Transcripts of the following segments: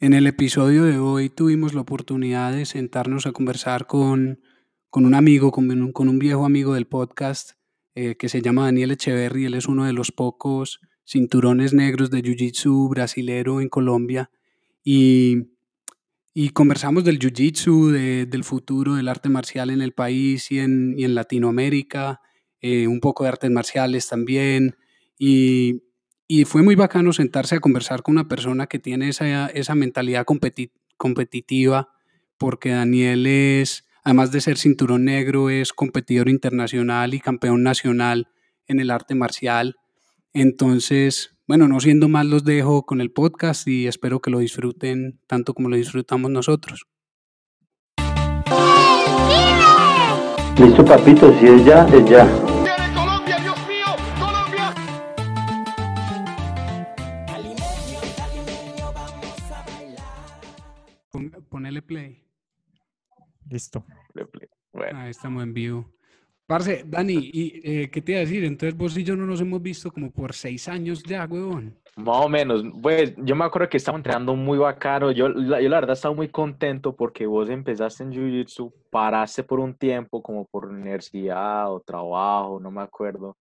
En el episodio de hoy tuvimos la oportunidad de sentarnos a conversar con, con un amigo, con un, con un viejo amigo del podcast eh, que se llama Daniel Echeverry. Él es uno de los pocos cinturones negros de Jiu-Jitsu brasilero en Colombia. Y, y conversamos del Jiu-Jitsu, de, del futuro del arte marcial en el país y en, y en Latinoamérica, eh, un poco de artes marciales también. Y, y fue muy bacano sentarse a conversar con una persona que tiene esa, esa mentalidad competi competitiva, porque Daniel es, además de ser cinturón negro, es competidor internacional y campeón nacional en el arte marcial. Entonces, bueno, no siendo más, los dejo con el podcast y espero que lo disfruten tanto como lo disfrutamos nosotros. Listo, papito, si es ya, es ya. Ponele play. Listo. Bueno. Ahí estamos en vivo. Parce, Dani, ¿y eh, qué te iba a decir? Entonces vos y yo no nos hemos visto como por seis años ya, huevón. Más o menos. Pues yo me acuerdo que estaba entrenando muy bacano. Yo, la, yo la verdad estaba muy contento porque vos empezaste en Jiu-Jitsu, paraste por un tiempo como por universidad o trabajo, no me acuerdo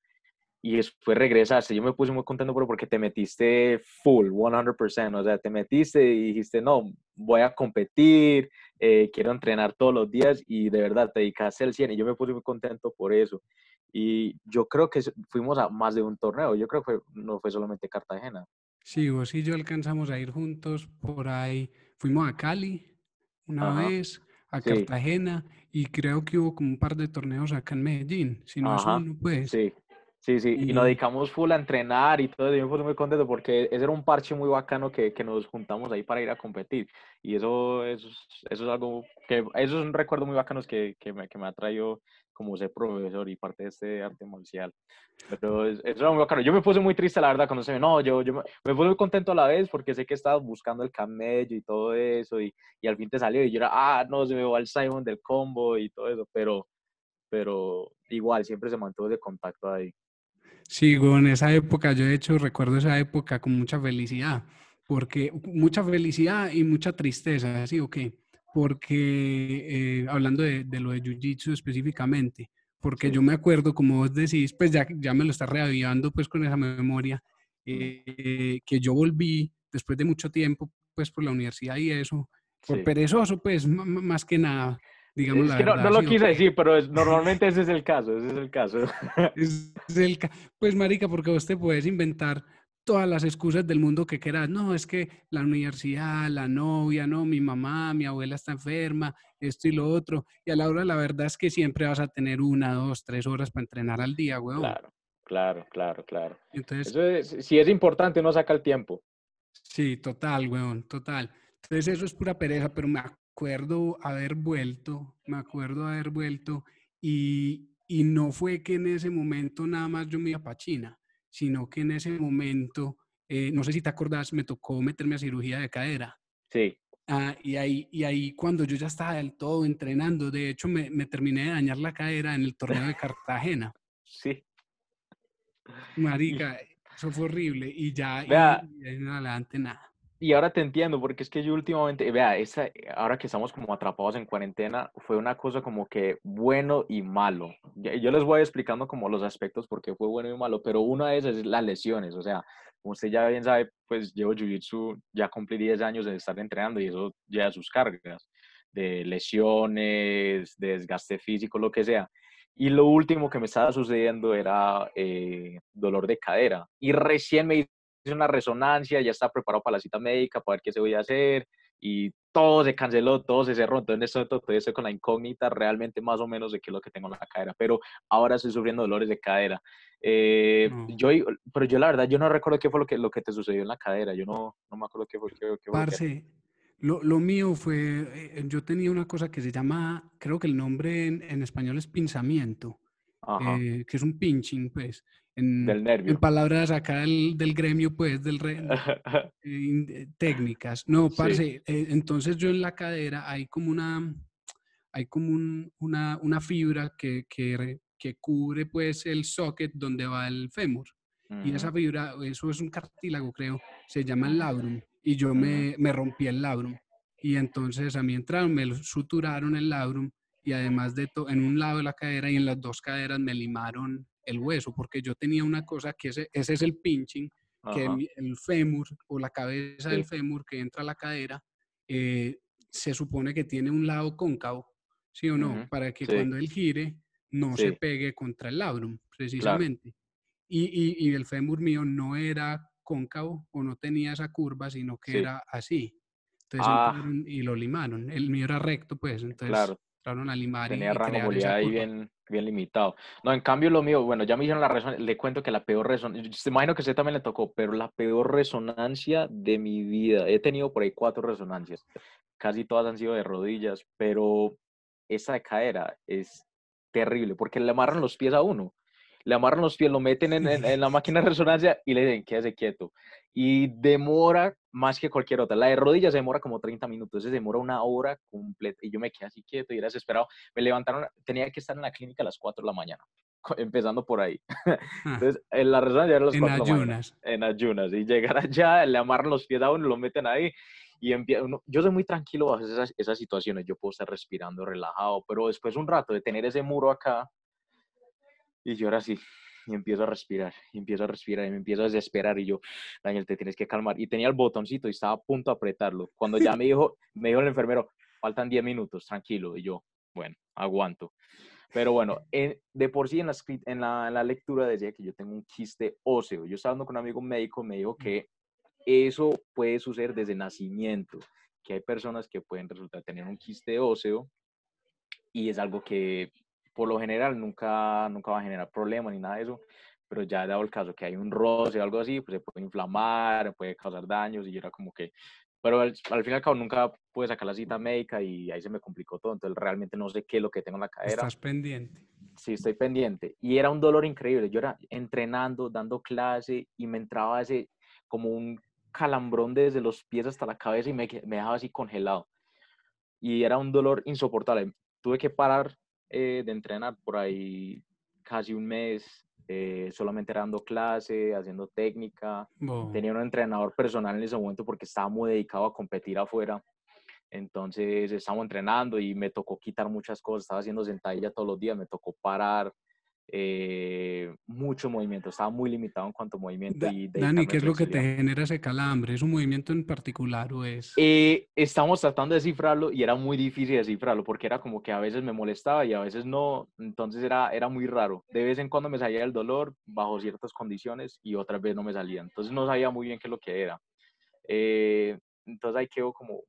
y después regresaste. Yo me puse muy contento porque te metiste full, 100%, o sea, te metiste y dijiste, no, voy a competir, eh, quiero entrenar todos los días y de verdad te dedicaste al 100 y yo me puse muy contento por eso. Y yo creo que fuimos a más de un torneo, yo creo que no fue solamente Cartagena. Sí, vos y yo alcanzamos a ir juntos por ahí, fuimos a Cali una vez, a Cartagena y creo que hubo como un par de torneos acá en Medellín, si no es uno, pues. Sí, Sí, sí, y, nos dedicamos full a entrenar y todo, y yo me muy contento porque ese era un parche muy bacano que, que, nos juntamos ahí para ir a competir. Y eso, eso, eso es algo que, eso es un recuerdo muy bacano que, que, me, que me ha traído como ser profesor y parte de este arte marcial. Pero eso era muy bacano. Yo me puse muy triste, la verdad, cuando se me, no, yo, yo me, me, puse muy contento a la vez porque sé que estabas buscando el camello y todo eso, y, y al fin te salió, y yo era, ah, no, se me va el Simon del combo y todo eso, pero, pero igual, siempre se mantuvo ese contacto ahí. Sí, en esa época, yo de hecho recuerdo esa época con mucha felicidad, porque mucha felicidad y mucha tristeza, ¿sí o qué? Porque eh, hablando de, de, lo de Jiu-Jitsu específicamente, porque yo me acuerdo, como vos decís, pues ya, ya me lo está reavivando pues con esa memoria, eh, que yo volví después de mucho tiempo pues por la universidad y eso, por perezoso pues más que nada, digamos la verdad. No, lo quise decir, pero normalmente ese es el caso, ese es el caso. Es, el, pues, marica, porque vos te puedes inventar todas las excusas del mundo que quieras. No, es que la universidad, la novia, no, mi mamá, mi abuela está enferma, esto y lo otro. Y a la hora, la verdad es que siempre vas a tener una, dos, tres horas para entrenar al día, weón. Claro, claro, claro, claro. Entonces, si es importante, uno saca el tiempo. Sí, total, weón, total. Entonces eso es pura pereza, pero me acuerdo haber vuelto, me acuerdo haber vuelto y, y no fue que en ese momento nada más yo me iba para China, sino que en ese momento, eh, no sé si te acordás, me tocó meterme a cirugía de cadera. Sí. Ah, y, ahí, y ahí cuando yo ya estaba del todo entrenando, de hecho me, me terminé de dañar la cadera en el torneo de Cartagena. Sí. Marica, eso fue horrible y ya y, en adelante nada. Y ahora te entiendo, porque es que yo últimamente, vea, esa, ahora que estamos como atrapados en cuarentena, fue una cosa como que bueno y malo. Yo les voy explicando como los aspectos porque fue bueno y malo, pero una de esas es las lesiones. O sea, como usted ya bien sabe, pues llevo Jiu-Jitsu, ya cumplí 10 años de estar entrenando y eso lleva sus cargas de lesiones, de desgaste físico, lo que sea. Y lo último que me estaba sucediendo era eh, dolor de cadera. Y recién me una resonancia, ya está preparado para la cita médica, para ver qué se voy a hacer, y todo se canceló, todo se cerró. Entonces, esto todavía estoy con la incógnita realmente más o menos de qué es lo que tengo en la cadera, pero ahora estoy sufriendo dolores de cadera. Eh, yo, pero yo la verdad, yo no recuerdo qué fue lo que, lo que te sucedió en la cadera, yo no, no me acuerdo qué fue. Qué, qué Parce, lo, lo, mío fue, eh, yo tenía una cosa que se llama, creo que el nombre en, en español es pinzamiento, eh, que es un pinching, pues en, del nervio. en palabras acá del, del gremio, pues, del re, eh, técnicas. No, parce, eh, entonces yo en la cadera hay como una, hay como un, una, una, fibra que, que, que, cubre, pues, el socket donde va el fémur. Y esa fibra, eso es un cartílago, creo, se llama el labrum. y yo me, me rompí el labrum. Y entonces a mí entraron, me suturaron el labrum y además de todo, en un lado de la cadera y en las dos caderas me limaron el hueso, porque yo tenía una cosa que ese, ese es el pinching, que el fémur o la cabeza del fémur que entra a la cadera, eh, se supone que tiene un lado cóncavo, ¿sí o no? Para que sí. cuando él gire no se pegue contra el labrum, precisamente. Y, y- y el fémur mío no era cóncavo o no tenía esa curva, sino que era así. Entonces Ah. entraron y lo limaron. El mío era recto, pues, entonces Claro. Tenía y rango movilidad ahí bien, bien limitado. No, en cambio lo mío, bueno, ya me hicieron la resonancia, le cuento que la peor resonancia, se imagino que a usted también le tocó, pero la peor resonancia de mi vida, he tenido por ahí cuatro resonancias, casi todas han sido de rodillas, pero esa de cadera es terrible, porque le amarran los pies a uno, le amarran los pies, lo meten en, en- en la máquina de resonancia y le dicen, quédese quieto. Y demora más que cualquier otra. La de rodillas se demora como 30 minutos, ese demora una hora completa y yo me quedé así quieto y era desesperado me levantaron, tenía que estar en la clínica a las 4 de la mañana, empezando por ahí. Ah, Entonces, en la resonancia era a las en 4 de la mañana, en ayunas, y llegar allá, le amarran los pies a uno, lo meten ahí, y uno- yo soy muy tranquilo bajo esas, esas situaciones, yo puedo estar respirando relajado, pero después un rato de tener ese muro acá, y yo ahora sí, y empiezo a respirar, y empiezo a respirar, y me empiezo a desesperar, y yo, Daniel, te tienes que calmar. Y tenía el botoncito y estaba a punto de apretarlo. Cuando ya me dijo, me dijo el enfermero, faltan 10 minutos, tranquilo. Y yo, bueno, aguanto. Pero bueno, en- de por sí en la, en, la, en la lectura decía que yo tengo un quiste óseo. Yo estaba hablando con un amigo médico, me dijo que eso puede suceder desde nacimiento, que hay personas que pueden resultar tener un quiste óseo y es algo que por lo general nunca, nunca va a generar problemas ni nada de eso, pero ya dado el caso que hay un roce o algo así, pues se puede inflamar, puede causar daños y yo era como que, pero al, al fin y al cabo nunca pude sacar la cita médica y ahí se me complicó todo, entonces realmente no sé qué es lo que tengo en la cadera Estás pendiente. sí estoy pendiente. Y era un dolor increíble. Yo era entrenando, dando clase y me entraba ese como un calambrón desde los pies hasta la cabeza y me, me dejaba así congelado. Y era un dolor insoportable. Tuve que parar eh, de entrenar por ahí casi un mes, eh, solamente era dando clase, haciendo técnica. Tenía un entrenador personal en ese momento porque estaba muy dedicado a competir afuera. Entonces estábamos entrenando y me tocó quitar muchas cosas. Estaba haciendo sentadilla todos los días, me tocó parar eh, mucho movimiento. Estaba muy limitado en cuanto a movimiento. Da- y Dani, ¿qué es lo que te genera ese calambre? ¿Es un movimiento en particular o es...? Eh, estamos tratando de descifrarlo y era muy difícil descifrarlo porque era como que a veces me molestaba y a veces no. Entonces era, era muy raro. De vez en cuando me salía el dolor bajo ciertas condiciones y otras veces no me salía. Entonces no sabía muy bien qué es lo que era. Eh, entonces ahí quedo como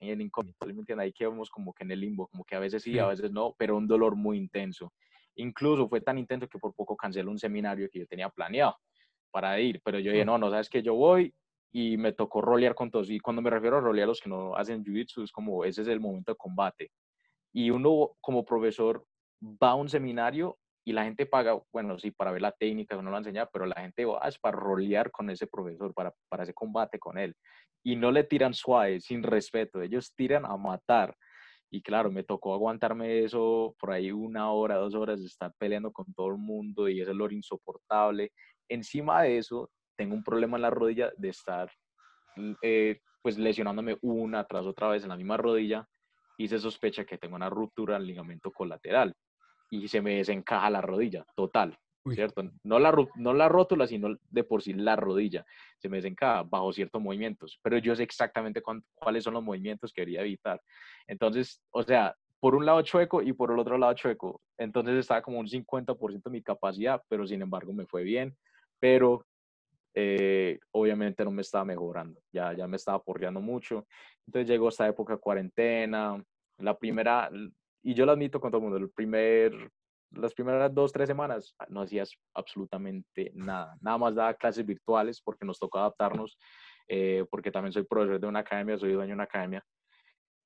en incógnito, ¿sí ¿me entiendes? Ahí quedamos como que en el limbo, como que a veces sí, a veces no, pero un dolor muy intenso. Incluso fue tan intenso que por poco cancelé un seminario que yo tenía planeado para ir, pero yo dije, Ah. no, no sabes que yo voy y me tocó rolear con todos. Y cuando me refiero a rolear, los que no hacen jiu-jitsu, es como ese es el momento de combate. Y uno como profesor va a un seminario y la gente paga, bueno, sí, para ver la técnica, uno lo enseña, pero la gente va es para rolear con ese profesor, para, para ese combate con él. Y no le tiran suave, sin respeto, ellos tiran a matar. Y claro, me tocó aguantarme eso por ahí una hora, dos horas de estar peleando con todo el mundo y ese olor insoportable. Encima de eso, tengo un problema en la rodilla de estar eh, pues lesionándome una tras otra vez en la misma rodilla y se sospecha que tengo una ruptura del ligamento colateral y se me desencaja la rodilla, total, ¿cierto? No la, no la rótula, sino de por sí la rodilla, se me desencaja bajo ciertos movimientos, pero yo sé exactamente cuáles son los movimientos que quería evitar. Entonces, o sea, por un lado chueco y por el otro lado chueco. Entonces estaba como un 50% de mi capacidad, pero sin embargo me fue bien, pero eh, obviamente no me estaba mejorando, ya, ya me estaba porreando mucho. Entonces llegó esta época de cuarentena, la primera, y yo lo admito con todo el mundo, el primer, las primeras dos, tres semanas ah, no hacías absolutamente nada, nada más daba clases virtuales porque nos tocó adaptarnos, eh, porque también soy profesor de una academia, soy dueño de una academia.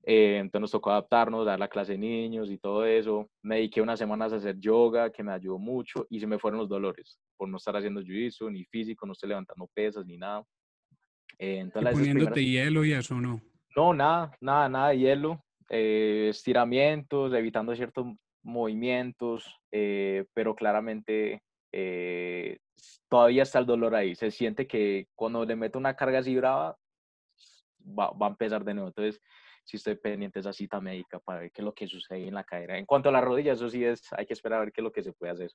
Eh, entonces nos tocó adaptarnos, dar la clase de niños y todo eso. Me dediqué unas semanas a hacer yoga, que me ayudó mucho, y se me fueron los dolores por no estar haciendo jiu-jitsu, ni físico, no estoy levantando pesas, ni nada. Eh, entonces, poniéndote primeras- hielo y eso, ¿no? no, nada, nada, nada de hielo. eh, estiramientos, evitando ciertos movimientos, eh, pero claramente eh, todavía está el dolor ahí. Se siente que cuando le meto una carga así brava, va, va a empezar de nuevo. Entonces, si estoy pendiente de esa cita médica para ver qué es lo que sucede en la cadera. En cuanto a la rodilla, eso sí es, hay que esperar a ver qué es lo que se puede hacer.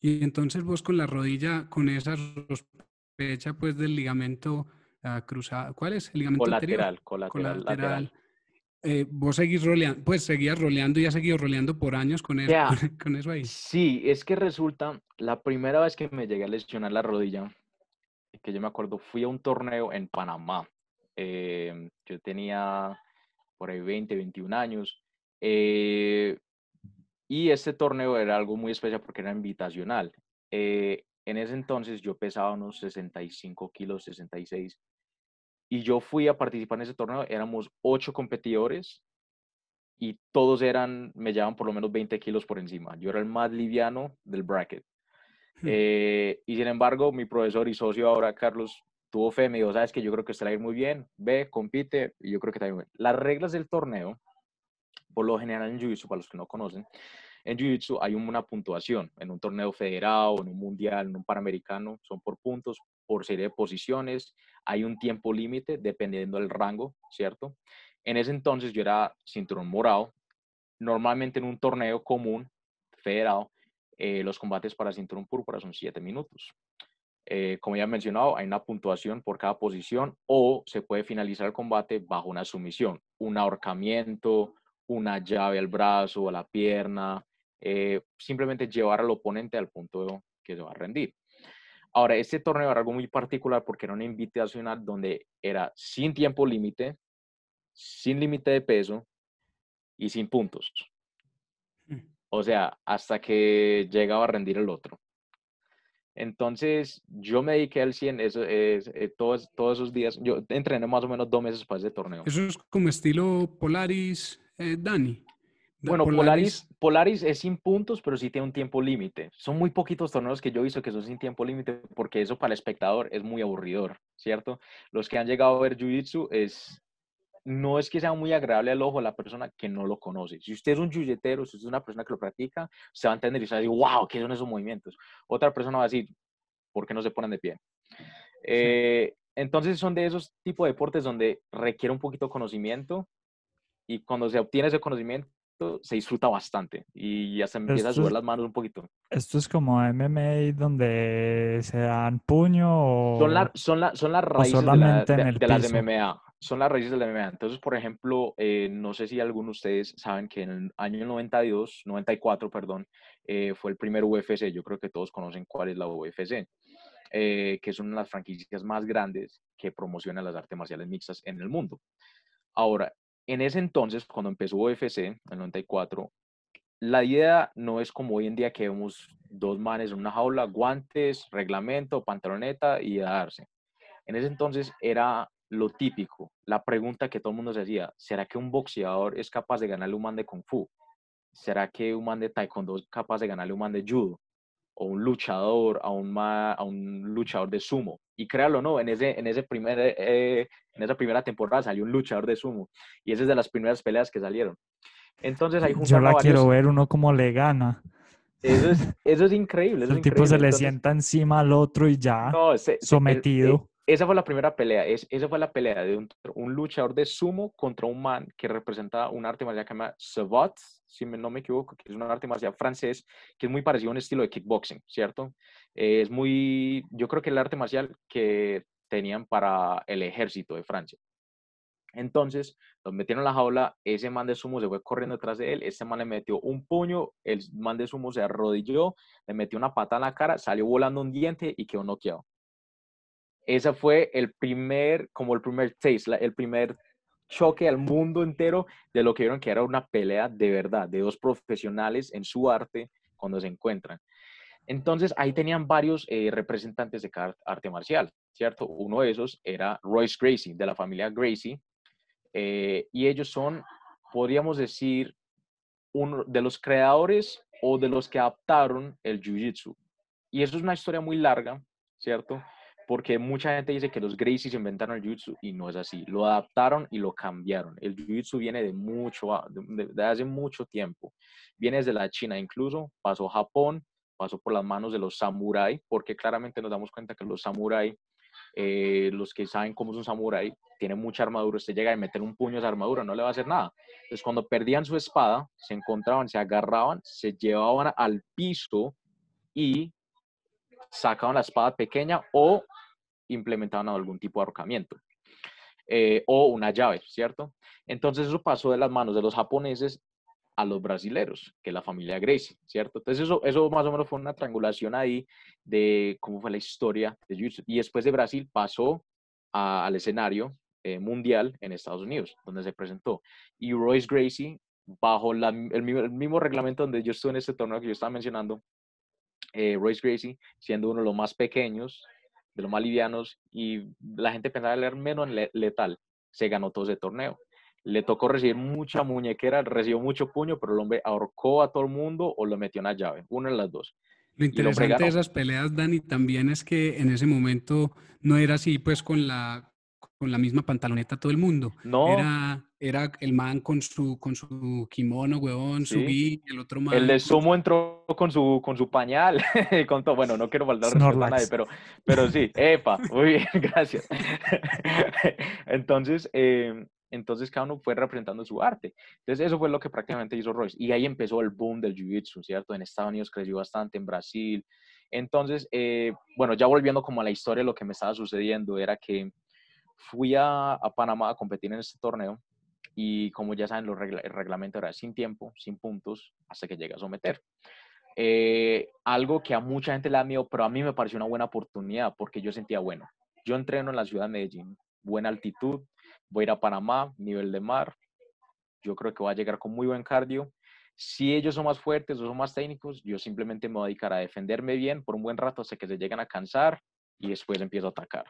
Y entonces vos con la rodilla, con esa sospecha pues del ligamento ah, cruzado, ¿cuál es? El ligamento Colateral, anterior? colateral, lateral. Eh, vos seguís roleando, pues seguías roleando y has seguido roleando por años con eso, Ya. con, con eso ahí. Sí, es que resulta, la primera vez que me llegué a lesionar la rodilla, que yo me acuerdo, fui a un torneo en Panamá. eh, yo tenía por ahí 20, 21 años. eh, y este torneo era algo muy especial porque era invitacional. Eh, en ese entonces yo pesaba unos 65 kilos, 66. Y yo fui a participar en ese torneo, éramos ocho competidores y todos eran, me llevaban por lo menos 20 kilos por encima. Yo era el más liviano del bracket. Hmm. Eh, y sin embargo, mi profesor y socio ahora, Carlos, tuvo fe, me dijo, sabes que yo creo que usted va a ir muy bien, ve, compite, y yo creo que también. bien". Las reglas del torneo, por lo general en Jiu-Jitsu, para los que no conocen, en Jiu-Jitsu hay una puntuación, en un torneo federado, en un mundial, en un panamericano, son por puntos, por serie de posiciones, hay un tiempo límite dependiendo del rango, ¿cierto? En ese entonces yo era cinturón morado, normalmente en un torneo común, federado, eh, los combates para cinturón púrpura son 7 minutos. Eh, como ya he mencionado, hay una puntuación por cada posición o se puede finalizar el combate bajo una sumisión, un ahorcamiento, una llave al brazo, a la pierna, eh, simplemente llevar al oponente al punto que se va a rendir. Ahora, este torneo era algo muy particular porque era una invitacional donde era sin tiempo límite, sin límite de peso y sin puntos. O sea, hasta que llegaba a rendir el otro. Entonces, yo me dediqué al 100 eso es, eh, todos, todos esos días. Yo entrené más o menos dos meses para ese torneo. Eso es como estilo Polaris, eh, Dani. Bueno, Polaris, Polaris es sin puntos, pero sí tiene un tiempo límite. Son muy poquitos torneos que yo visto que son sin tiempo límite, porque eso para el espectador es muy aburridor, ¿cierto? Los que han llegado a ver Jiu-Jitsu es, no es que sea muy agradable al ojo a la persona que no lo conoce. Si usted es un jiu-jitero, si usted es una persona que lo practica, se va a entender y se va a decir, wow, ¿qué son esos movimientos? Otra persona va a decir, ¿por qué no se ponen de pie? Eh, entonces son de esos tipos de deportes donde requiere un poquito de conocimiento y cuando se obtiene ese conocimiento se disfruta bastante y ya se empieza a es- las manos un poquito. Esto es como MMA donde se dan puño o... Son, la- son, la- son las raíces de, la- de- de las. MMA. Son las raíces de la MMA. Entonces, por ejemplo, eh, no sé si algunos de ustedes saben que en el año 92, 94, perdón, eh, fue el primer UFC. Yo creo que todos conocen cuál es la UFC, eh, que es una de las franquicias más grandes que promociona las artes marciales mixtas en el mundo. Ahora, en ese entonces, cuando empezó UFC, en el 94, la idea no es como hoy en día que vemos dos manes en una jaula, guantes, reglamento, pantaloneta y a darse. En ese entonces era lo típico, la pregunta que todo el mundo se hacía, ¿será que un boxeador es capaz de ganarle un man de kung fu? ¿Será que un man de taekwondo es capaz de ganarle un man de judo? O un luchador a un luchador de sumo. Y créalo no, en, ese, en, ese primer, eh, en esa primera temporada salió un luchador de sumo. Y esa es de las primeras peleas que salieron. Entonces ahí Yo la quiero varios- ver uno cómo le gana. Eso es, eso es increíble. eso El es tipo se le Entonces, sienta encima al otro y ya. no, se- sometido. Esa fue la primera pelea. Es, esa fue la pelea de un, un luchador de sumo contra un man que representa un arte marcial que se llama Savate, si me- no me equivoco, que es un arte marcial francés que es muy parecido a un estilo de kickboxing, ¿cierto? Eh, es muy, yo creo que el arte marcial que tenían para el ejército de Francia. Entonces, los metieron en la jaula, ese man de sumo se fue corriendo detrás de él, ese man le metió un puño, el man de sumo se arrodilló, le metió una pata en la cara, salió volando un diente y quedó noqueado. Ese fue el primer, como el primer taste, el primer choque al mundo entero de lo que vieron que era una pelea de verdad, de dos profesionales en su arte cuando se encuentran. Entonces ahí tenían varios eh, representantes de arte marcial, ¿cierto? Uno de esos era Royce Gracie, de la familia Gracie, eh, y ellos son, podríamos decir, uno de los creadores o de los que adaptaron el Jiu-Jitsu. Y eso es una historia muy larga, ¿cierto? Porque mucha gente dice que los Gracies inventaron el Jiu-Jitsu y no es así. Lo adaptaron y lo cambiaron. El Jiu-Jitsu viene de mucho, de, de- hace mucho tiempo. Viene desde la China incluso, pasó Japón, pasó por las manos de los samurái, porque claramente nos damos cuenta que los samurái eh, los que saben cómo es un samurái, tiene mucha armadura, usted llega y meter un puño a esa armadura, no le va a hacer nada. Entonces, cuando perdían su espada, se encontraban, se agarraban, se llevaban al piso y sacaban la espada pequeña o implementaban algún tipo de ahorcamiento. Eh, o una llave, ¿cierto? Entonces eso pasó de las manos de los japoneses a los brasileros, que es la familia Gracie, ¿cierto? Entonces eso, eso más o menos fue una triangulación ahí de cómo fue la historia de Jiu-Jitsu. Y después de Brasil pasó al escenario eh, mundial en Estados Unidos, donde se presentó. Y Royce Gracie, bajo el, mismo, reglamento donde yo estuve en este torneo que yo estaba mencionando, eh, Royce Gracie, siendo uno de los más pequeños, de los más livianos, y la gente pensaba leer menos letal, se ganó todo ese torneo. Le tocó recibir mucha muñequera, recibió mucho puño, pero el hombre ahorcó a todo el mundo o lo metió en la llave, una de las dos. Lo interesante de esas peleas, Dani, también es que en ese momento no era así, pues con la, con la misma pantaloneta todo el mundo. No. Era, era el man con su, con su kimono, huevón, su gi, el otro man. El de sumo entró con su, con su pañal, con todo. Bueno, no quiero faltar a nadie, pero, pero sí, epa, muy bien, gracias. Entonces, eh, entonces cada uno fue representando su arte. Entonces eso fue lo que prácticamente hizo Royce. Y ahí empezó el boom del Jiu-Jitsu, ¿cierto? En Estados Unidos creció bastante, en Brasil. Entonces, eh, bueno, ya volviendo como a la historia, lo que me estaba sucediendo era que fui a, Panamá a competir en este torneo y como ya saben, el reglamento era sin tiempo, sin puntos, hasta que llega a someter. Eh, algo que a mucha gente le da miedo, pero a mí me pareció una buena oportunidad porque yo sentía, bueno, yo entreno en la ciudad de Medellín, buena altitud, voy a ir a Panamá, nivel de mar, yo creo que voy a llegar con muy buen cardio. Si ellos son más fuertes o son más técnicos, yo simplemente me voy a dedicar a defenderme bien por un buen rato hasta que se lleguen a cansar y después empiezo a atacar.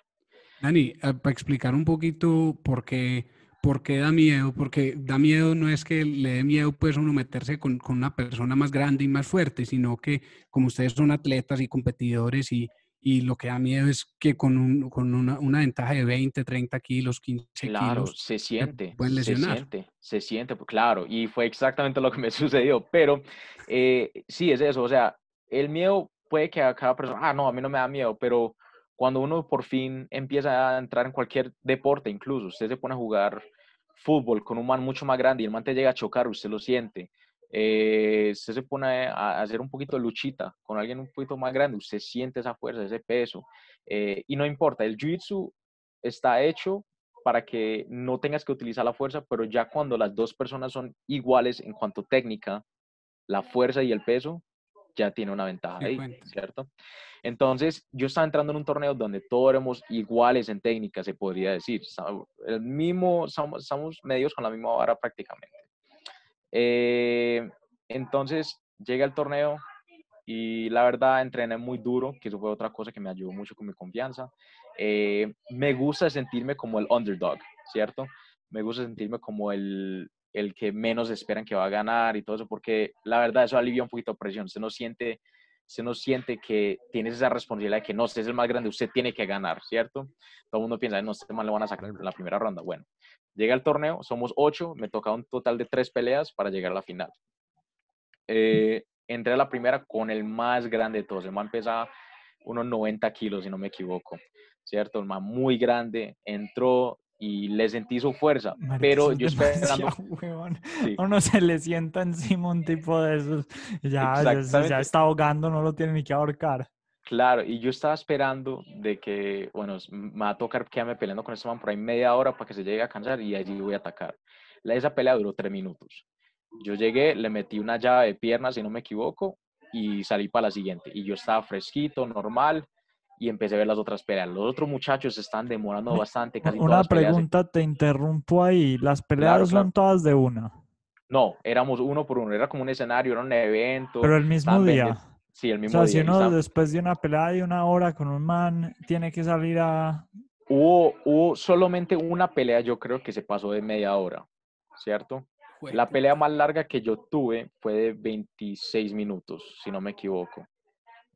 Dani, eh, para explicar un poquito por qué, por qué da miedo, porque da miedo no es que le dé miedo pues uno meterse con, con una persona más grande y más fuerte, sino que como ustedes son atletas y competidores y, y lo que da miedo es que con, un, con una, una, ventaja de 20, 30 kilos, 15 claro, kilos, se siente, pueden lesionar. Se siente, se siente, pues, claro, y fue exactamente lo que me sucedió, pero eh, sí, es eso, o sea, el miedo puede que a cada persona, ah, no, a mí no me da miedo, pero cuando uno por fin empieza a entrar en cualquier deporte, incluso usted se pone a jugar fútbol con un man mucho más grande y el man te llega a chocar, usted lo siente, eh, usted se pone a, hacer un poquito de luchita con alguien un poquito más grande, usted siente esa fuerza, ese peso, eh, y no importa, el jiu-jitsu está hecho para que no tengas que utilizar la fuerza, pero ya cuando las dos personas son iguales en cuanto a técnica, la fuerza y el peso, ya tiene una ventaja ahí, ¿cierto? Entonces, yo estaba entrando en un torneo donde todos éramos iguales en técnica, se podría decir. El mismo, somos, somos medios con la misma vara prácticamente. Eh, entonces llega el torneo y la verdad entrené muy duro, que eso fue otra cosa que me ayudó mucho con mi confianza. Eh, me gusta sentirme como el underdog, ¿cierto? Me gusta sentirme como el, el que menos esperan que va a ganar y todo eso, porque la verdad eso alivia un poquito presión. Se nos siente, se nos siente que tienes esa responsabilidad de que no, usted es el más grande, usted tiene que ganar, ¿cierto? Todo el mundo piensa, no, este mal le van a sacar en la primera ronda. Bueno, Llega al torneo, somos ocho, me toca un total de tres peleas para llegar a la final. Eh, entré a la primera con el más grande de todos, el man pesa unos 90 kilos, si no me equivoco, ¿cierto? El man muy grande, entró y le sentí su fuerza, pero yo esperando... Sí. Uno se le sienta encima un tipo de esos, ya, ya, ya está ahogando, no lo tiene ni que ahorcar. Claro, y yo estaba esperando de que, bueno, me va a tocar quedarme peleando con este man por ahí media hora para que se llegue a cansar y allí voy a atacar. La, esa pelea duró tres minutos. Yo llegué, le metí una llave de pierna, si no me equivoco, y salí para la siguiente. Y yo estaba fresquito, normal, y empecé a ver las otras peleas. Los otros muchachos están demorando bastante. Casi una pregunta, te interrumpo ahí. ¿Las peleas son todas de una? No, éramos uno por uno. Era como un escenario, era un evento. Pero el mismo día. Sí, el mismo o sea, si uno después de una pelea de una hora con un man tiene que salir a... Hubo, hubo solamente una pelea, yo creo que se pasó de media hora, ¿cierto? La pelea más larga que yo tuve fue de 26 minutos, si no me equivoco.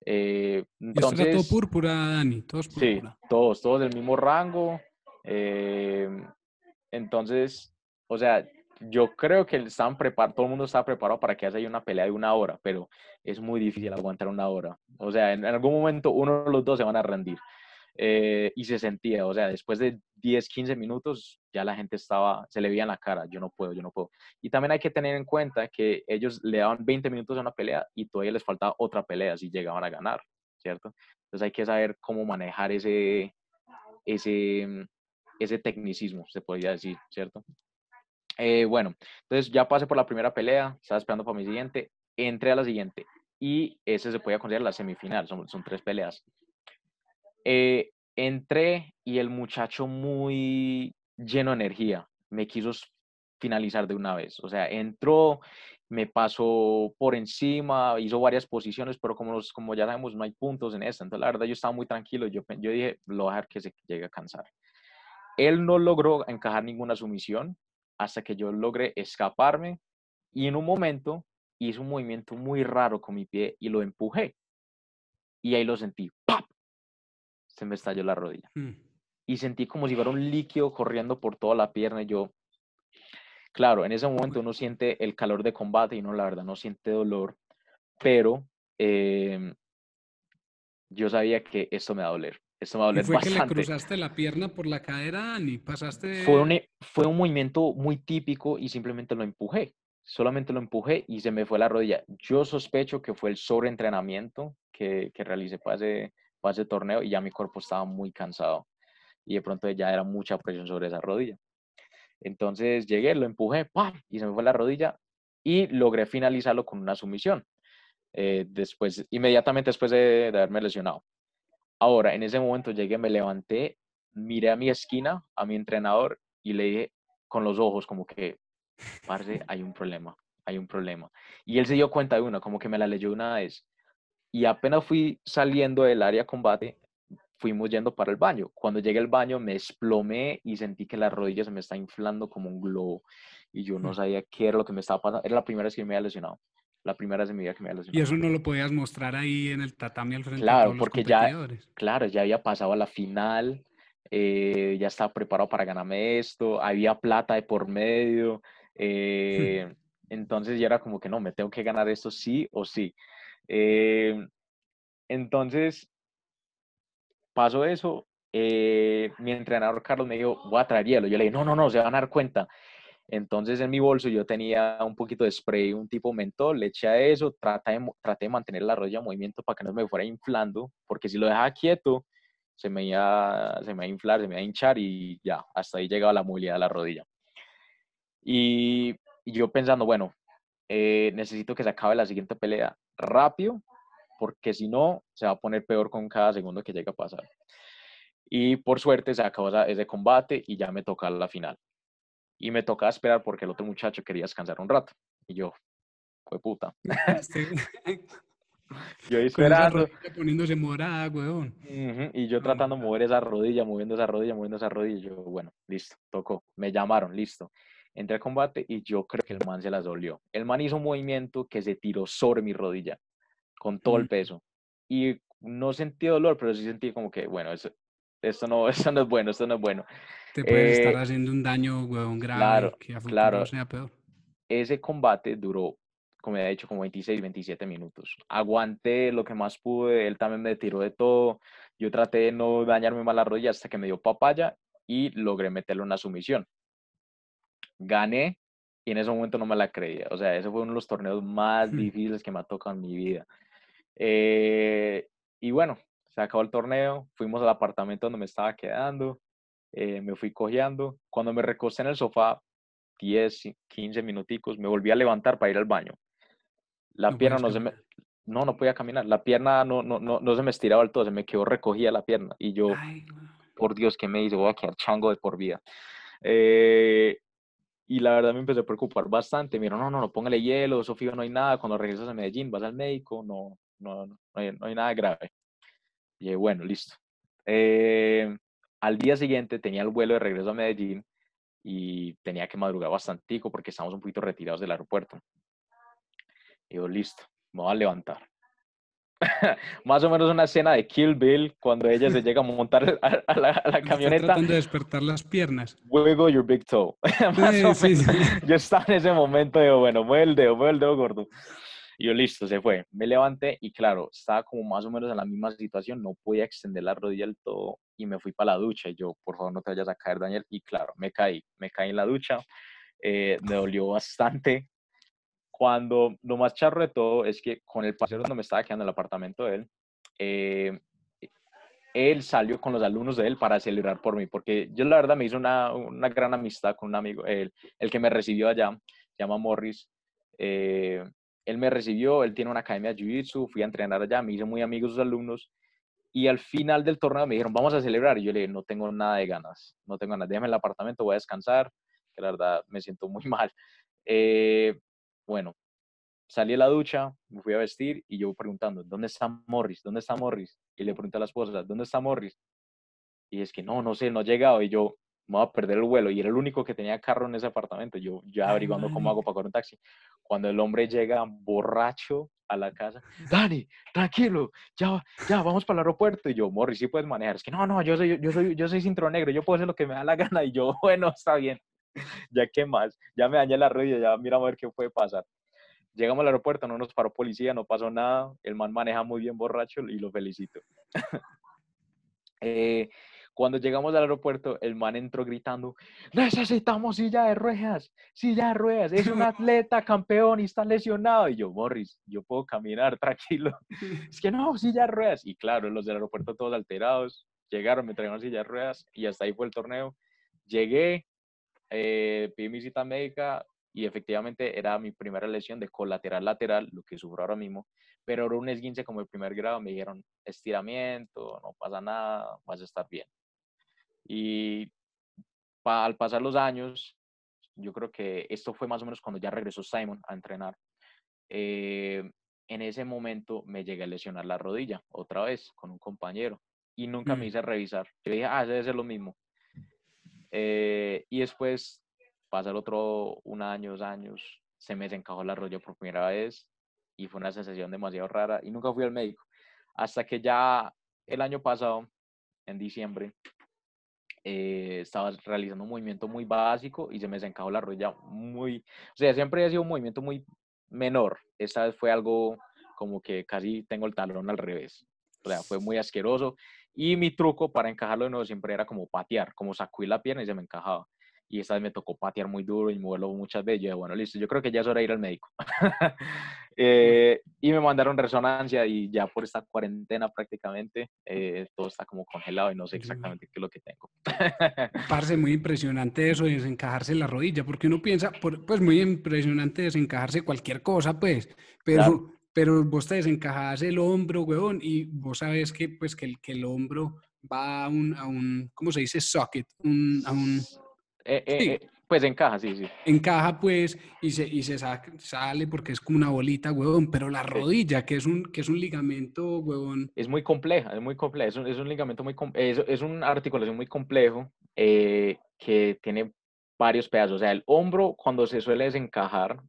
Eh, entonces, todo púrpura, Dani? Todos púrpura. Sí, todos, todos del mismo rango. Eh, entonces, o sea, yo creo que estaban preparados, todo el mundo estaba preparado para que haya una pelea de una hora, pero es muy difícil aguantar una hora. O sea, en, algún momento uno de los dos se van a rendir. Eh, y se sentía, o sea, después de 10, 15 minutos ya la gente estaba, se le veía en la cara, yo no puedo, yo no puedo. Y también hay que tener en cuenta que ellos le daban 20 minutos a una pelea y todavía les faltaba otra pelea si llegaban a ganar, ¿cierto? Entonces hay que saber cómo manejar ese, ese, ese tecnicismo, se podría decir, ¿cierto? Eh, bueno, entonces ya pasé por la primera pelea, estaba esperando para mi siguiente, entré a la siguiente y ese se podía considerar la semifinal, son tres peleas. Eh, entré y el muchacho muy lleno de energía me quiso finalizar de una vez, o sea, entró, me pasó por encima, hizo varias posiciones, pero como, los, como ya sabemos, no hay puntos en esta, entonces la verdad yo estaba muy tranquilo, yo, dije, lo voy a dejar que se llegue a cansar. Él no logró encajar ninguna sumisión, hasta que yo logré escaparme y en un momento hice un movimiento muy raro con mi pie y lo empujé. Y ahí lo sentí, ¡pap! Se me estalló la rodilla. Mm. Y sentí como si fuera un líquido corriendo por toda la pierna y yo, claro, en ese momento uno siente el calor de combate y uno la verdad no siente dolor, pero em, yo sabía que esto me va a doler. Esto me fue que le cruzaste la pierna por la cadera, ni pasaste? Fue un, fue un movimiento muy típico y simplemente lo empujé. Solamente lo empujé y se me fue la rodilla. Yo sospecho que fue el sobreentrenamiento que, que realicé para ese, para ese torneo y ya mi cuerpo estaba muy cansado. Y de pronto ya era mucha presión sobre esa rodilla. Entonces llegué, lo empujé, y se me fue la rodilla y logré finalizarlo con una sumisión. Eh, después, inmediatamente después de, de haberme lesionado. Ahora, en ese momento llegué, me levanté, miré a mi esquina, a mi entrenador y le dije con los ojos como que, parce, hay un problema, hay un problema. Y él se dio cuenta de una, como que me la leyó una vez. Y apenas fui saliendo del área de combate, fuimos yendo para el baño. Cuando llegué al baño me desplomé y sentí que la rodilla se me está inflando como un globo. Y yo no mm. sabía qué era lo que me estaba pasando. Era la primera vez que me había lesionado la primera vez en mi vida que me había lesionado. Y eso no lo podías mostrar ahí en el tatami al frente claro, de todos porque los ya, claro, ya había pasado a la final, eh, ya estaba preparado para ganarme esto, había plata de por medio, eh, entonces ya era como que no, me tengo que ganar esto sí o sí. Eh, entonces, pasó eso, mi entrenador Carlos me dijo, voy a traer hielo. Yo le dije, no, no, no, se van a dar cuenta. Entonces en mi bolso yo tenía un poquito de spray, un tipo mentol, le eché a eso, traté de, traté de mantener la rodilla en movimiento para que no me fuera inflando, porque si lo dejaba quieto, se me, iba, se me a inflar, se me iba a hinchar y ya, hasta ahí llegaba la movilidad de la rodilla. Y, yo pensando, bueno, eh, necesito que se acabe la siguiente pelea rápido, porque si no, se va a poner peor con cada segundo que llega a pasar. Y por suerte se acabó ese combate y ya me toca la final y me tocaba esperar porque el otro muchacho quería descansar un rato. Y yo, fue puta. yo esperando. Poniéndose morada, weón. Y yo tratando de mover esa rodilla, moviendo esa rodilla, moviendo esa rodilla. Y yo, bueno, listo, tocó. Me llamaron, listo. Entré al combate y yo creo que el man se las dolió. El man hizo un movimiento que se tiró sobre mi rodilla con todo el peso. Y no sentí dolor, pero sí sentí como que, bueno, eso, esto no, esto no es bueno, esto no es bueno. Te puedes estar eh, haciendo un daño, huevón, grave claro, que a claro. sea peor. Ese combate duró, como he dicho, como 26, 27 minutos. Aguanté lo que más pude, él también me tiró de todo. Yo traté de no dañarme mal la rodilla hasta que me dio papaya y logré meterle una sumisión. Gané y en ese momento no me la creía. O sea, ese fue uno de los torneos más hmm. difíciles que me ha tocado en mi vida. Eh, y bueno, se acabó el torneo, fuimos al apartamento donde me estaba quedando, eh, me fui cojeando. Cuando me recosté en el sofá, 10, 15 minuticos, me volví a levantar para ir al baño. La pierna no se me... No, no podía caminar. La pierna no, no, no, no se me estiraba del todo, se me quedó recogida la pierna. Y yo, por Dios, ¿qué me hice? Voy a quedar chango de por vida. Eh, y la verdad me empecé a preocupar bastante. Me dijeron, no, no, no, póngale hielo, Sofía, no hay nada. Cuando regresas a Medellín, vas al médico, no, no, no, hay, no hay nada grave. Y bueno, listo. Eh, al día siguiente tenía el vuelo de regreso a Medellín y tenía que madrugar bastante porque estábamos un poquito retirados del aeropuerto. Y yo, listo, me voy a levantar. Más o menos una escena de Kill Bill cuando ella se llega a montar a, la, camioneta. Está tratando de despertar las piernas. Wiggle your big toe. Más o menos. Yo estaba en ese momento, digo, bueno, mueve el dedo, mueve el dedo gordo. Y yo, listo, se fue. Me levanté y claro, estaba como más o menos en la misma situación, no podía extender la rodilla del todo y me fui para la ducha. Y yo, por favor, no te vayas a caer, Daniel. Y claro, me caí, me caí en la ducha, eh, me dolió bastante. Cuando lo más charro de todo es que con el paseo donde me estaba quedando el apartamento de él, eh, él salió con los alumnos de él para celebrar por mí, porque yo la verdad me hizo una, una gran amistad con un amigo, el, el que me recibió allá, se llama Morris. Eh, él me recibió, él tiene una academia de Jiu-Jitsu, fui a entrenar allá, me hice muy amigo de sus alumnos y al final del torneo me dijeron, vamos a celebrar. Y yo le dije, no tengo nada de ganas, no tengo ganas, déjame el apartamento, voy a descansar, que la verdad me siento muy mal. Eh, bueno, salí a la ducha, me fui a vestir y yo preguntando, ¿dónde está Morris? ¿Dónde está Morris? Y le pregunté a la esposa, ¿dónde está Morris? Y es que no, no sé, no ha llegado. Y yo, me voy a perder el vuelo. Y era el único que tenía carro en ese apartamento. Yo ya averiguando cómo hago para coger un taxi. Cuando el hombre llega borracho a la casa, Dani, tranquilo, ya, ya, vamos para el aeropuerto. Y yo, Morris, sí puedes manejar. Es que no, no, yo soy, yo soy, yo soy cinturón negro, yo puedo hacer lo que me da la gana. Y yo, bueno, está bien. ya qué más, ya me dañé la rodilla, ya mira a ver qué puede pasar. Llegamos al aeropuerto, no nos paró policía, no pasó nada. El man maneja muy bien borracho y lo felicito. eh, cuando llegamos al aeropuerto, el man entró gritando, necesitamos silla de ruedas, silla de ruedas, es un atleta campeón y está lesionado. Y yo, Morris, yo puedo caminar tranquilo. es que no, silla de ruedas. Y claro, los del aeropuerto todos alterados, llegaron, me trajeron silla de ruedas y hasta ahí fue el torneo. Llegué, eh, pedí mi cita médica y efectivamente era mi primera lesión de colateral lateral, lo que sufro ahora mismo, pero era un esguince como el primer grado, me dijeron estiramiento, no pasa nada, vas a estar bien. Y al pasar los años, yo creo que esto fue más o menos cuando ya regresó Simon a entrenar. Eh, en ese momento me llegué a lesionar la rodilla otra vez con un compañero y nunca me mm. hice revisar. Yo dije, ah, debe ser lo mismo. Eh, y después, pasar otro un año, dos años, se me desencajó la rodilla por primera vez y fue una sensación demasiado rara y nunca fui al médico. Hasta que ya el año pasado, en diciembre, eh, estaba realizando un movimiento muy básico y se me desencajó la rodilla muy, o sea, siempre ha sido un movimiento muy menor. Esta vez fue algo como que casi tengo el talón al revés. O sea, fue muy asqueroso. Y mi truco para encajarlo de nuevo siempre era como patear, como sacudir la pierna y se me encajaba y esta vez me tocó patear muy duro y moverlo muchas veces. Yo dije, bueno, listo, yo creo que ya es hora de ir al médico. eh, y me mandaron resonancia y ya por esta cuarentena prácticamente eh, todo está como congelado y no sé exactamente qué es lo que tengo. Parece muy impresionante eso de desencajarse la rodilla, porque uno piensa, pues muy impresionante desencajarse cualquier cosa, pues, pero... Pero vos te desencajás el hombro, weón, y vos sabes que, pues, que, el, que el hombro va a un, a un, ¿cómo se dice? Socket, un, a un, eh, eh, eh, pues encaja, sí, sí. Encaja, pues, y se, y se sale porque es como una bolita, huevón. Pero la rodilla, que es un, que es un ligamento, huevón. Es muy compleja, es muy compleja. Es un, es un ligamento muy es, es una articulación muy complejo que tiene varios pedazos. O sea, el hombro, cuando se suele desencajar,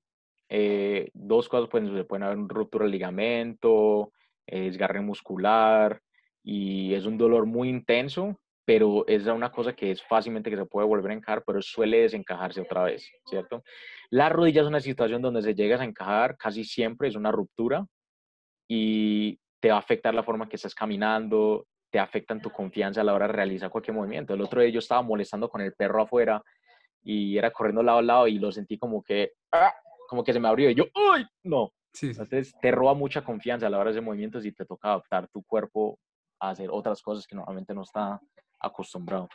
dos cosas pueden suceder. Pueden haber una ruptura del ligamento, desgarre muscular, y es un dolor muy intenso pero es una cosa que es fácilmente que se puede volver a encajar, pero suele desencajarse otra vez, ¿cierto? La rodilla es una situación donde se llegas a encajar, casi siempre es una ruptura y te va a afectar la forma que estás caminando, te afecta en tu confianza a la hora de realizar cualquier movimiento. El otro día yo estaba molestando con el perro afuera y era corriendo lado a lado y lo sentí como que, ¡ah! Como que se me abrió y yo, ¡ay! No. Entonces te roba mucha confianza a la hora de hacer movimientos y te toca adaptar tu cuerpo a hacer otras cosas que normalmente no está acostumbrado.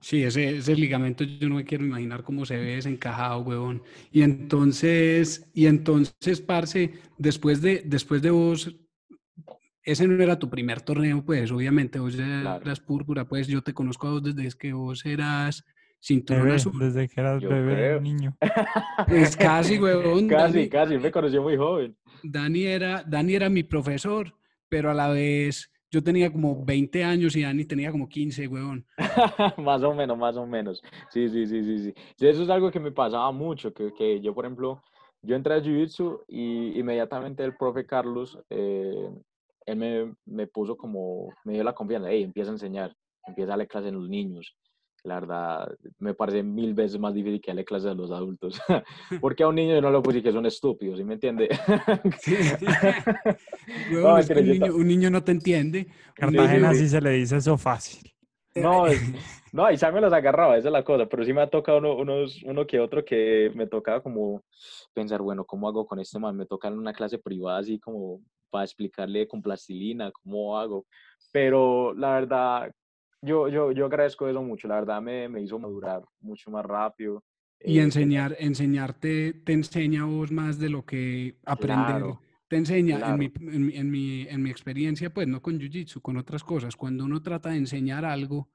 Sí, ese, ese, ligamento yo no me quiero imaginar cómo se ve desencajado, huevón. Y entonces, y entonces, Parce, después de, después de vos, ese no era tu primer torneo, pues, obviamente, vos eras púrpura, pues, yo te conozco a vos desde que vos eras cinturón azul. Desde que eras bebé, niño. Es casi, huevón. casi, casi, me conoció muy joven. Dani era, Dani era mi profesor, pero a la vez yo tenía como 20 años y Dani tenía como 15, weón. más o menos, más o menos. Sí, sí, sí, sí, sí. Eso es algo que me pasaba mucho, que, que yo, por ejemplo, yo entré a Jiu-Jitsu y inmediatamente el profe Carlos, eh, él me, me, puso como, me dio la confianza, hey, empieza a enseñar, empieza a darle clase a los niños. La verdad me parece mil veces más difícil que darle clases a los adultos. Porque a un niño yo no lo decir que son estúpidos, ¿sí me entiende? un, niño, no te entiende. Cartagena sí, se le dice eso fácil. No, no, y me los agarraba, esa es la cosa, pero sí me ha tocado uno, unos, uno que otro que me tocaba como pensar, bueno, ¿cómo hago con este man? Me toca en una clase privada así como para explicarle con plastilina cómo hago. Pero la verdad, yo, yo, yo agradezco eso mucho, la verdad me, me hizo madurar mucho más rápido. Y eh, enseñar, enseñarte te enseña vos más de lo que aprender. te enseña, en, mi, en, mi, en, mi, experiencia, pues no con Jiu-Jitsu, con otras cosas, cuando uno trata de enseñar algo,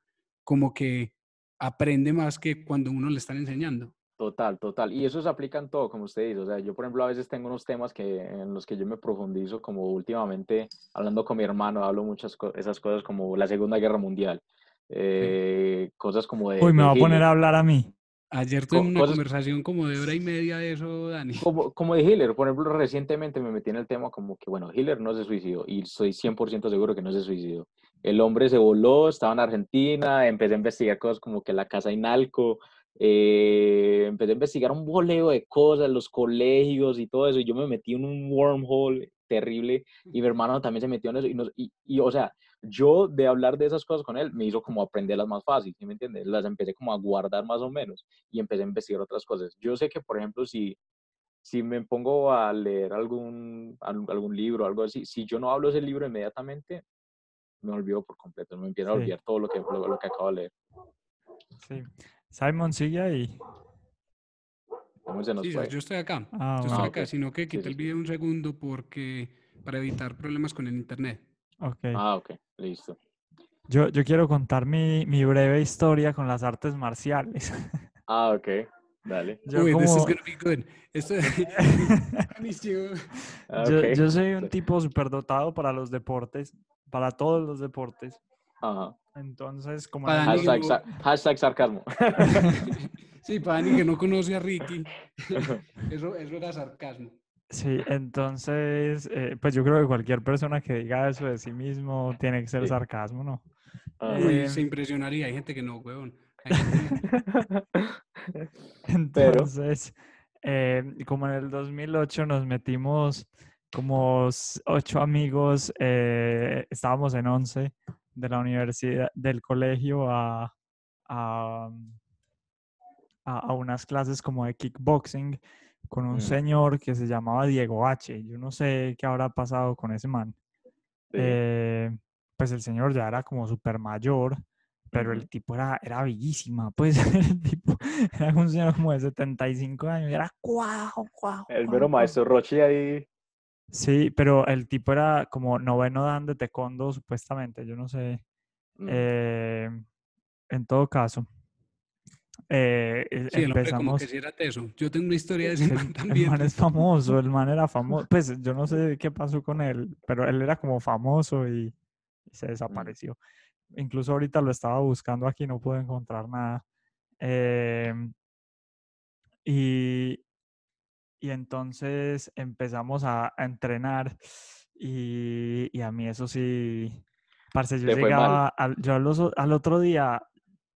como que aprende más que cuando uno le están enseñando. Total, total. Y eso se aplica en todo, como usted dice. O sea, yo, por ejemplo, a veces tengo unos temas que, en los que yo me profundizo, como últimamente, hablando con mi hermano, hablo muchas esas cosas como la Segunda Guerra Mundial. Eh, cosas como de... Uy, me va a poner a hablar a mí. Ayer tuve una conversación como de hora y media de eso, Dani. Como, como de Hitler, por ejemplo, recientemente me metí en el tema como que, bueno, Hitler no se suicidó y soy 100% seguro que no se suicidó. El hombre se voló, estaba en Argentina, empecé a investigar cosas como que la casa Inalco, eh, empecé a investigar un boleo de cosas, los colegios y todo eso, y yo me metí en un wormhole terrible, y mi hermano también se metió en eso, y, y, o sea, yo de hablar de esas cosas con él me hizo como aprenderlas más fácil, ¿sí me entiendes? Las empecé como a guardar más o menos, y empecé a investigar otras cosas. Yo sé que, por ejemplo, si, si me pongo a leer algún, algún libro o algo así, si yo no hablo ese libro inmediatamente, me olvido por completo, me empiezo a olvidar todo lo que, lo que acabo de leer. Sí. Simon, sigue ahí. sí, yo estoy acá. Ah, yo estoy acá, sino que quité el video un segundo porque para evitar problemas con el internet. Okay. Ah, ok, listo. Yo, yo quiero contar mi, mi breve historia con las artes marciales. Ah, ok. Dale. Yo Uy, this is gonna be good. Esto... yo, yo soy un tipo superdotado para los deportes, para todos los deportes. Ajá. Entonces, como... Hashtag, sarcasmo. sí, para Dani que no conoce a Ricky. Eso, eso era sarcasmo. Sí, entonces, eh, pues yo creo que cualquier persona que diga eso de sí mismo tiene que ser sarcasmo, ¿no? Eh, se impresionaría, hay gente que no, huevón. entonces, eh, como en el 2008 nos metimos como ocho amigos, estábamos en once de la universidad, del colegio a, a, a, unas clases como de kickboxing con un mm. señor que se llamaba Diego H. Yo no sé qué habrá pasado con ese man. Eh, pues el señor ya era como súper mayor, pero el tipo era, era bellísima, pues el tipo era un señor como de 75 años, y era cuau, cuau. El mero maestro Rochi ahí Sí, pero el tipo era como noveno dan de taekwondo, supuestamente, yo no sé. Mm. Eh, en todo caso, eh, e, sí, empezamos... el como que era teso. Yo tengo una historia de ese man también. El man es famoso, el man era famoso. Pues yo no sé qué pasó con él, pero él era como famoso y, se mm. desapareció. Incluso ahorita lo estaba buscando aquí, no pude encontrar nada. Eh, y, y entonces empezamos a, entrenar y, y, a mí eso sí, parce, yo llegaba, al, yo al, otro día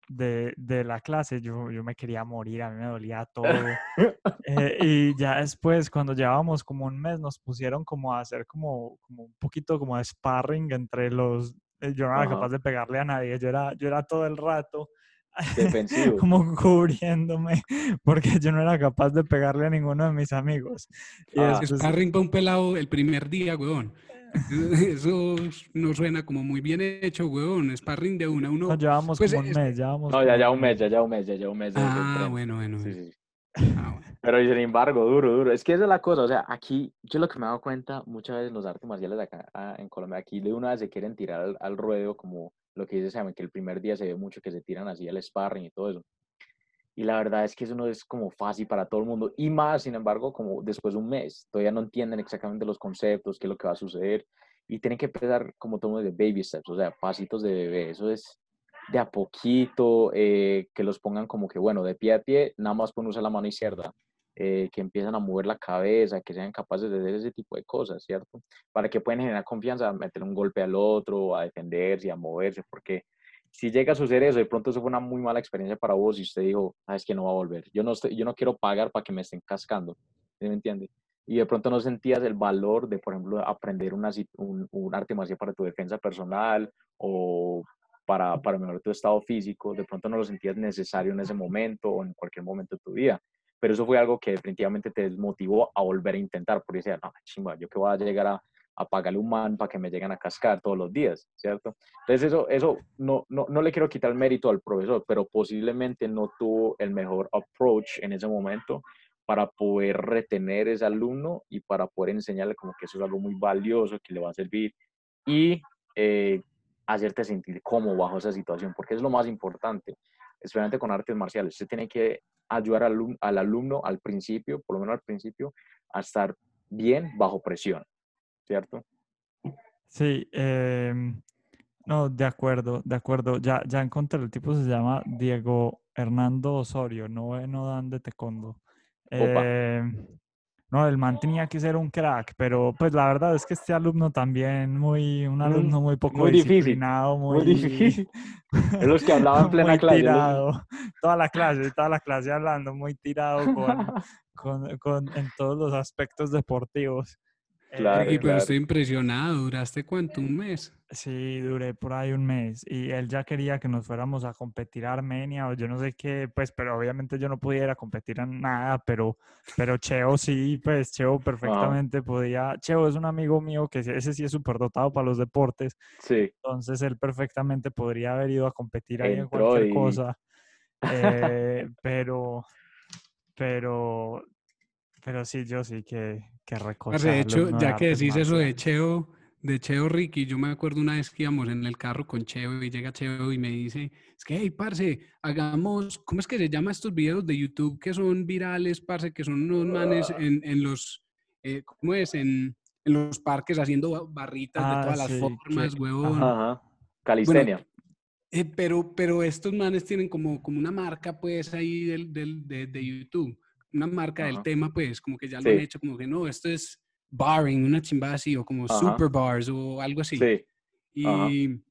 de, de, la clase, yo, yo me quería morir, a mí me dolía todo. Eh, y ya después, cuando llevábamos como un mes, nos pusieron como a hacer como, como un poquito como de sparring entre los... Eh, yo no era capaz de pegarle a nadie, yo era, yo era todo el rato Defensivo. como cubriéndome, porque yo no era capaz de pegarle a ninguno de mis amigos. Y ah. es Sparring para un pelado el primer día, weón. Eso no suena como muy bien hecho, weón. Sparring de una uno. No, llevamos pues, como un mes, llevamos. No, ya, ya un mes, ya, ya un mes, ya, ya un mes. Ah, bueno, bueno. Sí, sí. Ah, bueno. Pero sin embargo, duro, duro. Es que esa es la cosa, o sea, aquí yo lo que me he dado cuenta muchas veces los artes marciales de acá ah, en Colombia, aquí de una vez se quieren tirar al, al ruedo como lo que dice Sam, que el primer día se ve mucho que se tiran así al sparring y todo eso. Y la verdad es que eso no es como fácil para todo el mundo. Y más, sin embargo, como después de un mes, todavía no entienden exactamente los conceptos, qué es lo que va a suceder. Y tienen que empezar como todo de baby steps, o sea, pasitos de bebé. Eso es de a poquito, eh, que los pongan como que, bueno, de pie a pie, nada más pueden usar la mano izquierda. Eh, que empiezan a mover la cabeza, que sean capaces de hacer ese tipo de cosas, ¿cierto? Para que puedan generar confianza, meter un golpe al otro, a defenderse, a moverse, porque si llega a suceder eso, de pronto eso fue una muy mala experiencia para vos y usted dijo, ah, es que no va a volver. Yo no, estoy, yo no quiero pagar para que me estén cascando. ¿Sí me entiende? Y de pronto no sentías el valor de, por ejemplo, aprender una, un, un arte marcial para tu defensa personal o para, para mejorar tu estado físico. De pronto no lo sentías necesario en ese momento o en cualquier momento de tu vida. Pero eso fue algo que definitivamente te desmotivó a volver a intentar, porque decía, no, chimba, yo que voy a llegar a, a pagarle un man para que me lleguen a cascar todos los días, ¿cierto? Entonces eso, eso no, no, no, le quiero quitar mérito al profesor, pero posiblemente no tuvo el mejor approach en ese momento para poder retener ese alumno y para poder enseñarle como que eso es algo muy valioso, que le va a servir y eh, hacerte sentir cómodo bajo esa situación, porque es lo más importante, especialmente con artes marciales. Usted tiene que ayudar al, al alumno al principio, por lo menos al principio, a estar bien bajo presión. ¿Cierto? Sí, eh, no, de acuerdo, de acuerdo. Ya, ya encontré, el tipo se llama Diego Hernando Osorio, no no dan de Tecondo. Eh, no, el man tenía que ser un crack, pero pues la verdad es que este alumno también, muy, un alumno muy poco muy disciplinado, difícil, muy, muy difícil. Es los que hablaban en plena clase. Tirado, toda la clase, toda la clase hablando, muy tirado con, con, con, en todos los aspectos deportivos. Claro, pero estoy impresionado. ¿Duraste cuánto? ¿Un mes? Sí, duré por ahí un mes. Y él ya quería que nos fuéramos a competir a Armenia o yo no sé qué, pues, pero obviamente yo no pudiera competir en nada, pero, pero Cheo sí, pues, Cheo perfectamente podía. Cheo es un amigo mío que ese sí es súper dotado para los deportes. Sí. Entonces él perfectamente podría haber ido a competir ahí en cualquier cosa. Eh, pero, pero, pero sí, yo sí que, de hecho, ya que decís eso de Cheo, de Cheo Ricky, yo me acuerdo una vez que íbamos en el carro con Cheo y llega Cheo y me dice, es que, hey, parce, hagamos, ¿cómo es que se llama estos videos de YouTube que son virales, parce, que son unos manes en, en los, eh, ¿cómo es? En, en, los parques haciendo barritas de ah, todas las formas, huevón. Ajá, calistenia. Eh, pero, pero estos manes tienen como, como una marca, pues, ahí del, del de, de YouTube una marca del tema, pues como que ya lo han hecho, como que no, esto es barring, una chimba así, o como super bars o algo así. Sí. Y,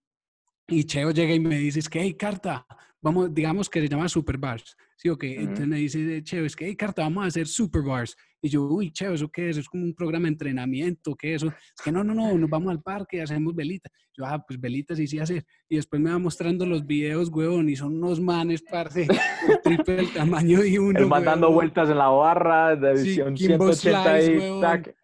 y Cheo llega y me dice, es que, hey, carta, vamos, digamos que se llama super bars. Sí, ok. Entonces me dice Cheo, es que, hey, carta, vamos a hacer super bars. Y yo, uy, Cheo, ¿eso qué es? ¿Es como un programa de entrenamiento? ¿Qué es eso? Es que no, no, no, nos vamos al parque, hacemos velitas. Yo, ah, pues velitas y sí hacer. Y después me va mostrando los videos, huevón, y son unos manes, parce, el triple del tamaño de uno. El mandando vueltas en la barra de edición sí, 180 y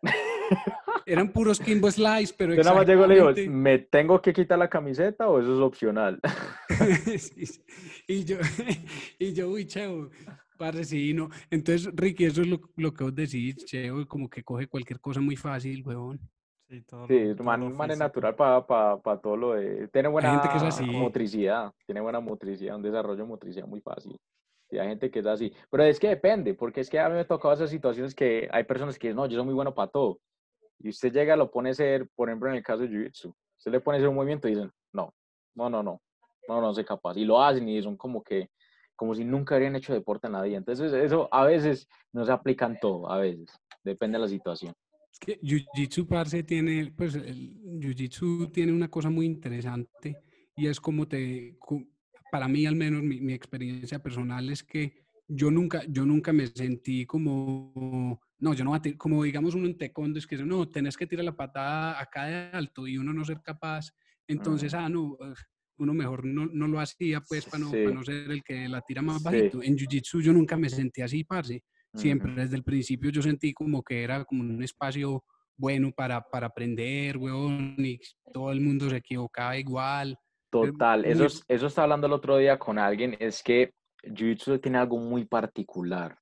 Eran puros Kimbo Slice, pero Yo nada más llego y le digo, ¿me tengo que quitar la camiseta o eso es opcional? Y yo, y yo, uy, Cheo, parce, sí, no. Entonces, Ricky, eso es lo, lo que vos decís, Cheo, como que coge cualquier cosa muy fácil, huevón. Sí, todo sí man, man es natural para pa, pa todo lo de... Tiene buena gente que es así. motricidad, tiene buena motricidad, un desarrollo de motricidad muy fácil. Sí, hay gente que es así. Pero es que depende, porque es que a mí me ha tocado esas situaciones que hay personas que dicen, no, yo soy muy bueno para todo. Y usted llega, lo pone a hacer, por ejemplo, en el caso de Jiu-Jitsu, usted le pone a hacer un movimiento y dicen, no, no, no, no, no, no soy capaz. Y lo hacen y son como que, como si nunca habrían hecho deporte la vida. Entonces, eso a veces no se aplica en todo, a veces, depende de la situación. Es que Jiu-Jitsu, parce, tiene, pues, Jiu-Jitsu tiene una cosa muy interesante y es como te, para mí al menos, mi, mi experiencia personal es que yo nunca, yo nunca me sentí como, no, yo no, como digamos uno en taekwondo, es que no, tenés que tirar la patada acá de alto y uno no ser capaz, entonces, ah, no, uno mejor no, no lo hacía pues para no, para no, ser el que la tira más bajito. En Jiu-Jitsu yo nunca me sentí así, parce. Siempre, desde el principio yo sentí como que era como un espacio bueno para, para aprender, weón, y todo el mundo se equivocaba igual. Total, eso, eso estaba hablando el otro día con alguien, es que Jiu-Jitsu tiene algo muy particular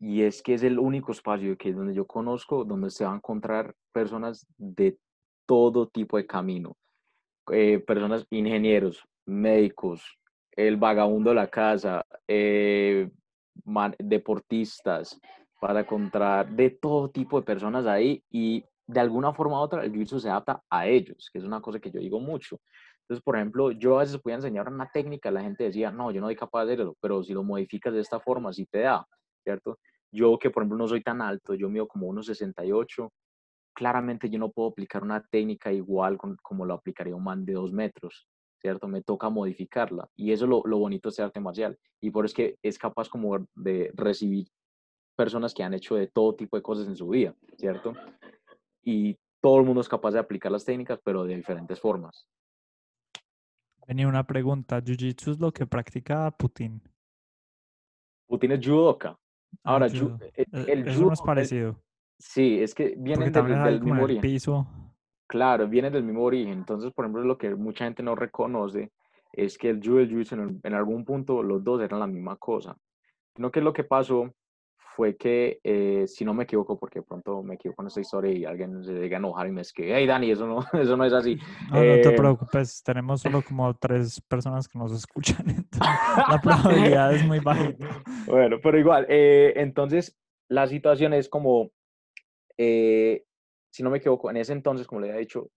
y es que es el único espacio que donde yo conozco donde se va a encontrar personas de todo tipo de camino eh, personas, ingenieros, médicos, el vagabundo de la casa, eh, deportistas, para encontrar de todo tipo de personas ahí y de alguna forma u otra el jiu se adapta a ellos, que es una cosa que yo digo mucho. Entonces, por ejemplo, yo a veces podía enseñar una técnica, la gente decía, no, yo no soy capaz de hacerlo, pero si lo modificas de esta forma, sí te da, ¿cierto? Yo que, por ejemplo, no soy tan alto, yo mido como unos 68, claramente yo no puedo aplicar una técnica igual como lo aplicaría un man de dos metros, ¿cierto? Me toca modificarla. Y eso es lo, lo bonito de este arte marcial. Y por eso es que es capaz como de recibir personas que han hecho de todo tipo de cosas en su vida, ¿cierto? Y todo el mundo es capaz de aplicar las técnicas, pero de diferentes formas. Tenía una pregunta. ¿Jiu-Jitsu es lo que practica Putin? Putin es judoka. Ah, Ahora, judo. el, Eh, el Eso judo- no es parecido. sí, es que vienen del, del mismo el origen. piso. Claro, viene del mismo origen. Entonces, por ejemplo, lo que mucha gente no reconoce es que el judo y el en, el- en algún punto los dos eran la misma cosa. Sino que lo que pasó fue que, eh, si no me equivoco, porque pronto me equivoco en esta historia y alguien se llega a enojar y me escribe, hey Dani, eso no, eso no es así. No, no te Eh, preocupes, tenemos solo como tres personas que nos escuchan, entonces la probabilidad es muy bajita. Bueno, pero igual, eh, entonces la situación es como, eh, si no me equivoco, en ese entonces, como le había dicho,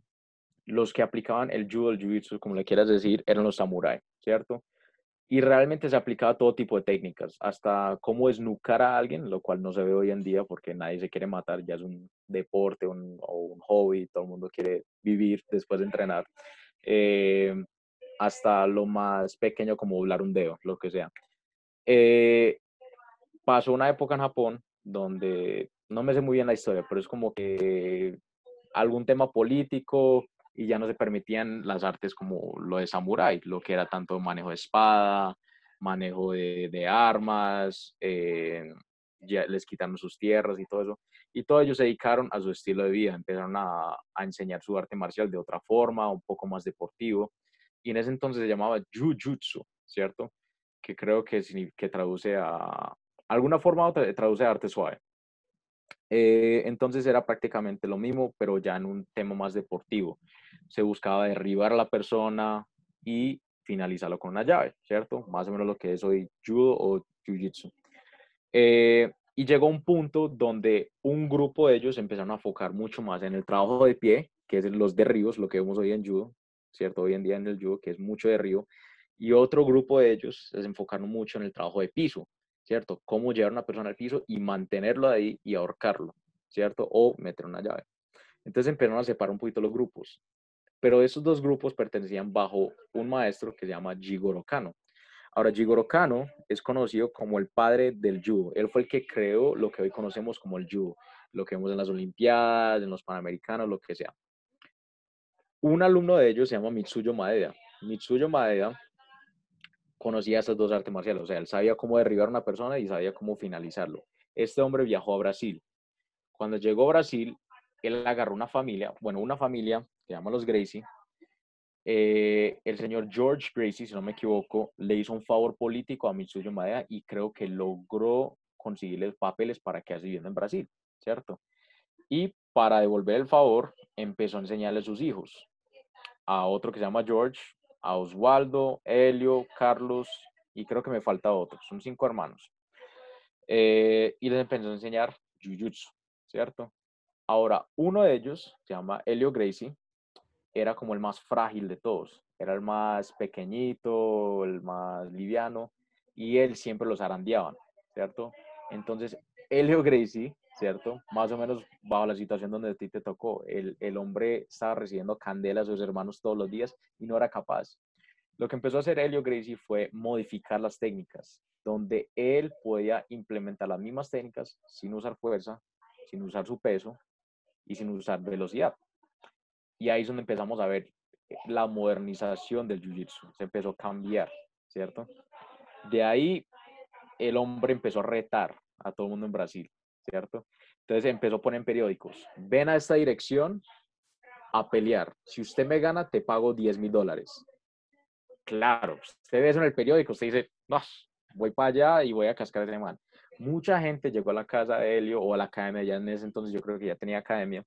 los que aplicaban el judo, el jiu-jitsu, como le quieras decir, eran los samuráis, ¿cierto? Y realmente se aplicaba todo tipo de técnicas, hasta cómo esnucar a alguien, lo cual no se ve hoy en día porque nadie se quiere matar, ya es un deporte un- o un hobby, todo el mundo quiere vivir después de entrenar, eh, hasta lo más pequeño como doblar un dedo, lo que sea. Eh, pasó una época en Japón donde no me sé muy bien la historia, pero es como que algún tema político y ya no se permitían las artes como lo de samurái, lo que era tanto manejo de espada, manejo de, de armas, eh, ya les quitaron sus tierras y todo eso. Y todos ellos se dedicaron a su estilo de vida, empezaron a, a enseñar su arte marcial de otra forma, un poco más deportivo. Y en ese entonces se llamaba Jujutsu, ¿cierto? Que creo que, que traduce a, alguna forma otra traduce a arte suave. Eh, entonces era prácticamente lo mismo, pero ya en un tema más deportivo. Se buscaba derribar a la persona y finalizarlo con una llave, ¿cierto? Más o menos lo que es hoy judo o jiu-jitsu. Eh, y llegó un punto donde un grupo de ellos empezaron a enfocar mucho más en el trabajo de pie, que es los derribos, lo que vemos hoy en judo, ¿cierto? Hoy en día en el judo, que es mucho derribo. Y otro grupo de ellos se enfocaron mucho en el trabajo de piso, ¿cierto? Cómo llevar a una persona al piso y mantenerlo ahí y ahorcarlo, ¿cierto? O meter una llave. Entonces empezaron a separar un poquito los grupos. Pero esos dos grupos pertenecían bajo un maestro que se llama Jigoro Kano. Ahora, Jigoro Kano es conocido como el padre del judo. Él fue el que creó lo que hoy conocemos como el judo, lo que vemos en las Olimpiadas, en los Panamericanos, lo que sea. Un alumno de ellos se llama Mitsuyo Maeda. Mitsuyo Maeda conocía esas dos artes marciales, o sea, él sabía cómo derribar a una persona y sabía cómo finalizarlo. Este hombre viajó a Brasil. Cuando llegó a Brasil, él agarró una familia, bueno, una familia se llama los Gracie. Eh, el señor George Gracie, si no me equivoco, le hizo un favor político a Mitsuyo Maeda y creo que logró conseguirle papeles para que viviendo en Brasil, ¿cierto? Y para devolver el favor, empezó a enseñarle a sus hijos, a otro que se llama George, a Oswaldo, Helio, Carlos y creo que me falta otro, son cinco hermanos. Eh, y les empezó a enseñar Jujutsu, ¿cierto? Ahora, uno de ellos, se llama Helio Gracie, era como el más frágil de todos, era el más pequeñito, el más liviano, y él siempre los arandeaban, ¿cierto? Entonces, Helio Gracie, ¿cierto? Más o menos bajo la situación donde a ti te tocó, el, el hombre estaba recibiendo candela a sus hermanos todos los días y no era capaz. Lo que empezó a hacer Helio Gracie fue modificar las técnicas, donde él podía implementar las mismas técnicas sin usar fuerza, sin usar su peso y sin usar velocidad. Y ahí es donde empezamos a ver la modernización del Jiu-Jitsu, se empezó a cambiar, ¿cierto? De ahí el hombre empezó a retar a todo el mundo en Brasil, ¿cierto? Entonces empezó a poner periódicos, ven a esta dirección a pelear, si usted me gana te pago 10 mil dólares. Claro, usted ve eso en el periódico, usted dice, no, voy para allá y voy a cascar ese man. Mucha gente llegó a la casa de Helio o a la academia, ya en ese entonces yo creo que ya tenía academia,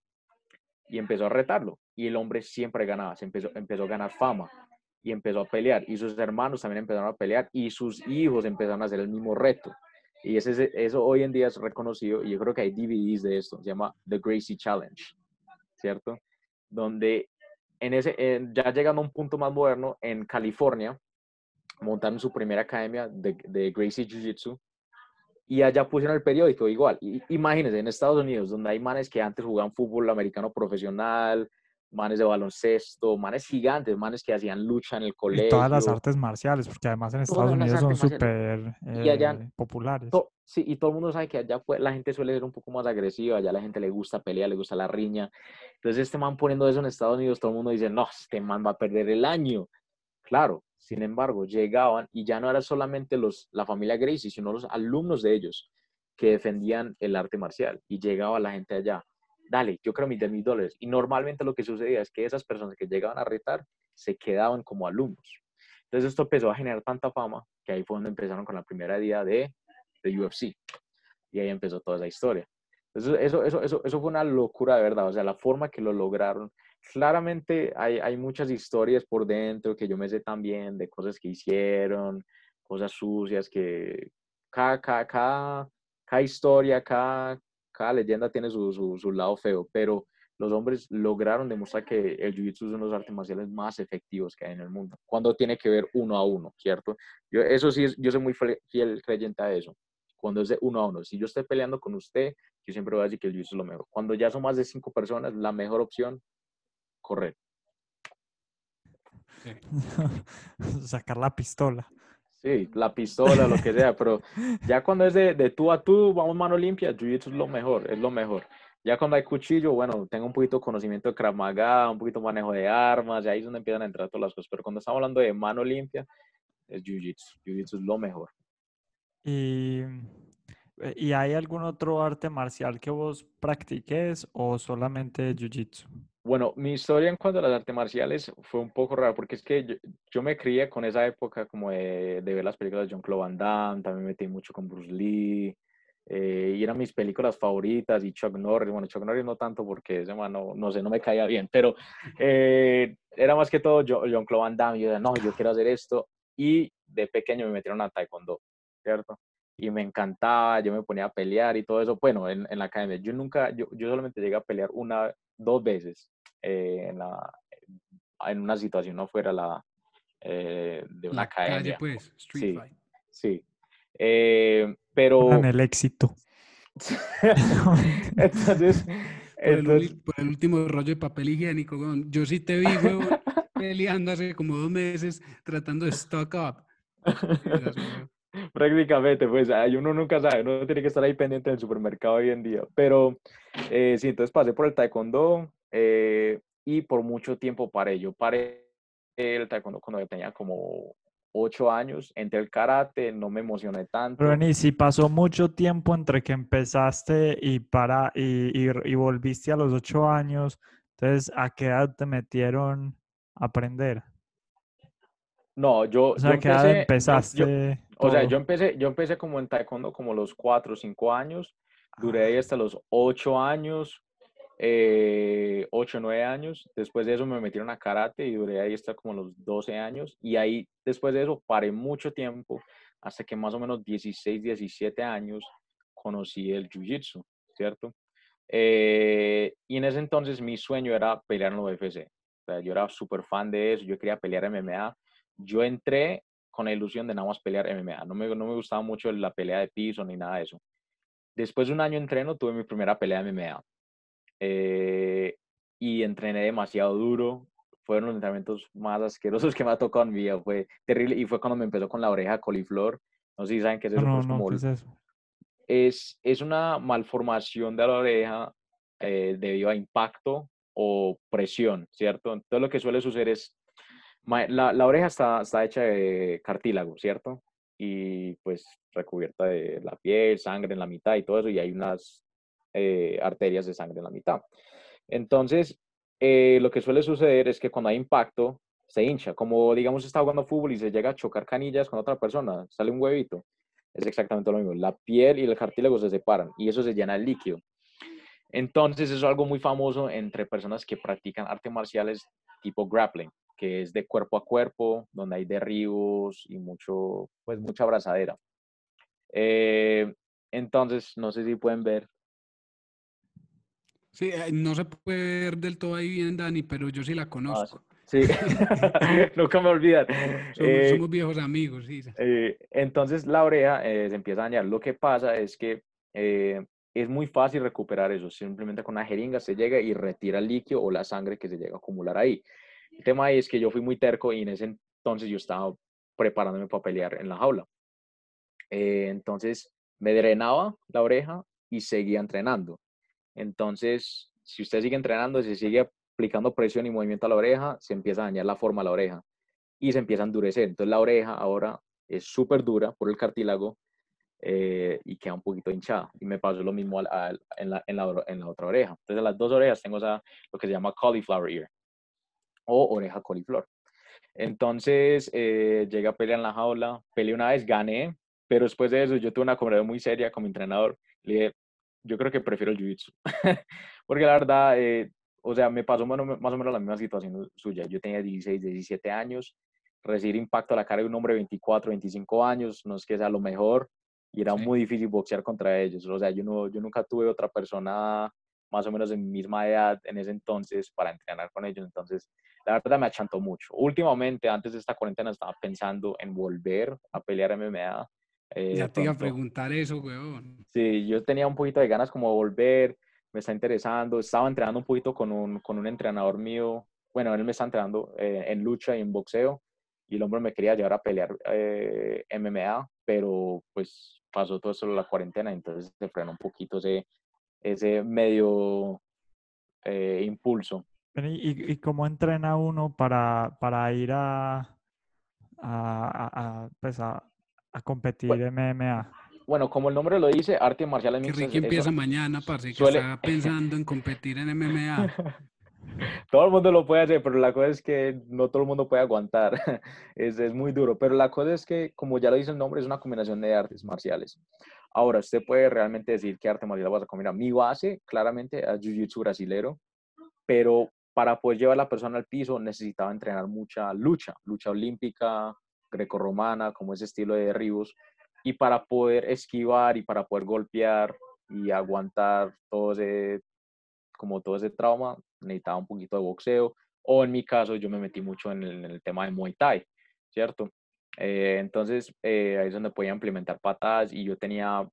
y empezó a retarlo. Y el hombre siempre ganaba, se empezó, empezó a ganar fama y empezó a pelear. Y sus hermanos también empezaron a pelear y sus hijos empezaron a hacer el mismo reto. Y ese, eso hoy en día es reconocido y yo creo que hay DVDs de esto, se llama The Gracie Challenge, ¿cierto? Donde en ese, ya llegando a un punto más moderno, en California, montaron su primera academia de, de Gracie Jiu-Jitsu y allá pusieron el periódico igual. Y, imagínense, en Estados Unidos, donde hay manes que antes jugaban fútbol americano profesional, manes de baloncesto, manes gigantes, manes que hacían lucha en el colegio. Y todas las artes marciales, porque además en Estados Unidos son súper eh, populares. sí, y todo el mundo sabe que allá la gente suele ser un poco más agresiva, allá la gente le gusta pelear, le gusta la riña. Entonces este man poniendo eso en Estados Unidos, todo el mundo dice, no, este man va a perder el año. Claro, sin embargo, llegaban y ya no era solamente los, la familia Gracie, sino los alumnos de ellos que defendían el arte marcial. Y llegaba la gente allá dale, yo creo mis 10 mil dólares. Y normalmente lo que sucedía es que esas personas que llegaban a retar se quedaban como alumnos. Entonces esto empezó a generar tanta fama que ahí fue donde empezaron con la primera día de, de UFC. Y ahí empezó toda esa historia. Eso, eso, eso, eso fue una locura de verdad. O sea, la forma que lo lograron. Claramente hay, hay muchas historias por dentro que yo me sé también de cosas que hicieron, cosas sucias que cada, cada, cada, cada historia, cada, cada leyenda tiene su, su, lado feo, pero los hombres lograron demostrar que el jiu-jitsu es uno de los artes marciales más efectivos que hay en el mundo, cuando tiene que ver uno a uno, ¿cierto? Yo, eso sí, yo soy muy fiel creyente a eso, cuando es de uno a uno. Si yo estoy peleando con usted, yo siempre voy a decir que el jiu-jitsu es lo mejor. Cuando ya son más de cinco personas, la mejor opción, correr. Sacar la pistola. Sí, la pistola, lo que sea, pero ya cuando es de, de tú a tú, vamos mano limpia, jiu-jitsu es lo mejor, es lo mejor. Ya cuando hay cuchillo, bueno, tengo un poquito de conocimiento de Krav un poquito de manejo de armas, y ahí es donde empiezan a entrar todas las cosas. Pero cuando estamos hablando de mano limpia, es jiu-jitsu. Jiu-jitsu es lo mejor. Y, eh, ¿Y hay algún otro arte marcial que vos practiques o solamente jiu-jitsu? Bueno, mi historia en cuanto a las artes marciales fue un poco rara porque es que yo, me crié con esa época como de, ver las películas de John Van Damme, también me metí mucho con Bruce Lee, eh, y eran mis películas favoritas, y Chuck Norris, bueno, Chuck Norris no tanto porque ese man no, sé, no me caía bien, pero eh, era más que todo John, Claude Van Damme, yo decía, no, yo quiero hacer esto, y de pequeño me metieron a Taekwondo, ¿cierto? Y me encantaba, yo me ponía a pelear y todo eso, bueno, en, en la academia, yo nunca, yo, yo solamente llegué a pelear una, dos veces, eh, en, la, en una situación no fuera la, eh, de una academia. pues, sí, Sí. Eh, pero... En el éxito. entonces... Por, el, último rollo de papel higiénico, yo sí te vi, peleando hace como dos meses tratando de stock up. Prácticamente, pues uno nunca sabe, uno tiene que estar ahí pendiente del supermercado hoy en día. Pero sí, entonces pasé por el taekwondo, eh, y por mucho tiempo paré. Yo paré el taekwondo cuando yo tenía como ocho años, entré el karate, no me emocioné tanto. Pero ni si pasó mucho tiempo entre que empezaste y, para, y, y, volviste a los ocho años, entonces, ¿a qué edad te metieron a aprender? No, yo, o sea, yo ¿qué edad empezaste? o sea, yo empecé, yo empecé como en taekwondo como los cuatro o cinco años, duré ahí ah. hasta los ocho años, eh, 8 o 9 años. Después de eso me metieron a karate y duré ahí hasta como los 12 años. Y ahí, después de eso, paré mucho tiempo, hasta que más o menos 16, 17 años conocí el jiu-jitsu, ¿cierto? Eh, y en ese entonces mi sueño era pelear en la UFC. Yo era súper fan de eso, yo quería pelear MMA. Yo entré con la ilusión de nada más pelear MMA. No me, no me gustaba mucho la pelea de piso ni nada de eso. Después de un año entreno, tuve mi primera pelea de MMA. Eh, y entrené demasiado duro. Fueron los entrenamientos más asquerosos que me ha tocado en mi vida. Fue terrible. Y fue cuando me empezó con la oreja coliflor. No sé si saben qué es eso. No, no, es eso? Es, es una malformación de la oreja eh, debido a impacto o presión, ¿cierto? Entonces lo que suele suceder es, la, la oreja está, está hecha de cartílago, ¿cierto? Y pues recubierta de la piel, sangre en la mitad y todo eso, y hay unas eh, arterias de sangre en la mitad. Entonces, eh, lo que suele suceder es que cuando hay impacto, se hincha. Como, digamos, está jugando fútbol y se llega a chocar canillas con otra persona, sale un huevito. Es exactamente lo mismo. La piel y el cartílago se separan y eso se llena de líquido. Entonces, eso es algo muy famoso entre personas que practican artes marciales tipo grappling, que es de cuerpo a cuerpo, donde hay derribos y mucho, pues, mucha abrazadera. Eh, entonces, no sé si pueden ver Sí, eh, no se puede ver del todo ahí bien, Dani, pero yo sí la ah, conozco. sí, nunca me olvidan. Eh, somos, viejos amigos, sí. Eh, entonces la oreja se empieza a dañar. Lo que pasa es que es muy fácil recuperar eso. Simplemente con una jeringa se llega y retira el líquido o la sangre que se llega a acumular ahí. El tema es que yo fui muy terco y en ese entonces yo estaba preparándome para pelear en la jaula. Eh, entonces me drenaba la oreja y seguía entrenando. Entonces, si usted sigue entrenando, si sigue aplicando presión y movimiento a la oreja, se empieza a dañar la forma de la oreja y se empieza a endurecer. Entonces la oreja ahora es súper dura por el cartílago eh, y queda un poquito hinchada. Y me pasó lo mismo en, la, en, la, en, la, otra oreja. Entonces, las dos orejas tengo esa, lo que se llama cauliflower ear o oreja coliflor. Entonces, eh, llegué a pelear en la jaula, peleé una vez, gané, pero después de eso yo tuve una conversación muy seria con mi entrenador. Le dije, yo creo que prefiero el jiu-jitsu. Porque la verdad, eh, o sea, me pasó más o menos la misma situación suya. Yo tenía 16, 17 años, recibir impacto a la cara de un hombre de 24, 25 años, no es que sea lo mejor, y era muy difícil boxear contra ellos. O sea, yo, no, yo nunca tuve otra persona más o menos de mi misma edad en ese entonces para entrenar con ellos. Entonces, la verdad me achantó mucho. Últimamente, antes de esta cuarentena, estaba pensando en volver a pelear MMA. Eh, ya te iba a preguntar eso, weón. Sí, yo tenía un poquito de ganas como de volver, me está interesando. Estaba entrenando un poquito con un, con un entrenador mío. Bueno, él me está entrenando eh, en lucha y en boxeo y el hombre me quería llevar a pelear eh, MMA, pero pues pasó todo eso la cuarentena, entonces se frenó un poquito ese, ese medio eh, impulso. ¿Y, ¿Y, cómo entrena uno para, para ir a, a, a, pues a, a competir en MMA? Bueno, como el nombre lo dice, arte marcial mixtas. Que Ricky empieza mañana, parce, que está pensando en competir en MMA. todo el mundo lo puede hacer, pero la cosa es que no todo el mundo puede aguantar. es, es muy duro. Pero la cosa es que, como ya lo dice el nombre, es una combinación de artes marciales. Ahora, usted puede realmente decir qué arte marcial vas a combinar. Mi base, claramente, es Jiu-Jitsu brasilero, pero para poder llevar a la persona al piso necesitaba entrenar mucha lucha, lucha olímpica, grecorromana, como ese estilo de derribos, y para poder esquivar y para poder golpear y aguantar todo ese, como todo ese trauma, necesitaba un poquito de boxeo, o en mi caso yo me metí mucho en el, en el tema de Muay Thai, ¿cierto? Eh, entonces, eh, ahí es donde podía implementar patadas y yo tenía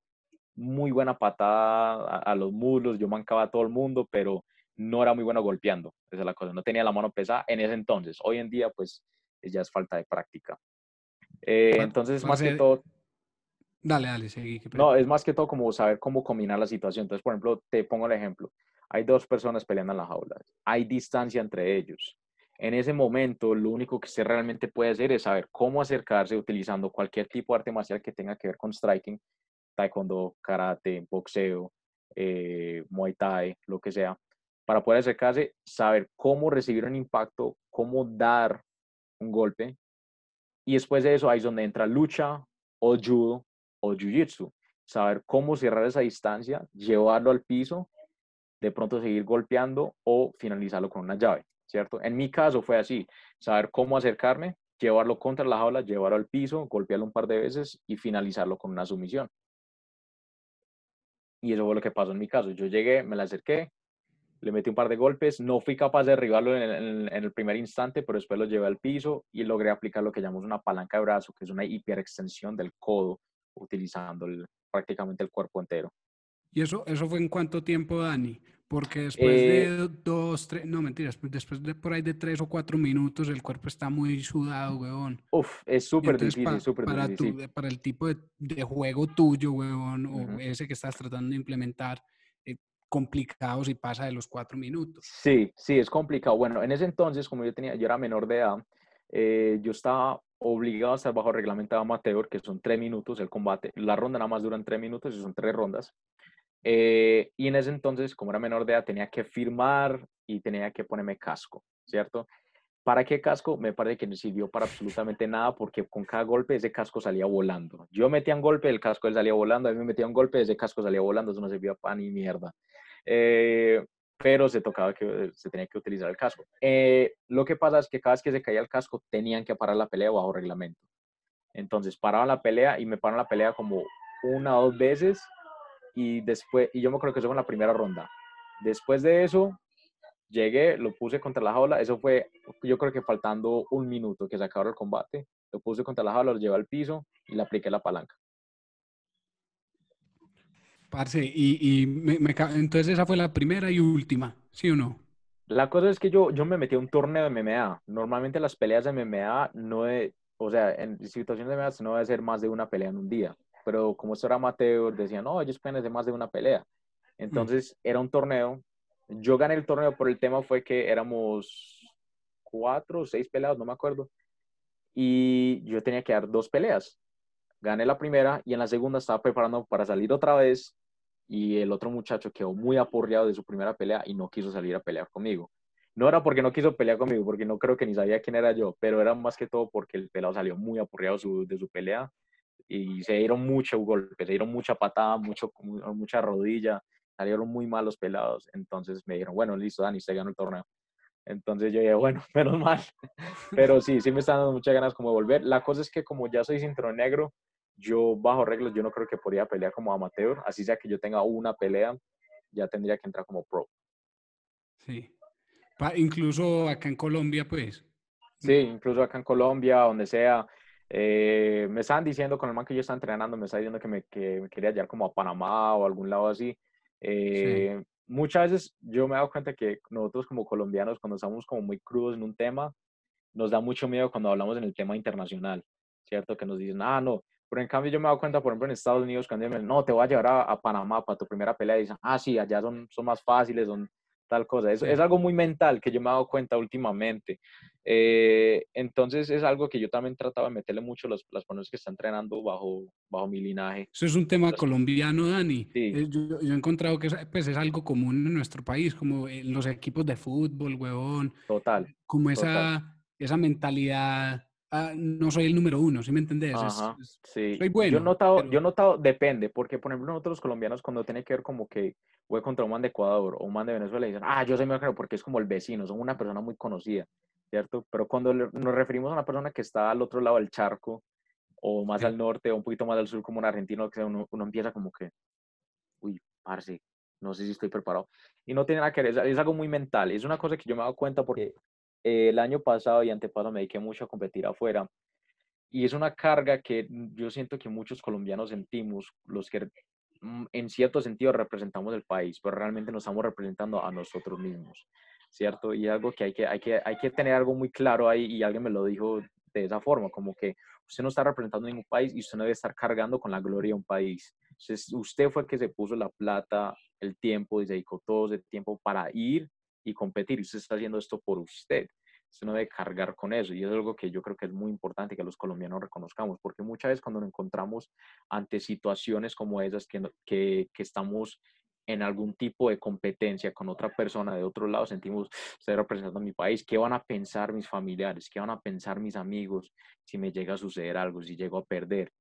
muy buena patada a, los muslos, yo mancaba a todo el mundo, pero no era muy bueno golpeando, esa es la cosa, no tenía la mano pesada en ese entonces. Hoy en día, pues, ya es falta de práctica. Eh, entonces, más que todo... Dale, dale, seguí. No, es más que todo como saber cómo combinar la situación. Entonces, por ejemplo, te pongo el ejemplo. Hay dos personas peleando en la jaula. Hay distancia entre ellos en ese momento lo único que usted realmente puede hacer es saber cómo acercarse utilizando cualquier tipo de arte marcial que tenga que ver con striking, taekwondo, karate, boxeo, eh, muay thai, lo que sea, para poder acercarse, saber cómo recibir un impacto, cómo dar un golpe. Y después de eso, ahí es donde entra lucha o judo o jiu-jitsu. Saber cómo cerrar esa distancia, llevarlo al piso, de pronto seguir golpeando o finalizarlo con una llave. ¿cierto? En mi caso fue así, saber cómo acercarme, llevarlo contra la jaula, llevarlo al piso, golpearlo un par de veces y finalizarlo con una sumisión. Y eso fue lo que pasó en mi caso. Yo llegué, me la acerqué, le metí un par de golpes, no fui capaz de derribarlo en el, primer instante, pero después lo llevé al piso y logré aplicar lo que llamamos una palanca de brazo, que es una hiperextensión del codo, utilizando prácticamente el cuerpo entero. ¿Y eso, eso fue en cuánto tiempo, Dani? Porque después de eh, dos, tres, no mentiras, después de por ahí de tres o cuatro minutos el cuerpo está muy sudado, weón. Uf, es súper difícil, súper para difícil. para el tipo de, de, juego tuyo, weón, o ese que estás tratando de implementar, complicado si pasa de los cuatro minutos. Sí, sí, es complicado. Bueno, en ese entonces, como yo tenía, yo era menor de edad, eh, yo estaba obligado a estar bajo reglamento amateur, que son tres minutos el combate. La ronda nada más duran tres minutos y son tres rondas. Eh, y en ese entonces, como era menor de edad, tenía que firmar y tenía que ponerme casco, ¿cierto? ¿Para qué casco? Me parece que no sirvió para absolutamente nada porque con cada golpe ese casco salía volando. Yo metía un golpe, el casco él salía volando, a mí me metía un golpe, ese casco salía volando, eso no servía para ni mierda. Eh, pero se tocaba que se tenía que utilizar el casco. Eh, lo que pasa es que cada vez que se caía el casco tenían que parar la pelea bajo reglamento. Entonces paraban la pelea y me pararon la pelea como una o dos veces y después, y yo me acuerdo que eso fue la primera ronda. Después de eso, llegué, lo puse contra la jaula, eso fue, yo creo que faltando un minuto que se acabó el combate, lo puse contra la jaula, lo llevé al piso y le apliqué la palanca. Parce, y, y me, me entonces esa fue la primera y última, ¿sí o no? La cosa es que yo, yo me metí a un torneo de MMA. Normalmente las peleas de MMA no o sea, en situaciones de MMA no debe ser más de una pelea en un día. Pero como esto era amateur, decían, no, ellos pueden hacer más de una pelea. Entonces era un torneo. Yo gané el torneo por el tema fue que éramos cuatro o seis peleados, no me acuerdo. Y yo tenía que dar dos peleas. Gané la primera y en la segunda estaba preparando para salir otra vez y el otro muchacho quedó muy aporreado de su primera pelea y no quiso salir a pelear conmigo. No era porque no quiso pelear conmigo, porque no creo que ni sabía quién era yo, pero era más que todo porque el pelado salió muy aporreado su, de su pelea y se dieron mucho golpe, se dieron mucha patada, mucho, mucha rodilla, salieron muy malos pelados. Entonces me dijeron, bueno, listo, Dani, usted ganó el torneo. Entonces yo dije, bueno, menos mal. Pero sí, sí me están dando muchas ganas como de volver. La cosa es que como ya soy cinturón negro, yo bajo reglas, yo no creo que podría pelear como amateur, así sea que yo tenga una pelea, ya tendría que entrar como pro. Sí. Pa- incluso acá en Colombia, pues. Sí, incluso acá en Colombia, donde sea. eh, me estaban diciendo con el man que yo estaba entrenando, me estaba diciendo que me, que me quería llevar como a Panamá o algún lado así. Eh, Muchas veces yo me he dado cuenta que nosotros como colombianos, cuando estamos como muy crudos en un tema, nos da mucho miedo cuando hablamos en el tema internacional, ¿cierto? Que nos dicen, ah, no. Pero en cambio yo me he dado cuenta, por ejemplo, en Estados Unidos, cuando dicen, no, te voy a llevar a, a Panamá para tu primera pelea, y dicen, ah, sí, allá son, son más fáciles, son tal cosa. Es, Sí. es algo muy mental que yo me he dado cuenta últimamente. Eh, entonces es algo que yo también trataba de meterle mucho a los, las personas que están entrenando bajo, bajo mi linaje. Eso es un tema Entonces, colombiano, Dani. Sí. Eh, Yo, yo he encontrado que es, pues, es algo común en nuestro país, como en los equipos de fútbol, huevón, Total. como Total. esa, esa mentalidad, ah, no soy el número uno, ¿sí me entendés? Es- Ajá, es- sí. soy Yo bueno, he notado, pero- yo notado, depende, porque por ejemplo nosotros los colombianos cuando tiene que ver como que voy contra un man de Ecuador o un man de Venezuela dicen, ah, yo soy mejor porque es como el vecino, son una persona muy conocida, ¿cierto? Pero cuando nos referimos a una persona que está al otro lado del charco o más Sí. al norte o un poquito más al sur como un argentino, que uno, uno empieza como que, uy, parce, no sé si estoy preparado. Y no tiene nada que ver, es, es algo muy mental, es una cosa que yo me he dado cuenta porque eh, el año pasado y antepasado me dediqué mucho a competir afuera y es una carga que yo siento que muchos colombianos sentimos, los que mm, en cierto sentido representamos el país, pero realmente nos estamos representando a nosotros mismos, ¿cierto? Y algo que hay que, hay que, hay que tener algo muy claro ahí y alguien me lo dijo de esa forma, como que usted no está representando ningún país y usted no debe estar cargando con la gloria de un país. Entonces, usted fue el que se puso la plata, el tiempo y se dedicó todo ese tiempo para ir y competir usted está haciendo esto por usted usted no debe cargar con eso. Y es algo que yo creo que es muy importante que los colombianos reconozcamos, porque muchas veces cuando nos encontramos ante situaciones como esas, que, que, que estamos en algún tipo de competencia con otra persona de otro lado, sentimos, estoy representando mi país, ¿qué van a pensar mis familiares? ¿Qué van a pensar mis amigos si me llega a suceder algo, si llego a perder?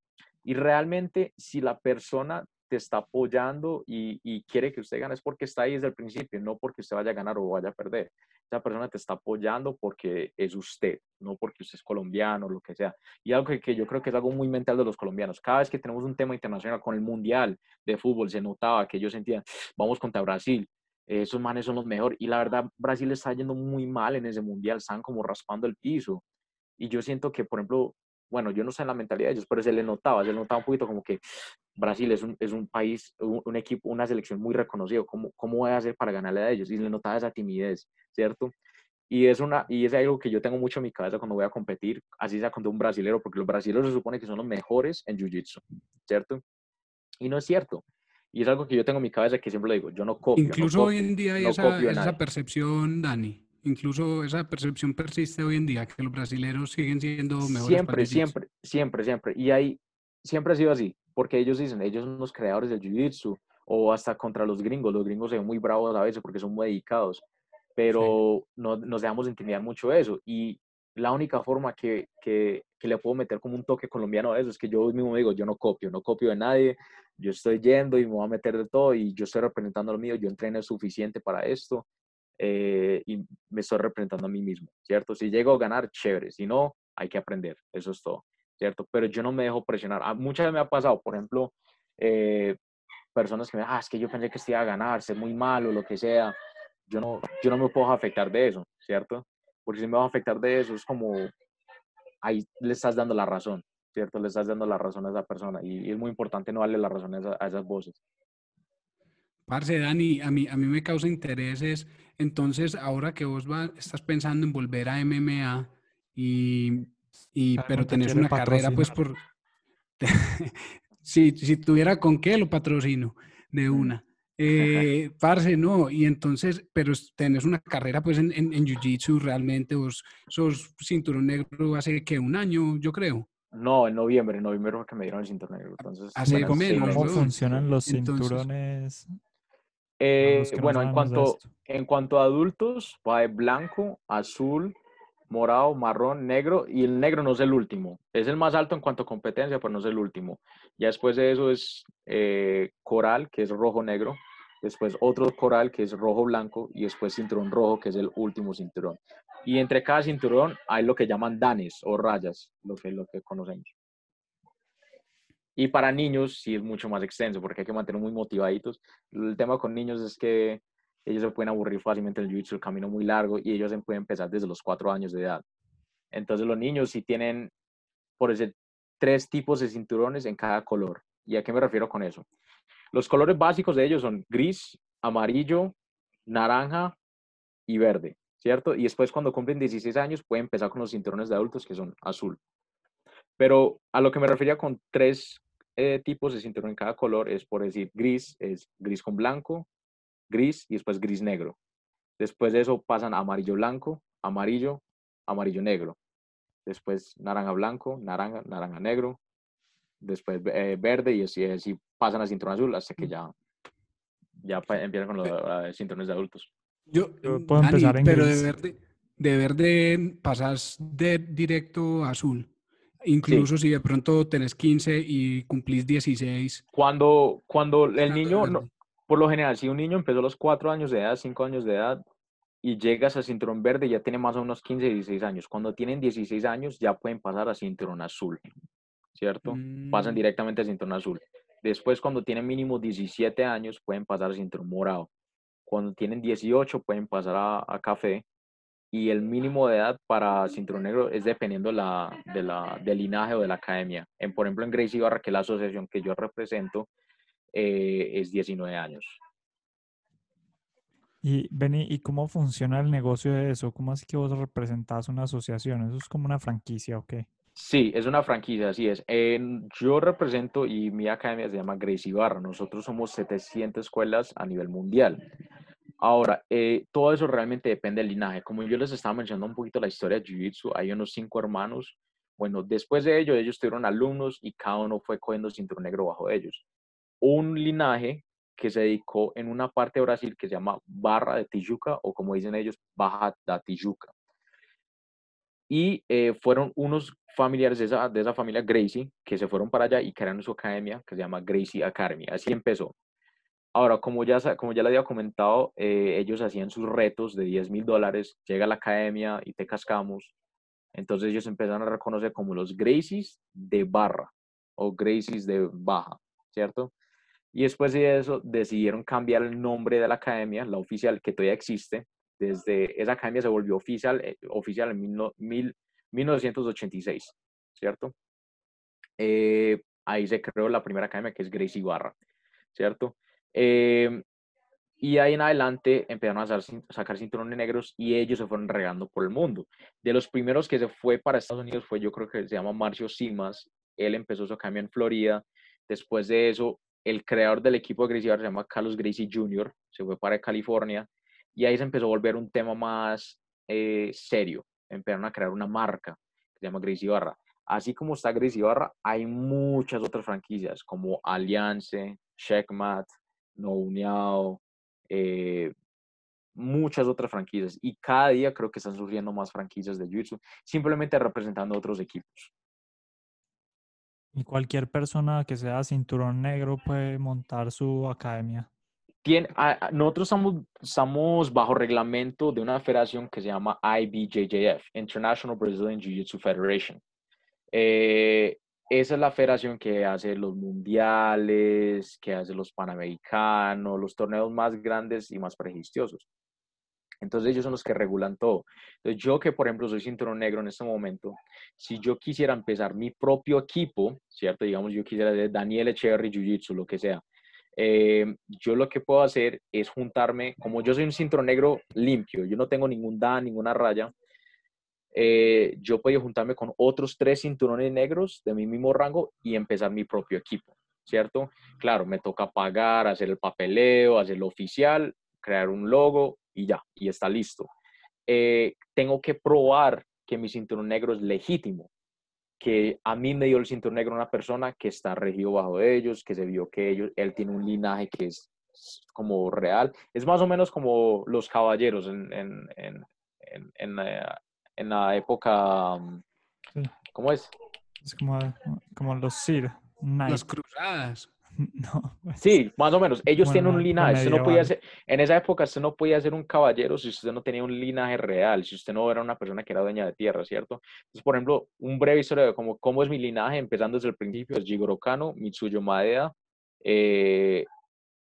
Y realmente, si la persona te está apoyando y, y quiere que usted gane, es porque está ahí desde el principio, no porque usted vaya a ganar o vaya a perder esa persona te está apoyando porque es usted, no porque usted es colombiano, lo que sea. Y algo que, que yo creo que es algo muy mental de los colombianos. Cada vez que tenemos un tema internacional con el Mundial de Fútbol, se notaba que ellos sentían, vamos contra Brasil, esos manes son los mejores. Y la verdad, Brasil está yendo muy mal en ese Mundial, están como raspando el piso. Y yo siento que, por ejemplo, bueno, yo no sé en la mentalidad de ellos, pero se le notaba, se le notaba un poquito como que Brasil es un, es un país, un, un equipo, una selección muy reconocido. ¿Cómo, ¿Cómo voy a hacer para ganarle a ellos? Y le notaba esa timidez, ¿cierto? Y es, una, y es algo que yo tengo mucho en mi cabeza cuando voy a competir, así sea contra un brasilero, porque los brasileños se supone que son los mejores en jiu-jitsu, ¿cierto? Y no es cierto. Y es algo que yo tengo en mi cabeza que siempre lo digo, yo no copio. no Incluso hoy copio, en día hay no esa, esa percepción, Dani. Incluso esa percepción persiste hoy en día, que los brasileños siguen siendo mejores Siempre, siempre, siempre, siempre. Y ahí siempre ha sido así, porque ellos dicen, ellos son los creadores del jiu-jitsu, o hasta contra los gringos. Los gringos se ven muy bravos a veces porque son muy dedicados, pero no, nos dejamos intimidar mucho eso. Y la única forma que, que, que le puedo meter como un toque colombiano a eso es que yo mismo digo, yo no copio, no copio de nadie, yo estoy yendo y me voy a meter de todo y yo estoy representando lo mío, yo entrené suficiente para esto eh, y me estoy representando a mí mismo, ¿cierto? Si llego a ganar, chévere, si no, hay que aprender, eso es todo, ¿cierto? Pero yo no me dejo presionar. A- Muchas veces me ha pasado, por ejemplo, eh, personas que me ah, es que yo pensé que iba a ganar, sé muy malo, lo que sea. Yo no, yo no me puedo afectar de eso, ¿cierto? Porque si me voy a afectar de eso, es como, ahí le estás dando la razón, ¿cierto? Le estás dando la razón a esa persona y, y es muy importante no darle la razón a, esa- a esas voces. Parce, Dani, a mí, a mí me causa intereses. Entonces, ahora que vos va, estás pensando en volver a MMA y, y pero tenés una carrera, pues por... si, si tuviera con qué, lo patrocino de mm. una. Eh, parce, no, y entonces, pero tenés una carrera pues en, en, Jiu-Jitsu realmente, vos sos cinturón negro hace que un año, yo creo. No, en noviembre, en noviembre fue que me dieron el cinturón negro. Entonces, hace bueno, ¿Cómo funcionan los cinturones? Eh, bueno, en cuanto, en cuanto a adultos, va de blanco, azul, morado, marrón, negro, y el negro no es el último. Es el más alto en cuanto a competencia, pero no es el último. Ya después de eso es eh, coral, que es rojo-negro, después otro coral, que es rojo-blanco, y después cinturón rojo, que es el último cinturón. Y entre cada cinturón hay lo que llaman danes o rayas, lo que, lo que conocemos. Y para niños sí es mucho más extenso, porque hay que mantener muy motivaditos. El tema con niños es que ellos se pueden aburrir fácilmente en el jiu-jitsu, el camino muy largo, y ellos pueden empezar desde los cuatro años de edad. Entonces los niños sí tienen, por ese tres tipos de cinturones en cada color. ¿Y a qué me refiero con eso? Los colores básicos de ellos son gris, amarillo, naranja y verde, ¿cierto? Y después cuando cumplen 16 años pueden empezar con los cinturones de adultos que son azul. Pero a lo que me refería con tres eh, tipos de cinturón en cada color es por decir gris, es gris con blanco, gris y después gris negro. Después de eso pasan amarillo blanco, amarillo, amarillo negro. Después naranja blanco, naranja, naranja negro. Después eh, verde y así, así, pasan a cinturón azul hasta que ya, ya empiezan con los cinturones de adultos. Yo, puedo empezar en pero de verde, de verde pasas de directo a azul. Incluso si de pronto tenés 15 y cumplís 16. Cuando, cuando el niño, por lo general, si un niño empezó a los 4 años de edad, 5 años de edad, y llegas a cinturón verde, ya tiene más o menos 15, 16 años. Cuando tienen 16 años, ya pueden pasar a cinturón azul, ¿cierto? Pasan mm. directamente a cinturón azul. Después, cuando tienen mínimo 17 años, pueden pasar a cinturón morado. Cuando tienen 18, pueden pasar a café y el mínimo de edad para cinturón negro es dependiendo la, de la, del linaje o de la academia. En, por ejemplo, en Gracie Barra, que es la asociación que yo represento, eh, es 19 años. Y Benny, ¿y cómo funciona el negocio de eso? ¿Cómo es que vos representás una asociación? ¿Eso es como una franquicia o qué? Sí, es una franquicia, así es. yo represento y mi academia se llama Gracie Barra. Nosotros somos 700 escuelas a nivel mundial. Ahora, eh, todo eso realmente depende del linaje. Como yo les estaba mencionando un poquito la historia de Jiu-Jitsu, hay unos cinco hermanos. Bueno, después de ello, ellos tuvieron alumnos y cada uno fue cogiendo cinturón negro bajo ellos. Un linaje que se dedicó en una parte de Brasil que se llama Barra de Tijuca, o como dicen ellos, Baja da Tijuca. Y eh, fueron unos familiares de esa, de esa familia Gracie que se fueron para allá y crearon su academia que se llama Gracie Academy. Así empezó. Ahora, como ya, como ya le había comentado, eh, ellos hacían sus retos de 10 mil dólares, llega a la academia y te cascamos. Entonces ellos empezaron a reconocer como los Gracies de barra o Gracies de baja, ¿cierto? Y después de eso decidieron cambiar el nombre de la academia, la oficial que todavía existe. Desde esa academia se volvió oficial, eh, oficial en mil, 1986, ¿cierto? Eh, ahí se creó la primera academia que es Gracie Barra, ¿cierto? Em, y ahí en adelante empezaron a sacar cinturones negros y ellos se fueron regando por el mundo. De los primeros que se fue para Estados Unidos fue, yo creo que se llama Marcio Simas. Él empezó su cambio en Florida. Después de eso, el creador del equipo de Gracie se llama Carlos Gracie Jr., se fue para California. Y ahí se empezó a volver un tema más eh, serio. Empezaron a crear una marca que se llama Gracie Barra. Así como está Gracie Barra, hay muchas otras franquicias como Alliance, Checkmat, no Uniao, eh, muchas otras franquicias. Y cada día creo que están surgiendo más franquicias de Jiu-Jitsu, simplemente representando otros equipos. Y cualquier persona que sea cinturón negro puede montar su academia. Tiene, nosotros estamos, estamos bajo reglamento de una federación que se llama IBJJF, International Brazilian Jiu-Jitsu Federation. Eh, esa es la federación que hace los mundiales, que hace los panamericanos, los torneos más grandes y más prestigiosos. Entonces ellos son los que regulan todo. Entonces yo que por ejemplo soy cinturón negro en este momento, si yo quisiera empezar mi propio equipo, ¿cierto? Digamos yo quisiera de Daniel Echeverry Jiu Jitsu, lo que sea. Eh, yo lo que puedo hacer es juntarme, como yo soy un cinturón negro limpio, yo no tengo ningún dan, ninguna raya, eh, yo puedo juntarme con otros tres cinturones negros de mi mismo rango y empezar mi propio equipo, ¿cierto? Claro, me toca pagar, hacer el papeleo, hacer lo oficial, crear un logo y ya, y está listo. Eh, tengo que probar que mi cinturón negro es legítimo, que a mí me dio el cinturón negro una persona que está regido bajo ellos, que se vio que ellos, él tiene un linaje que es como real. Es más o menos como los caballeros en, en, en, la, en la, época, ¿cómo es? Es como, como los Sir. Las cruzadas. No. Pues, sí, más o menos. Ellos tienen un linaje. no podía ser, en esa época usted no podía ser un caballero si usted no tenía un linaje real, si usted no era una persona que era dueña de tierra, ¿cierto? Entonces, por ejemplo, un breve historia de cómo, cómo es mi linaje, empezando desde el principio, es Jigoro Kano, Mitsuyo Maeda, eh,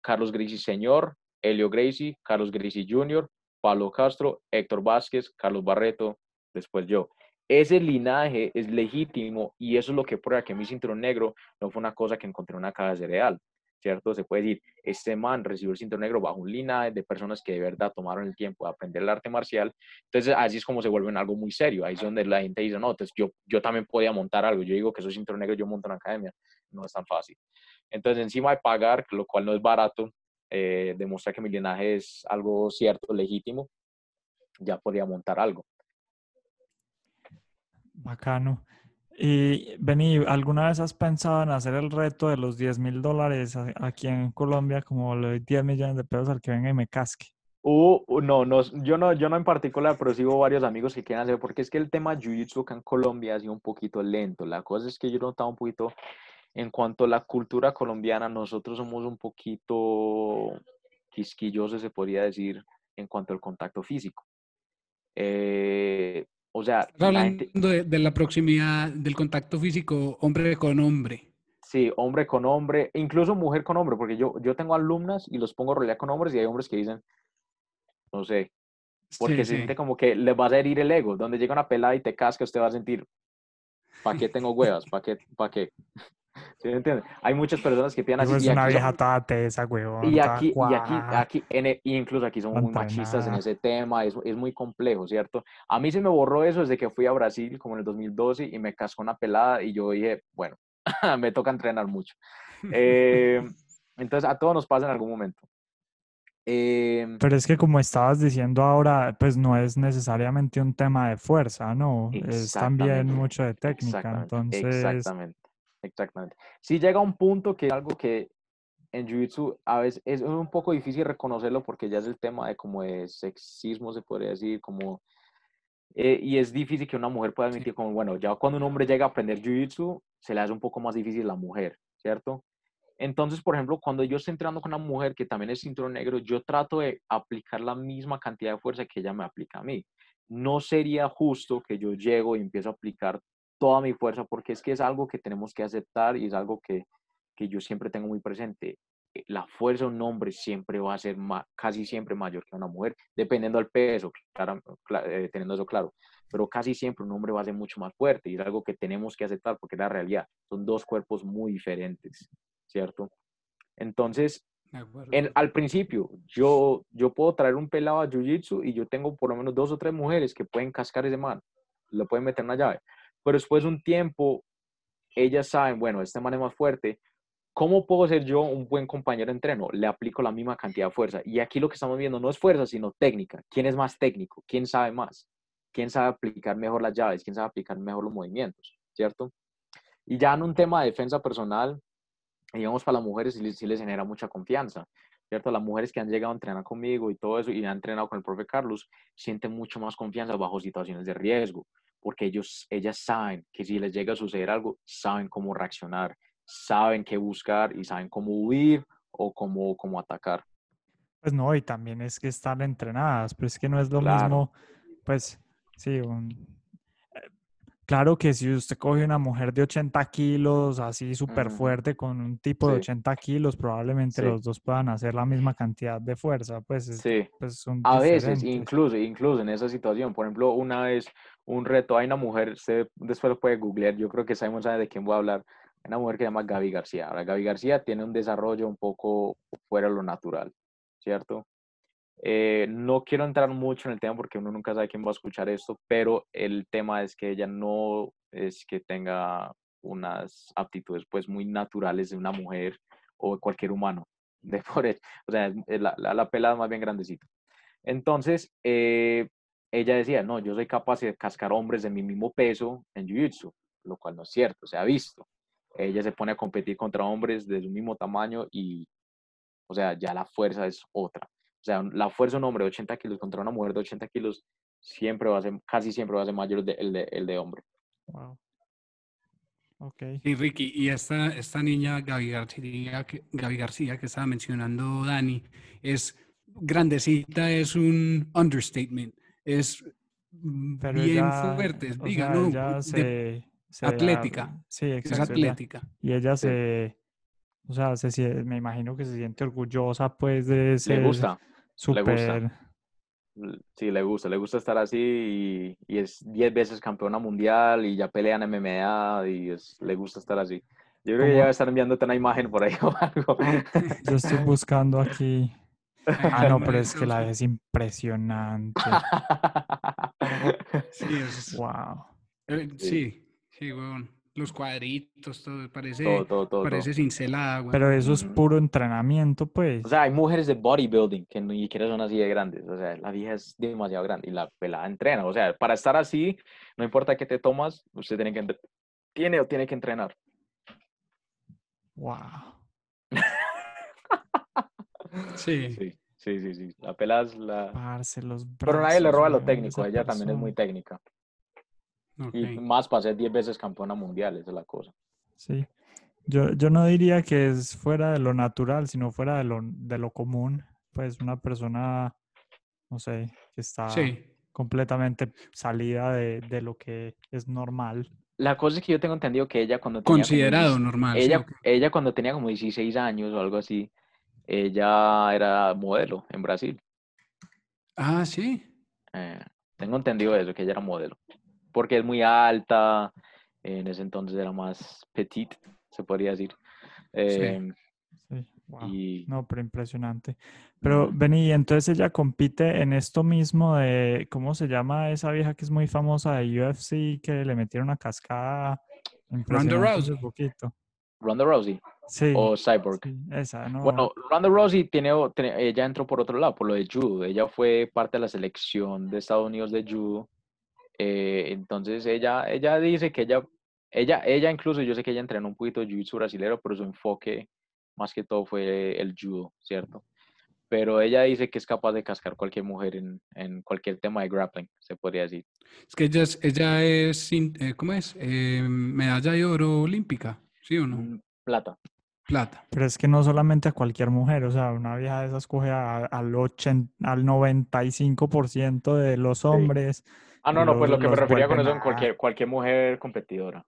Carlos Gracie Señor, Helio Gracie, Carlos Gracie Jr., Pablo Castro, Héctor Vázquez, Carlos Barreto, después yo ese linaje es legítimo y eso es lo que prueba que mi cinturón negro no fue una cosa que encontré en una caja de cereal, ¿cierto? Se puede decir, este man recibió el cinturón negro bajo un linaje de personas que de verdad tomaron el tiempo de aprender el arte marcial, entonces así es como se vuelve algo muy serio, ahí es donde la gente dice, no, entonces yo, yo también podía montar algo, yo digo que soy cinturón negro, yo monto una academia, no es tan fácil. Entonces encima de pagar, lo cual no es barato, eh, demostrar que mi linaje es algo cierto, legítimo, ya podía montar algo. Bacano. Y Beni, ¿alguna vez has pensado en hacer el reto de los 10 mil dólares aquí en Colombia, como le doy 10 millones de pesos al que venga y me casque? Uh, uh, no, no, yo no, yo no en particular, pero sigo varios amigos que quieren hacer, porque es que el tema jiu-jitsu acá en Colombia ha sido un poquito lento. La cosa es que yo he notado un poquito, en cuanto a la cultura colombiana, nosotros somos un poquito quisquillosos, se podría decir, en cuanto al contacto físico. Eh, o sea, hablando de, la proximidad del contacto físico hombre con hombre. Sí, hombre con hombre, incluso mujer con hombre, porque yo, yo tengo alumnas y los pongo a rolear con hombres y hay hombres que dicen, no sé, porque se siente como que les va a herir el ego. Donde llega una pelada y te casca, usted va a sentir, ¿para qué tengo huevas? ¿Para qué? ¿Para qué? ¿Sí me entiendes? Hay muchas personas que piensan así. Es una vieja toda tesa, huevón. Y aquí, y aquí, aquí en incluso aquí somos muy machistas en ese tema, es, es muy complejo, ¿cierto? A mí se me borró eso desde que fui a Brasil, como en el 2012, y me cascó una pelada y yo dije, bueno, me toca entrenar mucho. Eh, entonces, a todos nos pasa en algún momento. Em, Pero es que como estabas diciendo ahora, pues no es necesariamente un tema de fuerza, ¿no? Es también mucho de técnica, entonces... Exactamente. Exactamente. Si llega un punto que es algo que en Jiu-Jitsu a veces es un poco difícil reconocerlo porque ya es el tema de como de sexismo, se podría decir, como... Eh, y es difícil que una mujer pueda admitir como, bueno, ya cuando un hombre llega a aprender Jiu-Jitsu, se le hace un poco más difícil la mujer, ¿cierto? Entonces, por ejemplo, cuando yo estoy entrando con una mujer que también es cinturón negro, yo trato de aplicar la misma cantidad de fuerza que ella me aplica a mí. No sería justo que yo llego y empiezo a aplicar toda mi fuerza, porque es que es algo que tenemos que aceptar y es algo que, que yo siempre tengo muy presente. Eh, la fuerza de un hombre siempre va a ser casi siempre mayor que una mujer, dependiendo del peso, claro, eh, teniendo eso claro. Pero casi siempre un hombre va a ser mucho más fuerte y es algo que tenemos que aceptar porque es la realidad. Son dos cuerpos muy diferentes, ¿cierto? Entonces, en, al principio, yo, yo puedo traer un pelado a Jiu-Jitsu y yo tengo por lo menos dos o tres mujeres que pueden cascar ese man, lo pueden meter en una llave. Pero después de un tiempo, ellas saben, bueno, este man es más fuerte, ¿cómo puedo ser yo un buen compañero de entreno? Le aplico la misma cantidad de fuerza. Y aquí lo que estamos viendo no es fuerza, sino técnica. ¿Quién es más técnico? ¿Quién sabe más? ¿Quién sabe aplicar mejor las llaves? ¿Quién sabe aplicar mejor los movimientos? ¿Cierto? Y ya en un tema de defensa personal, digamos, para las mujeres sí, les genera mucha confianza. ¿cierto? Las mujeres que han llegado a entrenar conmigo y todo eso y han entrenado con el profe Carlos sienten mucho más confianza bajo situaciones de riesgo porque ellos, ellas saben que si les llega a suceder algo, saben cómo reaccionar, saben qué buscar y saben cómo huir o cómo, cómo atacar. Pues no, y también es que están entrenadas, pero es que no es lo mismo, pues sí, Claro que si usted coge una mujer de 80 kilos, así súper fuerte, con un tipo de 80 kilos, probablemente los dos puedan hacer la misma cantidad de fuerza. Pues, sí. Pues a veces, incluso, incluso en esa situación, por ejemplo, una vez un reto, hay una mujer, usted después lo puede googlear, yo creo que Simon sabe de quién voy a hablar. una mujer que se llama Gaby García. Ahora, Gaby García tiene un desarrollo un poco fuera de lo natural, ¿cierto? Eh, no quiero entrar mucho en el tema porque uno nunca sabe quién va a escuchar esto, pero el tema es que ella no es que tenga unas aptitudes pues muy naturales de una mujer o de cualquier humano. De por o sea, la, la, la pelada más bien grandecita. Entonces, eh, ella decía, no, yo soy capaz de cascar hombres de mi mismo peso en Jiu-Jitsu, lo cual no es cierto, se ha visto. Ella se pone a competir contra hombres de su mismo tamaño y, o sea, ya la fuerza es otra. O sea, la fuerza de un hombre de 80 kilos contra una mujer de 80 kilos siempre va a ser, casi siempre va a ser mayor de, el, de, el de hombre. Wow. Ok. Sí, Ricky, y esta, esta niña Gaby García, que, Gaby García que estaba mencionando Dani, es grandecita, es un understatement, es Pero bien ella, fuerte, diga, sea, ¿no? de- se, atlética, sí, es exacto. ella- atlética. y ella Sí. se, o sea, se, me imagino que se siente orgullosa, pues, de ser Le gusta, le gusta. súper. l- sí, le gusta, le gusta estar así y, y es 10 veces campeona mundial y ya pelea en MMA y es, le gusta estar así. Yo creo que ya va a estar enviándote una imagen por ahí o algo. Yo estoy buscando aquí. Ah, no, pero es que la es impresionante. Sí, es- Wow. eh, Sí. sí, sí, weón. Los cuadritos, todo, parece, todo, todo, todo, parece todo. cincelada, weón. Pero eso es puro entrenamiento, pues. O sea, hay mujeres de bodybuilding que ni siquiera son así de grandes. O sea, la vieja es demasiado grande y la pelada entrena. O sea, para estar así, no importa qué te tomas, usted tiene que, entre- tiene o tiene que entrenar. Wow. Sí, Sí, sí, sí, sí. La pelada es la... Parce, los Pero nadie le roba lo técnico. Ella también es muy técnica. Y más para ser 10 veces campeona mundial, esa es la cosa. Sí. Yo, yo no diría que es fuera de lo natural, sino fuera de lo, de lo común. Pues una persona, no sé, que está Sí, completamente salida de, de lo que es normal. La cosa es que yo tengo entendido que ella cuando tenía como considerado 16 normal. sí, ella, ella cuando tenía como 16 años o algo así, ella era modelo en Brasil. Ah, sí. Eh, tengo entendido eso, que ella era modelo. Porque es muy alta, en ese entonces era más petite, se podría decir. Eh, Sí, wow. y No, pero impresionante. Pero. Beni, entonces ella compite en esto mismo de, ¿cómo se llama esa vieja que es muy famosa de UFC que le metieron una cascada hace Rousey. poquito? Ronda Rousey Sí, o Cyborg. sí, esa, ¿no? Bueno, Ronda Rousey tiene, tiene- ella entró por otro lado, por lo de judo. Ella fue parte de la selección de Estados Unidos de judo. Eh, entonces ella, ella dice que ella, ella, ella incluso, yo sé que ella entrenó un poquito de jiu-jitsu brasilero, pero su enfoque más que todo fue el judo, ¿cierto? Pero ella dice que es capaz de cascar cualquier mujer en, en cualquier tema de grappling, se podría decir. Es que ella es, ella es eh, ¿cómo es? Eh, medalla de oro olímpica, ¿sí o no? Mm, Plata. Plata. Pero es que no solamente a cualquier mujer, o sea, una vieja de esas coge a- al, 80, al 95% de los hombres. Ah, no, no, pues lo que me refería con eso en nada. cualquier, cualquier mujer competidora.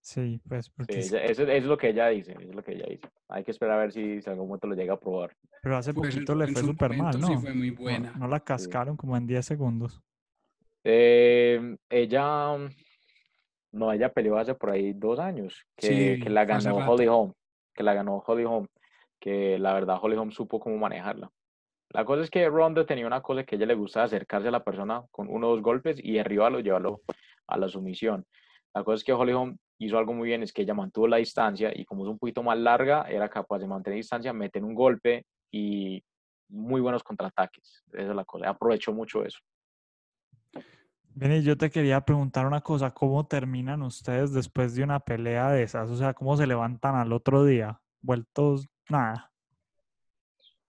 Sí, pues, Sí, porque es- ella- eso, eso es lo que ella dice, eso es lo que ella dice. Hay que esperar a ver si, si en algún momento lo llega a probar. pero hace Pues poquito le fue súper mal, momento sí ¿no? fue muy No- buena. No, la cascaron como en 10 segundos. Eh, ella, no, ella peleó hace por ahí dos años, que, Sí, que la ganó. Holly Holm, que la ganó Holly Holm, que la verdad Holly Holm supo cómo manejarla. La cosa es que Ronda tenía una cosa que a ella le gusta acercarse a la persona con uno o dos golpes y derribarlo, llevarlo a la sumisión. La cosa es que Holly Holm hizo algo muy bien, es que ella mantuvo la distancia y como es un poquito más larga, era capaz de mantener distancia, meter un golpe y muy buenos contraataques. Esa es la cosa, aprovechó mucho eso. Vení, yo te quería preguntar una cosa, ¿cómo terminan ustedes después de una pelea de esas? O sea, ¿cómo se levantan al otro día? Vueltos, nada.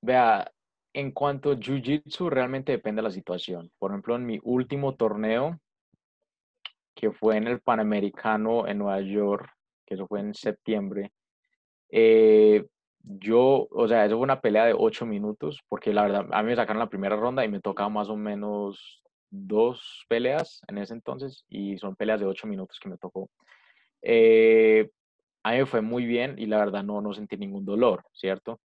Vea, en cuanto a Jiu-Jitsu, realmente depende de la situación. Por ejemplo, en mi último torneo, que fue en el Panamericano en Nueva York, que eso fue en septiembre, eh, yo, o sea, eso fue una pelea de ocho minutos, porque la verdad, a mí me sacaron la primera ronda y me tocaba más o menos dos peleas en ese entonces, y son peleas de ocho minutos que me tocó. Eh, a mí me fue muy bien y la verdad no, no sentí ningún dolor, ¿cierto?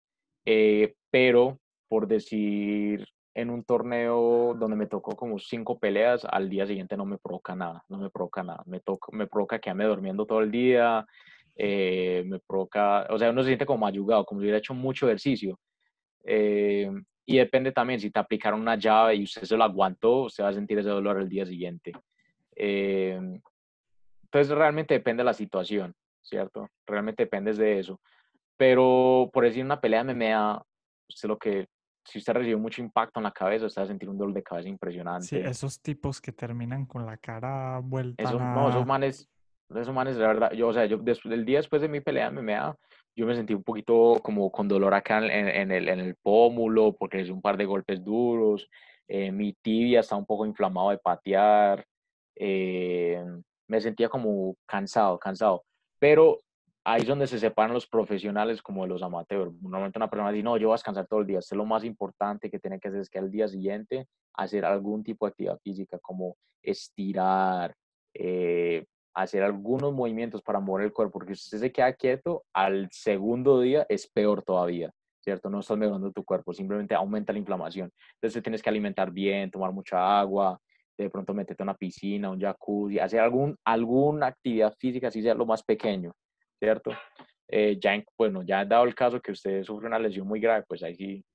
Eh, pero por decir en un torneo donde me tocó como cinco peleas, al día siguiente no me provoca nada, no me provoca nada, me, toca, me provoca quedarme durmiendo todo el día eh, me provoca, o sea, uno se siente como ayugado, como si hubiera hecho mucho ejercicio. Eh, y depende también, si te aplicaron una llave y usted se lo aguantó, usted va a sentir ese dolor el día siguiente. Eh, entonces, realmente depende de la situación, ¿cierto? Realmente depende de eso. Pero, por decir, una pelea de MMA, usted lo que, si usted recibió mucho impacto en la cabeza, usted va a sentir un dolor de cabeza impresionante. Sí, esos tipos que terminan con la cara vuelta. Eso, No, esos manes, esos manes, la verdad, yo, o sea, yo después, el día después de mi pelea de MMA, yo me sentí un poquito como con dolor acá en, en, el, en el pómulo, porque es un par de golpes duros, eh, mi tibia está un poco inflamado de patear, eh, me sentía como cansado, cansado, pero ahí es donde se separan los profesionales como de los amateurs. Normalmente una persona dice, no, yo voy a descansar todo el día. Esto es lo más importante que tiene que hacer es que al día siguiente hacer algún tipo de actividad física como estirar, eh, hacer algunos movimientos para mover el cuerpo, porque si usted se queda quieto, al segundo día es peor todavía, ¿cierto? No estás mejorando tu cuerpo, simplemente aumenta la inflamación. Entonces tienes que alimentar bien, tomar mucha agua, de pronto meterte a una piscina, un jacuzzi, hacer algún, alguna actividad física, así sea lo más pequeño, ¿cierto? Eh, ya, bueno, ya dado el caso que usted sufre una lesión muy grave, pues ahí sí,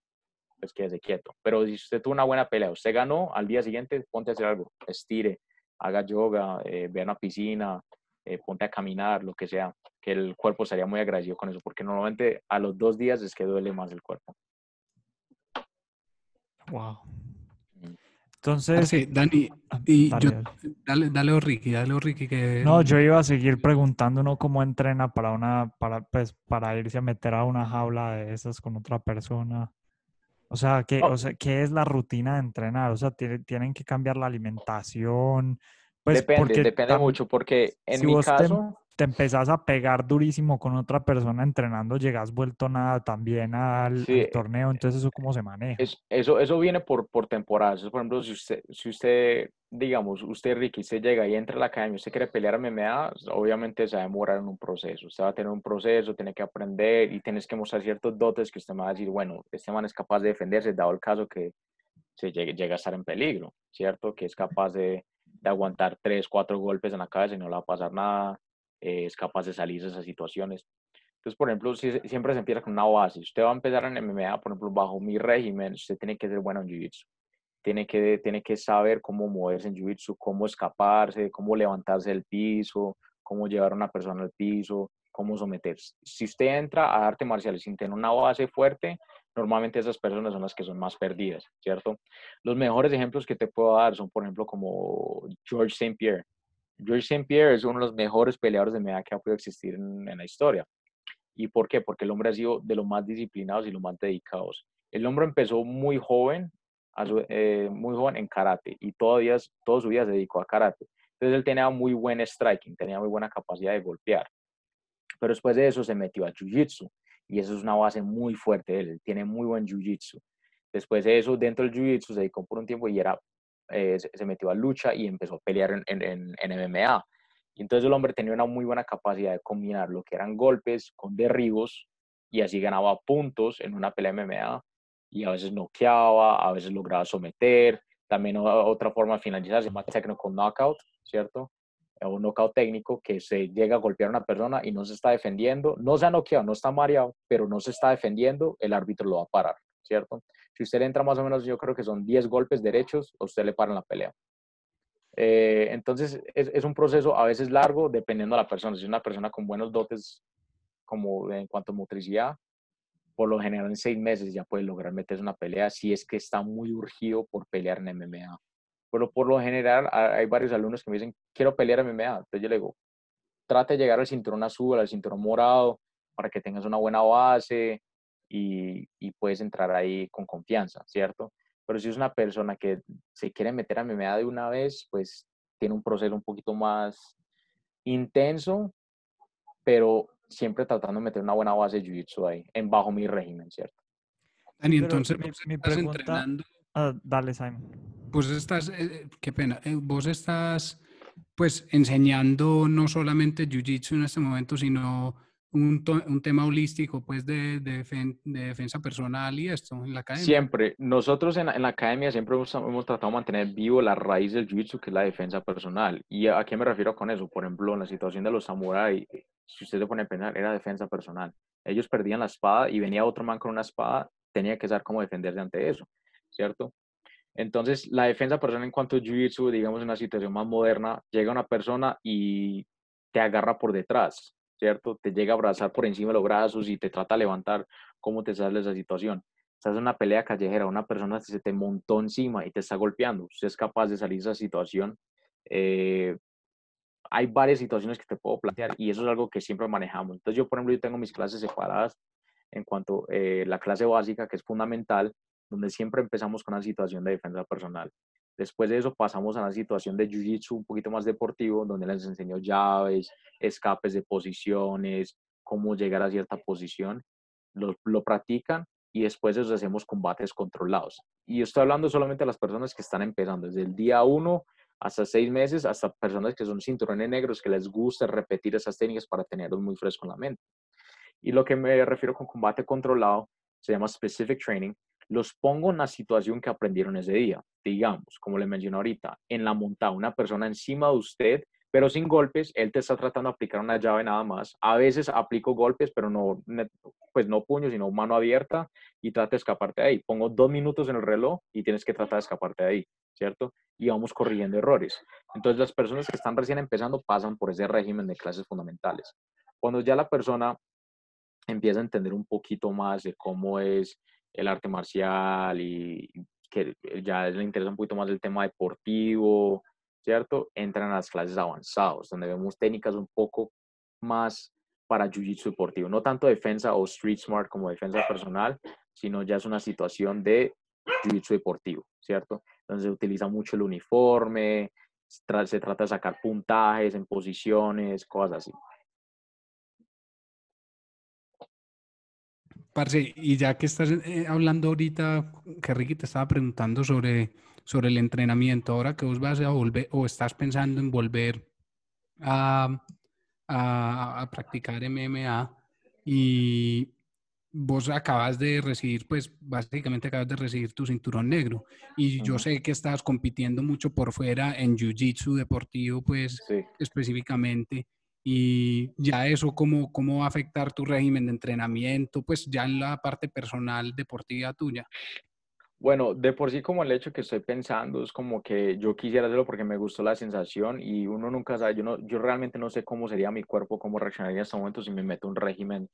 pues quédese quieto. Pero si usted tuvo una buena pelea, usted ganó, al día siguiente ponte a hacer algo, estire, haga yoga, eh, ve a una piscina, eh, ponte a caminar, lo que sea, que el cuerpo estaría muy agradecido con eso, porque normalmente a los dos días es que duele más el cuerpo. Wow. Entonces, sí, Dani, ah, y dale, yo, dale, dale, Ricky, dale Ricky que... No, yo iba a seguir preguntando uno cómo entrena para una, para, pues, para irse a meter a una jaula de esas con otra persona. O sea, ¿qué, oh. o sea, ¿qué es la rutina de entrenar? O sea, ¿tienen que cambiar la alimentación? Pues depende, depende mucho, porque en mi caso te empezás a pegar durísimo con otra persona entrenando, llegas vuelto nada también al, torneo, entonces eso cómo se maneja. eso, eso viene por, por temporadas. Por ejemplo, si usted, si usted, digamos, usted Ricky, usted llega y entra a la academia, usted quiere pelear MMA, obviamente se va a demorar en un proceso. Usted va a tener un proceso, tiene que aprender y tienes que mostrar ciertos dotes que usted me va a decir, bueno, este man es capaz de defenderse, dado el caso que se llegue, llega a estar en peligro, ¿cierto? Que es capaz de, de aguantar tres, cuatro golpes en la cabeza y no le va a pasar nada eh, es capaz de salir de esas situaciones. Entonces, por ejemplo, si, siempre se empieza con una base. Usted va a empezar en MMA, por ejemplo, bajo mi régimen, usted tiene que ser bueno en Jiu-Jitsu. Tiene que, tiene que saber cómo moverse en Jiu-Jitsu, cómo escaparse, cómo levantarse del piso, cómo llevar a una persona al piso, cómo someterse. Si usted entra a arte marcial sin tener una base fuerte, normalmente esas personas son las que son más perdidas, ¿cierto? Los mejores ejemplos que te puedo dar son, por ejemplo, como George St. Pierre. George St. Pierre es uno de los mejores peleadores de MMA que ha podido existir en, la historia. ¿Y por qué? Porque el hombre ha sido de los más disciplinados y los más dedicados. El hombre empezó muy joven, eh, muy joven en karate y todavía, toda su vida se dedicó a karate. Entonces él tenía muy buen striking, tenía muy buena capacidad de golpear. Pero después de eso se metió a Jiu-Jitsu y eso es una base muy fuerte de él. Él tiene muy buen Jiu-Jitsu. Después de eso, dentro del Jiu-Jitsu se dedicó por un tiempo y era eh, se, metió a lucha y empezó a pelear en, en, en, MMA. Y entonces el hombre tenía una muy buena capacidad de combinar lo que eran golpes con derribos y así ganaba puntos en una pelea MMA y a veces noqueaba, a veces lograba someter. También otra forma de finalizar se llama technical knockout, ¿cierto? Un knockout técnico que se llega a golpear a una persona y no se está defendiendo, no se ha noqueado, no está mareado, pero no se está defendiendo, el árbitro lo va a parar, ¿cierto? Si usted le entra más o menos, yo creo que son 10 golpes derechos, a usted le paran la pelea. Eh, entonces, es, es, un proceso a veces largo, dependiendo de la persona. Si es una persona con buenos dotes, como en cuanto a motricidad, por lo general en seis meses ya puede lograr meterse una pelea si es que está muy urgido por pelear en MMA. Pero por lo general hay varios alumnos que me dicen, quiero pelear en MMA. Entonces yo le digo, trate de llegar al cinturón azul, al cinturón morado, para que tengas una buena base, y, puedes entrar ahí con confianza, ¿cierto? Pero si es una persona que se quiere meter a MMA de una vez, pues tiene un proceso un poquito más intenso, pero siempre tratando de meter una buena base de jiu-jitsu ahí, en bajo mi régimen, ¿cierto? Dani, entonces mi, estás entrenando. Ah, dale, Simon. Pues estás, eh, qué pena, eh, vos estás pues enseñando no solamente jiu-jitsu en este momento, sino un, un, tema holístico pues de, de, defensa personal y esto en la academia? Siempre. Nosotros en, en la academia siempre hemos, tratado de mantener vivo la raíz del jiu-jitsu, que es la defensa personal. ¿Y a qué me refiero con eso? Por ejemplo, en la situación de los samuráis, si usted se pone a pensar, era defensa personal. Ellos perdían la espada y venía otro man con una espada, tenía que saber cómo defenderse ante eso, ¿cierto? Entonces, la defensa personal en cuanto a Jiu-Jitsu, digamos, en una situación más moderna, llega una persona y te agarra por detrás, ¿cierto? Te llega a abrazar por encima de los brazos y te trata de levantar, ¿cómo te sale esa situación? Estás en una pelea callejera, una persona se te montó encima y te está golpeando. Usted es capaz de salir de esa situación. Eh, hay varias situaciones que te puedo plantear y eso es algo que siempre manejamos. Entonces yo, por ejemplo, tengo mis clases separadas en cuanto a eh, la clase básica, que es fundamental, donde siempre empezamos con una situación de defensa personal. Después de eso pasamos a una situación de jiu-jitsu un poquito más deportivo, donde les enseño llaves, escapes de posiciones, cómo llegar a cierta posición. Lo, lo practican y después de eso hacemos combates controlados. Y estoy hablando solamente de las personas que están empezando, desde el día uno hasta seis meses, hasta personas que son cinturones negros, que les gusta repetir esas técnicas para tenerlos muy fresco en la mente. Y lo que me refiero con combate controlado se llama specific training, los pongo en la situación que aprendieron ese día. Digamos, como le mencioné ahorita, en la montada, una persona encima de usted, pero sin golpes, él te está tratando de aplicar una llave nada más. A veces aplico golpes, pero no, pues no puño, sino mano abierta y trata de escaparte de ahí. Pongo dos minutos en el reloj y tienes que tratar de escaparte de ahí, ¿cierto? Y vamos corrigiendo errores. Entonces, las personas que están recién empezando pasan por ese régimen de clases fundamentales. Cuando ya la persona empieza a entender un poquito más de cómo es el arte marcial y que ya le interesa un poquito más el tema deportivo, ¿cierto? Entran a las clases avanzadas, donde vemos técnicas un poco más para jiu-jitsu deportivo, no tanto defensa o street smart como defensa personal, sino ya es una situación de jiu-jitsu deportivo, ¿cierto? Entonces se utiliza mucho el uniforme, se trata de sacar puntajes en posiciones, cosas así. Parce, y ya que estás eh, hablando ahorita, que Ricky te estaba preguntando sobre, sobre el entrenamiento, ahora que vos vas a volver o estás pensando en volver a, a, practicar MMA y vos acabas de recibir, pues básicamente acabas de recibir tu cinturón negro y yo sé que estás compitiendo mucho por fuera en Jiu-Jitsu deportivo, pues específicamente y ya eso cómo, cómo va a afectar tu régimen de entrenamiento, pues ya en la parte personal deportiva tuya. Bueno, de por sí como el hecho que estoy pensando es como que yo quisiera hacerlo porque me gustó la sensación y uno nunca sabe, yo, no, yo realmente no sé cómo sería mi cuerpo, cómo reaccionaría en este momento si me meto un régimen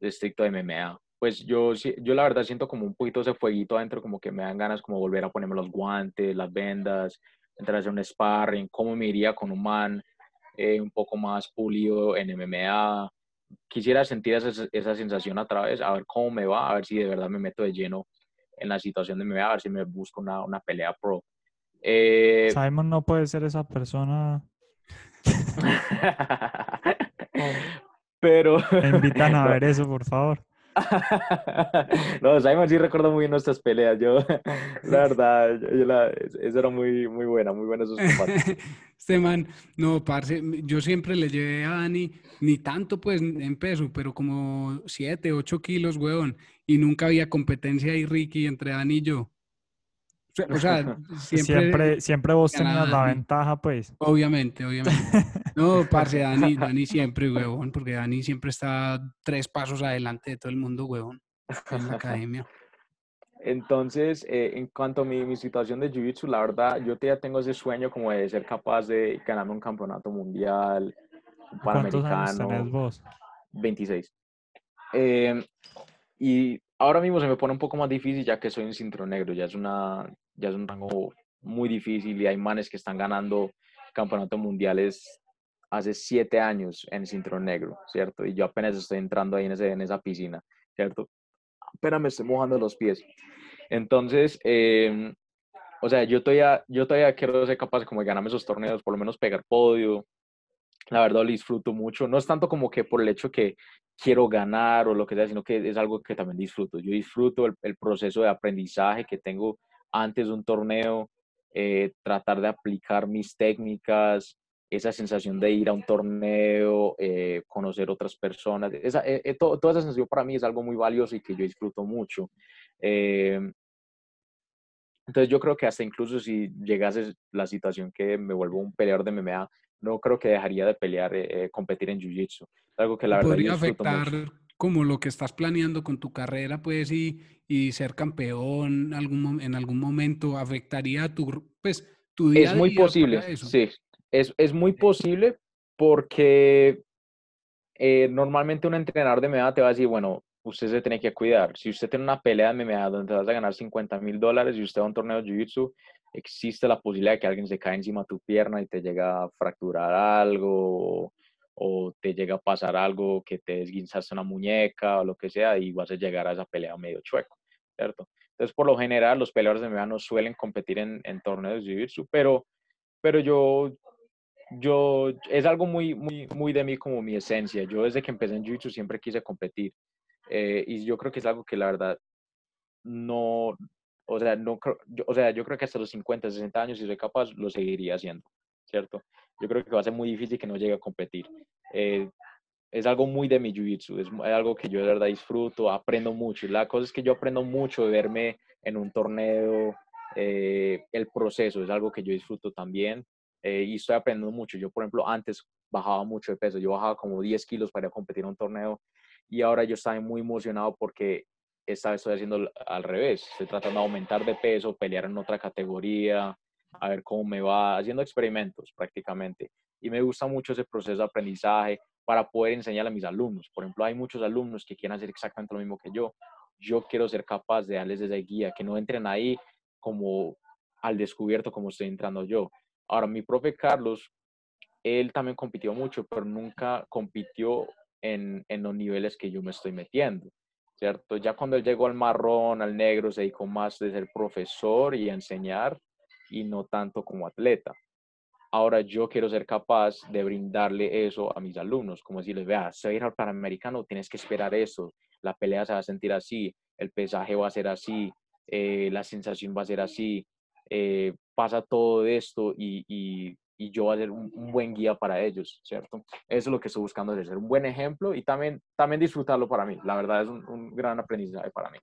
estricto de MMA. Pues yo, yo la verdad siento como un poquito ese fueguito adentro, como que me dan ganas como volver a ponerme los guantes, las vendas, entrar a hacer un sparring, cómo me iría con un man eh, un poco más pulido en MMA. Quisiera sentir esa, esa sensación a través, a ver cómo me va, a ver si de verdad me meto de lleno en la situación de MMA, a ver si me busco una, una pelea pro. Eh, Simon no puede ser esa persona. Pero. Me invitan a ver eso, por favor. no, Simon sí recuerdo muy bien nuestras peleas. Yo, la verdad, eso era muy, muy buena, muy buena esos combates. Este man, no, parce, yo siempre le llevé a Dani, ni tanto pues en peso, pero como 7, 8 kilos, weón, y nunca había competencia ahí, Ricky, entre Dani y yo. O sea, siempre, siempre, vos tenías la ventaja, pues. Obviamente, obviamente. No, parce, Dani, Dani siempre, huevón, porque Dani siempre está tres pasos adelante de todo el mundo, huevón, en la academia. Entonces, eh, en cuanto a mi, mi situación de Jiu-Jitsu, la verdad, yo ya tengo ese sueño como de ser capaz de ganarme un campeonato mundial, un panamericano. ¿Cuántos vos? 26. Eh, y ahora mismo se me pone un poco más difícil ya que soy un cinturón negro, ya es, una, ya es un rango muy difícil y hay manes que están ganando campeonatos mundiales hace siete años en cinturón negro, ¿cierto? Y yo apenas estoy entrando ahí en, ese, en esa piscina, ¿cierto? Apenas me estoy mojando los pies. Entonces, em, o sea, yo todavía, yo todavía quiero ser capaz como de ganarme esos torneos, por lo menos pegar podio. La verdad lo disfruto mucho. No es tanto como que por el hecho que quiero ganar o lo que sea, sino que es algo que también disfruto. Yo disfruto el, el proceso de aprendizaje que tengo antes de un torneo, eh, tratar de aplicar mis técnicas, esa sensación de ir a un torneo, eh, conocer otras personas, esa, eh, toda esa sensación para mí es algo muy valioso y que yo disfruto mucho. entonces yo creo que hasta incluso si llegase la situación que me vuelvo un peleador de MMA, no creo que dejaría de pelear, eh, competir en Jiu-Jitsu. Algo que la verdad podría afectar como lo que estás planeando con tu carrera, pues, y, y ser campeón algún, en algún momento, afectaría tu, pues, tu día Es muy posible, sí. Es, es, muy posible porque eh, normalmente un entrenador de MMA te va a decir, bueno, usted se tiene que cuidar. Si usted tiene una pelea de MMA donde vas a ganar 50 mil dólares y usted va a un torneo de Jiu-Jitsu, existe la posibilidad de que alguien se caiga encima de tu pierna y te llega a fracturar algo o, te llega a pasar algo que te desguinzaste una muñeca o lo que sea y vas a llegar a esa pelea medio chueco, ¿cierto? Entonces, por lo general, los peleadores de MMA no suelen competir en, en torneos de Jiu-Jitsu, pero, pero yo, yo, es algo muy, muy, muy de mí como mi esencia. Yo desde que empecé en Jiu-Jitsu siempre quise competir. Eh, y yo creo que es algo que la verdad no, o sea, no yo, o sea, yo creo que hasta los 50, 60 años, si soy capaz, lo seguiría haciendo, ¿cierto? Yo creo que va a ser muy difícil que no llegue a competir. Eh, es algo muy de mi jiu-jitsu, es algo que yo de verdad disfruto, aprendo mucho. La cosa es que yo aprendo mucho de verme en un torneo, eh, el proceso es algo que yo disfruto también y estoy aprendiendo mucho. Yo, por ejemplo, antes bajaba mucho de peso, yo bajaba como 10 kilos para competir en un torneo y ahora yo estoy muy emocionado porque esta vez estoy haciendo al revés, estoy tratando de aumentar de peso, pelear en otra categoría, a ver cómo me va, haciendo experimentos prácticamente. Y me gusta mucho ese proceso de aprendizaje para poder enseñar a mis alumnos. Por ejemplo, hay muchos alumnos que quieren hacer exactamente lo mismo que yo. Yo quiero ser capaz de darles esa guía, que no entren ahí como al descubierto como estoy entrando yo. Ahora, mi profe Carlos, él también compitió mucho, pero nunca compitió en, en, los niveles que yo me estoy metiendo, ¿cierto? Ya cuando él llegó al marrón, al negro, se dedicó más de ser profesor y enseñar y no tanto como atleta. Ahora yo quiero ser capaz de brindarle eso a mis alumnos, como decirles, vea, a ir al Panamericano, tienes que esperar eso, la pelea se va a sentir así, el pesaje va a ser así, eh, la sensación va a ser así, eh, pasa todo esto y, y, y yo voy a ser un, buen guía para ellos, ¿cierto? Eso es lo que estoy buscando, ser un buen ejemplo y también, también disfrutarlo para mí. La verdad es un, un gran aprendizaje para mí.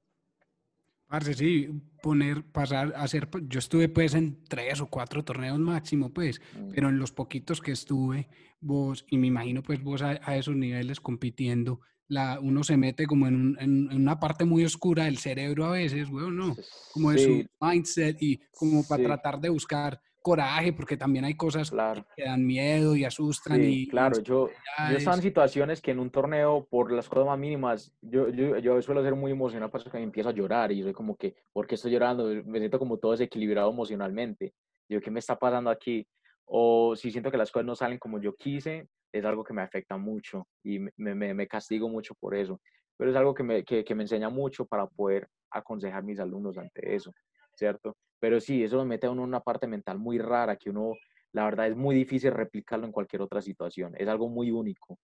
Parce, sí, poner, pasar, hacer, yo estuve pues en tres o cuatro torneos máximo, pues, mm. pero en los poquitos que estuve, vos, y me imagino pues vos a, esos niveles compitiendo, la, uno se mete como en, en, una parte muy oscura del cerebro a veces, bueno, no, como de su mindset y como para tratar de buscar coraje, porque también hay cosas que dan miedo y asustan. y, claro, yo, yo estaba en situaciones que en un torneo, por las cosas más mínimas, yo, yo, yo suelo ser muy emocionado, para que me empiezo a llorar y soy como que, ¿por qué estoy llorando? Me siento como todo desequilibrado emocionalmente. Yo, ¿qué me está pasando aquí? O si siento que las cosas no salen como yo quise, es algo que me afecta mucho y me, me, me castigo mucho por eso. Pero es algo que me, que, que me enseña mucho para poder aconsejar a mis alumnos ante eso, ¿cierto? Pero sí, eso lo mete a uno en una parte mental muy rara que uno, la verdad, es muy difícil replicarlo en cualquier otra situación. Es algo muy único.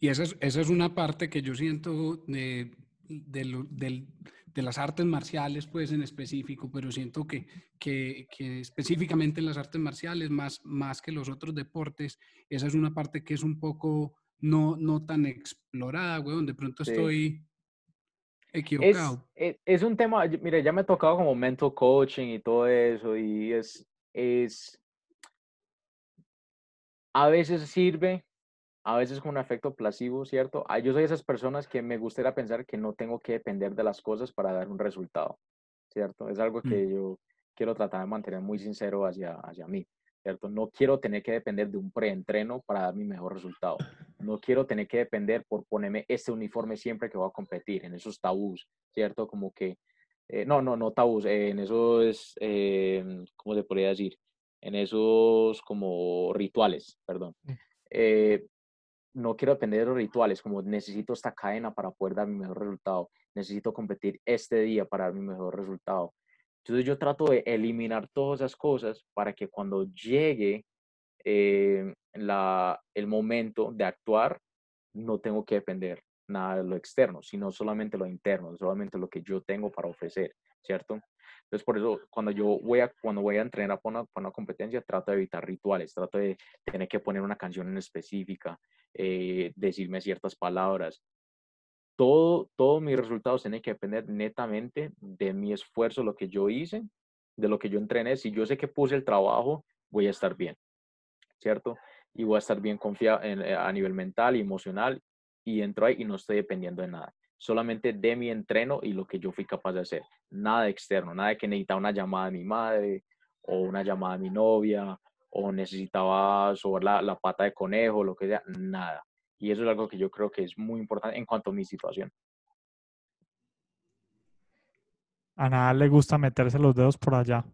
Y esa es, esa es una parte que yo siento de, de, de, las artes marciales, pues en específico, pero siento que, que, que, específicamente en las artes marciales, más, más que los otros deportes, esa es una parte que es un poco no, no tan explorada, güey, donde pronto estoy equivocado. Es, es, un tema, mire, ya me he tocado como mental coaching y todo eso, y es, es, a veces sirve, a veces con un efecto placebo, ¿cierto? Ah, yo soy esas personas que me gustaría pensar que no tengo que depender de las cosas para dar un resultado, ¿cierto? Es algo mm. que yo quiero tratar de mantener muy sincero hacia, hacia mí. ¿Cierto? No quiero tener que depender de un preentreno para dar mi mejor resultado. No quiero tener que depender por ponerme este uniforme siempre que voy a competir, en esos tabús, ¿cierto? Como que, eh, no, no, no tabús, eh, en esos, eh, ¿cómo se podría decir? En esos como rituales, perdón. Mm. Eh, no quiero depender de los rituales, como necesito esta cadena para poder dar mi mejor resultado, necesito competir este día para dar mi mejor resultado, entonces yo trato de eliminar todas esas cosas para que cuando llegue eh, la, el momento de actuar, no tengo que depender nada de lo externo, sino solamente lo interno, solamente lo que yo tengo para ofrecer, ¿cierto? Entonces, por eso, cuando yo voy a, cuando voy a entrenar para una, una competencia, trato de evitar rituales, trato de tener que poner una canción en específica, eh, decirme ciertas palabras, todo, todos mis resultados tienen que depender netamente de mi esfuerzo, lo que yo hice, de lo que yo entrené. Si yo sé que puse el trabajo, voy a estar bien, ¿cierto? y voy a estar bien confiado eh, a nivel mental y emocional y entro ahí y no estoy dependiendo de nada. Solamente de mi entreno y lo que yo fui capaz de hacer. Nada externo, nada de que necesitaba una llamada de mi madre o una llamada de mi novia o necesitaba sobar la, la pata de conejo, lo que sea, nada. Y eso es algo que yo creo que es muy importante en cuanto a mi situación. A nada le gusta meterse los dedos por allá.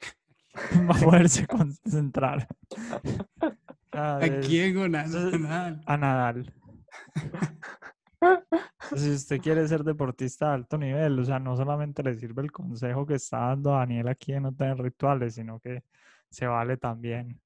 Va a poderse concentrar. ¿A quién o Nadal? A Nadal. Si usted quiere ser deportista de alto nivel, o sea, no solamente le sirve el consejo que está dando Daniel aquí en no tener rituales, sino que se vale también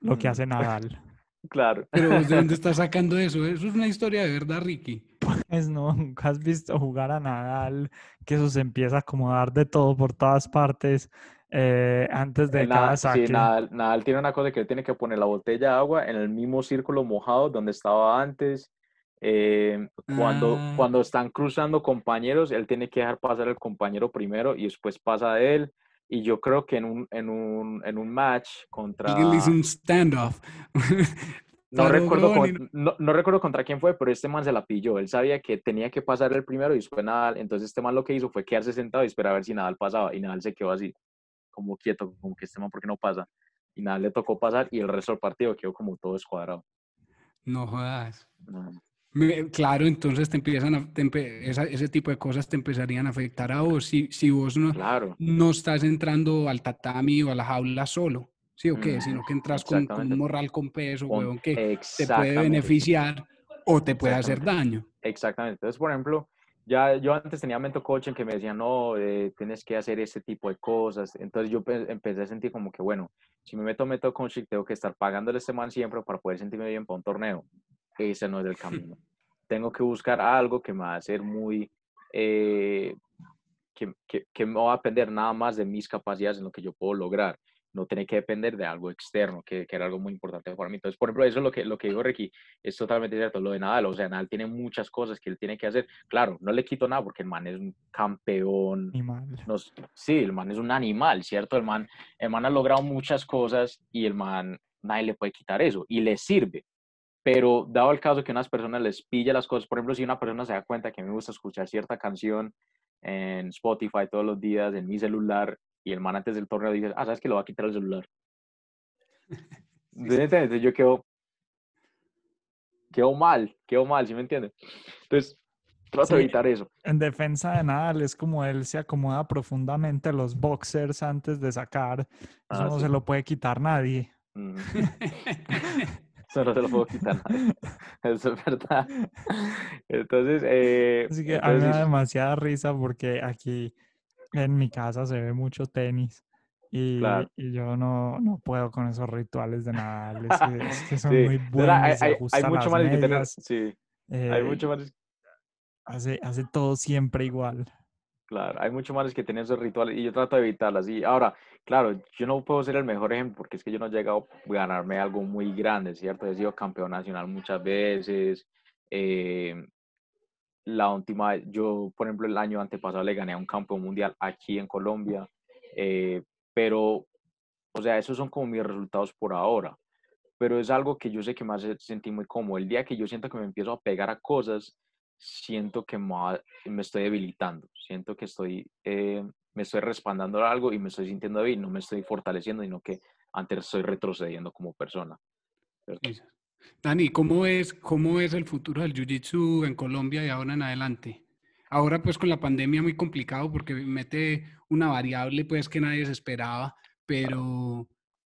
lo que hace Nadal. Claro. Pero ¿de dónde está sacando eso? Eso es una historia de verdad, Ricky. Pues no, nunca has visto jugar a Nadal, que eso se empieza a acomodar de todo por todas partes eh, antes de cada saque. Sí, Nadal, tiene una cosa que él tiene que poner la botella de agua en el mismo círculo mojado donde estaba antes. Eh, cuando, Ah. cuando están cruzando compañeros, él tiene que dejar pasar el compañero primero y después pasa de él. Y yo creo que en un, en un, en un match contra... Hizo un standoff. No recuerdo, con- no, no recuerdo contra quién fue, pero este man se la pilló. Él sabía que tenía que pasar el primero y después Nadal. Entonces este man lo que hizo fue quedarse sentado y esperar a ver si Nadal pasaba. Y Nadal se quedó así, como quieto, como que este man, ¿por qué no pasa? Y Nadal le tocó pasar y el resto del partido quedó como todo escuadrado. No jodas. No. Me- Claro, entonces te empiezan a, te empe- esa- ese tipo de cosas te empezarían a afectar a vos si, si vos no, Claro, no estás entrando al tatami o a la jaula solo, ¿sí o qué? Sino que entras con, con un morral con peso, con- huevón, que te puede beneficiar o te puede hacer daño. Exactamente. Entonces, por ejemplo, ya yo antes tenía mentor coaching que me decía, no, eh, tienes que hacer este tipo de cosas. Entonces yo pe- empecé a sentir como que, bueno, si me meto mentor coaching, tengo que estar pagándole a este man siempre para poder sentirme bien para un torneo. Ese no es el camino. tengo que buscar algo que me va a hacer muy, eh, que, que, que me va a depender nada más de mis capacidades en lo que yo puedo lograr. No tener que depender de algo externo, que, que era algo muy importante para mí. Entonces, por ejemplo, eso es lo que, lo que dijo Ricky, es totalmente cierto, lo de Nadal. O sea, Nadal tiene muchas cosas que él tiene que hacer. Claro, no le quito nada porque el man es un campeón. Animal. Nos, sí, el man es un animal, ¿cierto? El man, el man ha logrado muchas cosas y el man, nadie le puede quitar eso y le sirve. Pero dado el caso que unas personas les pilla las cosas, por ejemplo, si una persona se da cuenta que a mí me gusta escuchar cierta canción en Spotify todos los días, en mi celular, y el man antes del torneo dice, ah, ¿sabes que lo va a quitar el celular? Entonces yo quedo, quedo mal, quedo mal, ¿sí me entiendes? Entonces, trato de Sí. evitar eso. En defensa de Nadal es como él se acomoda profundamente a los boxers antes de sacar. Eso Ah, no sí. se lo puede quitar nadie. Mm. Eso no se lo puedo quitar. Eso es verdad. Entonces, eh, Así que a mí me da entonces, demasiada risa porque aquí en mi casa se ve mucho tenis y, Claro. y yo no, no puedo con esos rituales de Nadal. Es que, son sí. muy buenos, hay, mucho más que tener, hay eh, mucho más hace, hace todo siempre igual. Claro, hay mucho más que tener esos rituales y yo trato de evitarlas. Y ahora, claro, yo no puedo ser el mejor ejemplo porque es que yo no he llegado a ganarme algo muy grande, ¿cierto? He sido campeón nacional muchas veces. eh, la última, yo, por ejemplo, el año antepasado le gané a un campeón mundial aquí en Colombia. eh, pero, o sea, esos son como mis resultados por ahora. Pero es algo que yo sé que me hace sentir muy cómodo. El día que yo siento que me empiezo a pegar a cosas, siento que me, estoy debilitando, siento que estoy, eh, me estoy respaldando algo y me estoy sintiendo débil, no me estoy fortaleciendo, sino que antes estoy retrocediendo como persona. Dani, ¿cómo es, ¿cómo es el futuro del Jiu-Jitsu en Colombia de ahora en adelante? Ahora pues con la pandemia muy complicado porque mete una variable pues que nadie se esperaba, pero,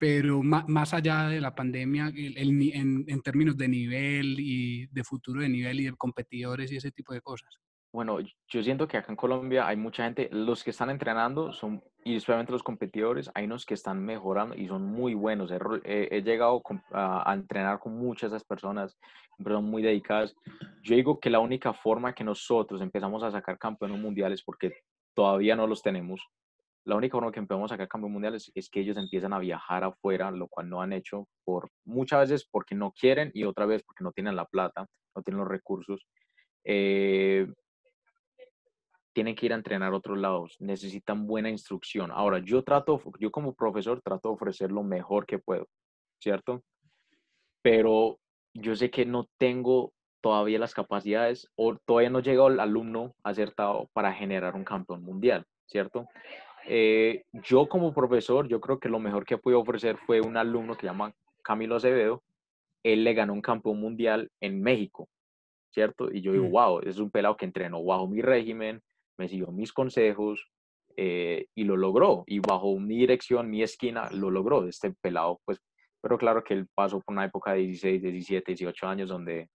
pero más allá de la pandemia, el- el en, en términos de nivel y de futuro de nivel y de competidores y ese tipo de cosas. Bueno, yo siento que acá en Colombia hay mucha gente, los que están entrenando son, y especialmente los competidores, hay unos que están mejorando y son muy buenos. He, he- he llegado a, a entrenar con muchas de esas personas, personas muy dedicadas. Yo digo que la única forma que nosotros empezamos a sacar campeones mundiales, porque todavía no los tenemos, la única forma que a sacar campeones mundiales es que ellos empiezan a viajar afuera, lo cual no han hecho por muchas veces porque no quieren y otra vez porque no tienen la plata, no tienen los recursos. Eh, tienen que ir a entrenar a otros lados, necesitan buena instrucción. Ahora, yo trato, yo como profesor trato de ofrecer lo mejor que puedo, ¿cierto? pero yo sé que no tengo todavía las capacidades o todavía no llegado el alumno acertado para generar un campeón mundial, ¿cierto? Eh, yo como profesor, yo creo que lo mejor que pude ofrecer fue un alumno que se llama Camilo Acevedo. Él le ganó un campeón mundial en México, ¿cierto? Y yo digo, wow, mm. es un pelado que entrenó bajo mi régimen, me siguió mis consejos eh, y lo logró. Y bajo mi dirección, mi esquina, lo logró. Este pelado, pues, pero claro que él pasó por una época de 16, 17, 18 años donde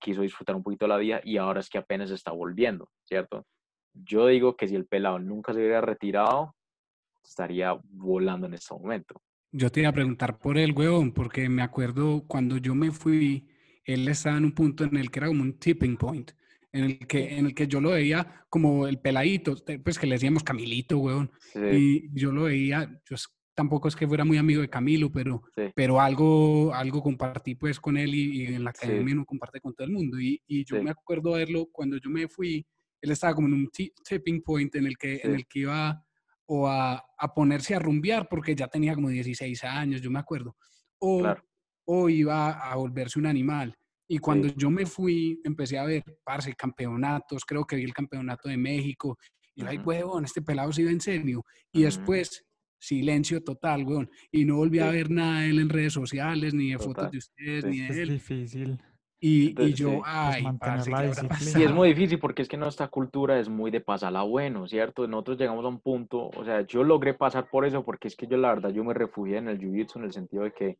quiso disfrutar un poquito la vida y ahora es que apenas está volviendo, ¿cierto? Yo digo que si el pelado nunca se hubiera retirado, estaría volando en este momento. Yo te iba a preguntar por el huevón, porque me acuerdo cuando yo me fui, él estaba en un punto en el que era como un tipping point, en el que, en el que yo lo veía como el peladito, pues que le decíamos Camilito, huevón. Y yo lo veía, yo tampoco es que fuera muy amigo de Camilo, pero, pero algo, algo compartí pues con él y, en la academia no comparte con todo el mundo. Y, y yo me acuerdo verlo cuando yo me fui, él estaba como en un tipping point en el que, en el que iba o a, a, ponerse a rumbear porque ya tenía como 16 años, yo me acuerdo, o, o iba a volverse un animal. Y cuando yo me fui, empecé a ver, parce, campeonatos, creo que vi el campeonato de México, y ay, huevón, este pelado se iba en serio. Y después, silencio total, weón. Y no volví a ver nada de él en redes sociales, ni de fotos de ustedes, ni de él. Es difícil. Y, y yo, pues, ay, Sí, es muy difícil porque es que nuestra cultura es muy de pasarla bueno, ¿cierto? Nosotros llegamos a un punto, o sea, yo logré pasar por eso porque es que yo la verdad, yo me refugié en el jiu-jitsu en el sentido de que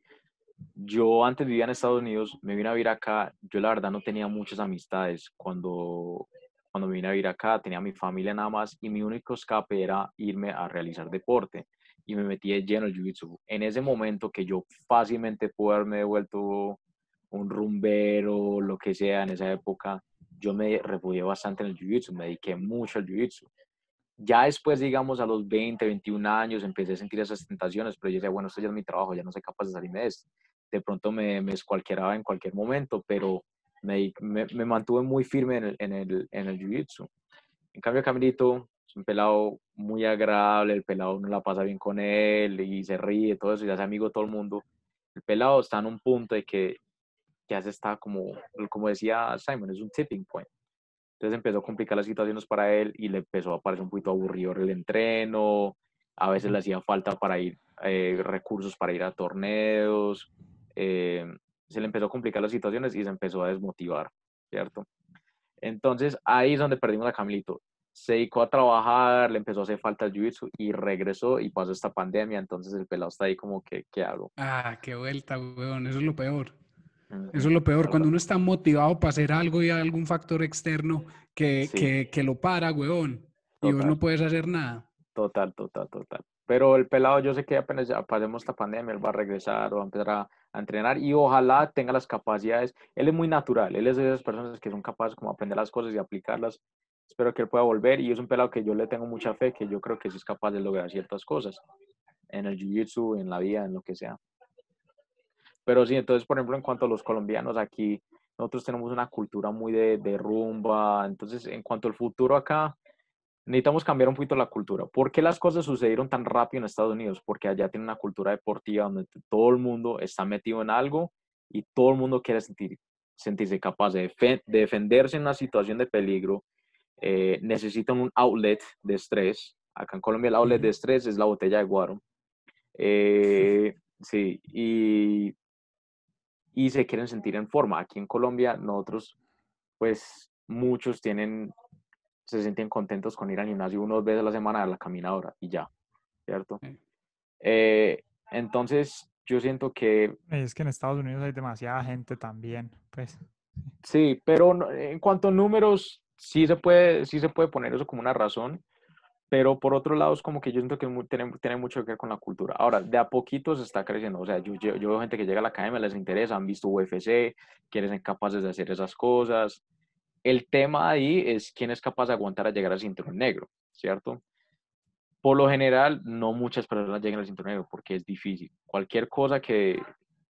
yo antes vivía en Estados Unidos, me vine a vivir acá, yo la verdad no tenía muchas amistades cuando, cuando me vine a vivir acá, tenía mi familia nada más y mi único escape era irme a realizar deporte y me metí lleno el jiu-jitsu. En ese momento que yo fácilmente pude haberme devuelto un rumbero, lo que sea en esa época, yo me refugié bastante en el jiu-jitsu, me dediqué mucho al jiu-jitsu. Ya después, digamos, a los 20, 21 años, empecé a sentir esas tentaciones, pero yo decía, bueno, esto ya es mi trabajo, ya no soy capaz de salirme de esto. De pronto me, me escualquieraba en cualquier momento, pero me, me, me mantuve muy firme en el, en el, en el jiu-jitsu. En cambio, Camilito, un pelado muy agradable, el pelado no la pasa bien con él y se ríe, todo eso, ya es amigo todo el mundo. El pelado está en un punto de que ya se está como, como decía Simon, es un tipping point. Entonces empezó a complicar las situaciones para él y le empezó a parecer un poquito aburrido el entreno, a veces le hacía falta para ir, eh, recursos para ir a torneos, eh, se le empezó a complicar las situaciones y se empezó a desmotivar, ¿cierto? Entonces ahí es donde perdimos a Camilito se dedicó a trabajar, le empezó a hacer falta el jiu-jitsu y regresó y pasó esta pandemia, entonces el pelado está ahí como que, ¿qué hago? Ah, qué vuelta, weón, eso es lo peor. Eso es lo peor, cuando uno está motivado para hacer algo y hay algún factor externo que, que, que lo para, weón, y vos no puedes hacer nada. Total, total, total. Pero el pelado, yo sé que apenas ya pasemos esta pandemia, él va a regresar o va a empezar a, a, entrenar y ojalá tenga las capacidades. Él es muy natural, él es de esas personas que son capaces como aprender las cosas y aplicarlas espero que él pueda volver y es un pelado que yo le tengo mucha fe, que yo creo que sí es capaz de lograr ciertas cosas en el jiu-jitsu, en la vida, en lo que sea. Pero sí, entonces, por ejemplo, en cuanto a los colombianos, aquí nosotros tenemos una cultura muy de, de rumba, entonces, en cuanto al futuro acá, necesitamos cambiar un poquito la cultura. ¿Por qué las cosas sucedieron tan rápido en Estados Unidos? Porque allá tiene una cultura deportiva donde todo el mundo está metido en algo y todo el mundo quiere sentir, sentirse capaz de, de defenderse en una situación de peligro eh, necesitan un outlet de estrés. Acá en Colombia el outlet de estrés es la botella de guaro. Eh, sí, y, y se quieren sentir en forma. Aquí en Colombia nosotros, pues muchos tienen, se sienten contentos con ir al gimnasio unos veces a la semana a la caminadora y ya, ¿cierto? Eh, entonces, yo siento que... Es que en Estados Unidos hay demasiada gente también, pues. Sí, pero en cuanto a números, sí se puede, sí se puede poner eso como una razón, pero por otro lado es como que yo siento que tiene, tiene, mucho que ver con la cultura. Ahora, de a poquito se está creciendo, o sea, yo, yo, veo gente que llega a la academia, les interesa, han visto UFC, quieren ser capaces de hacer esas cosas. El tema ahí es quién es capaz de aguantar a llegar al cinturón negro, ¿cierto? Por lo general, no muchas personas llegan al cinturón negro porque es difícil. Cualquier cosa que,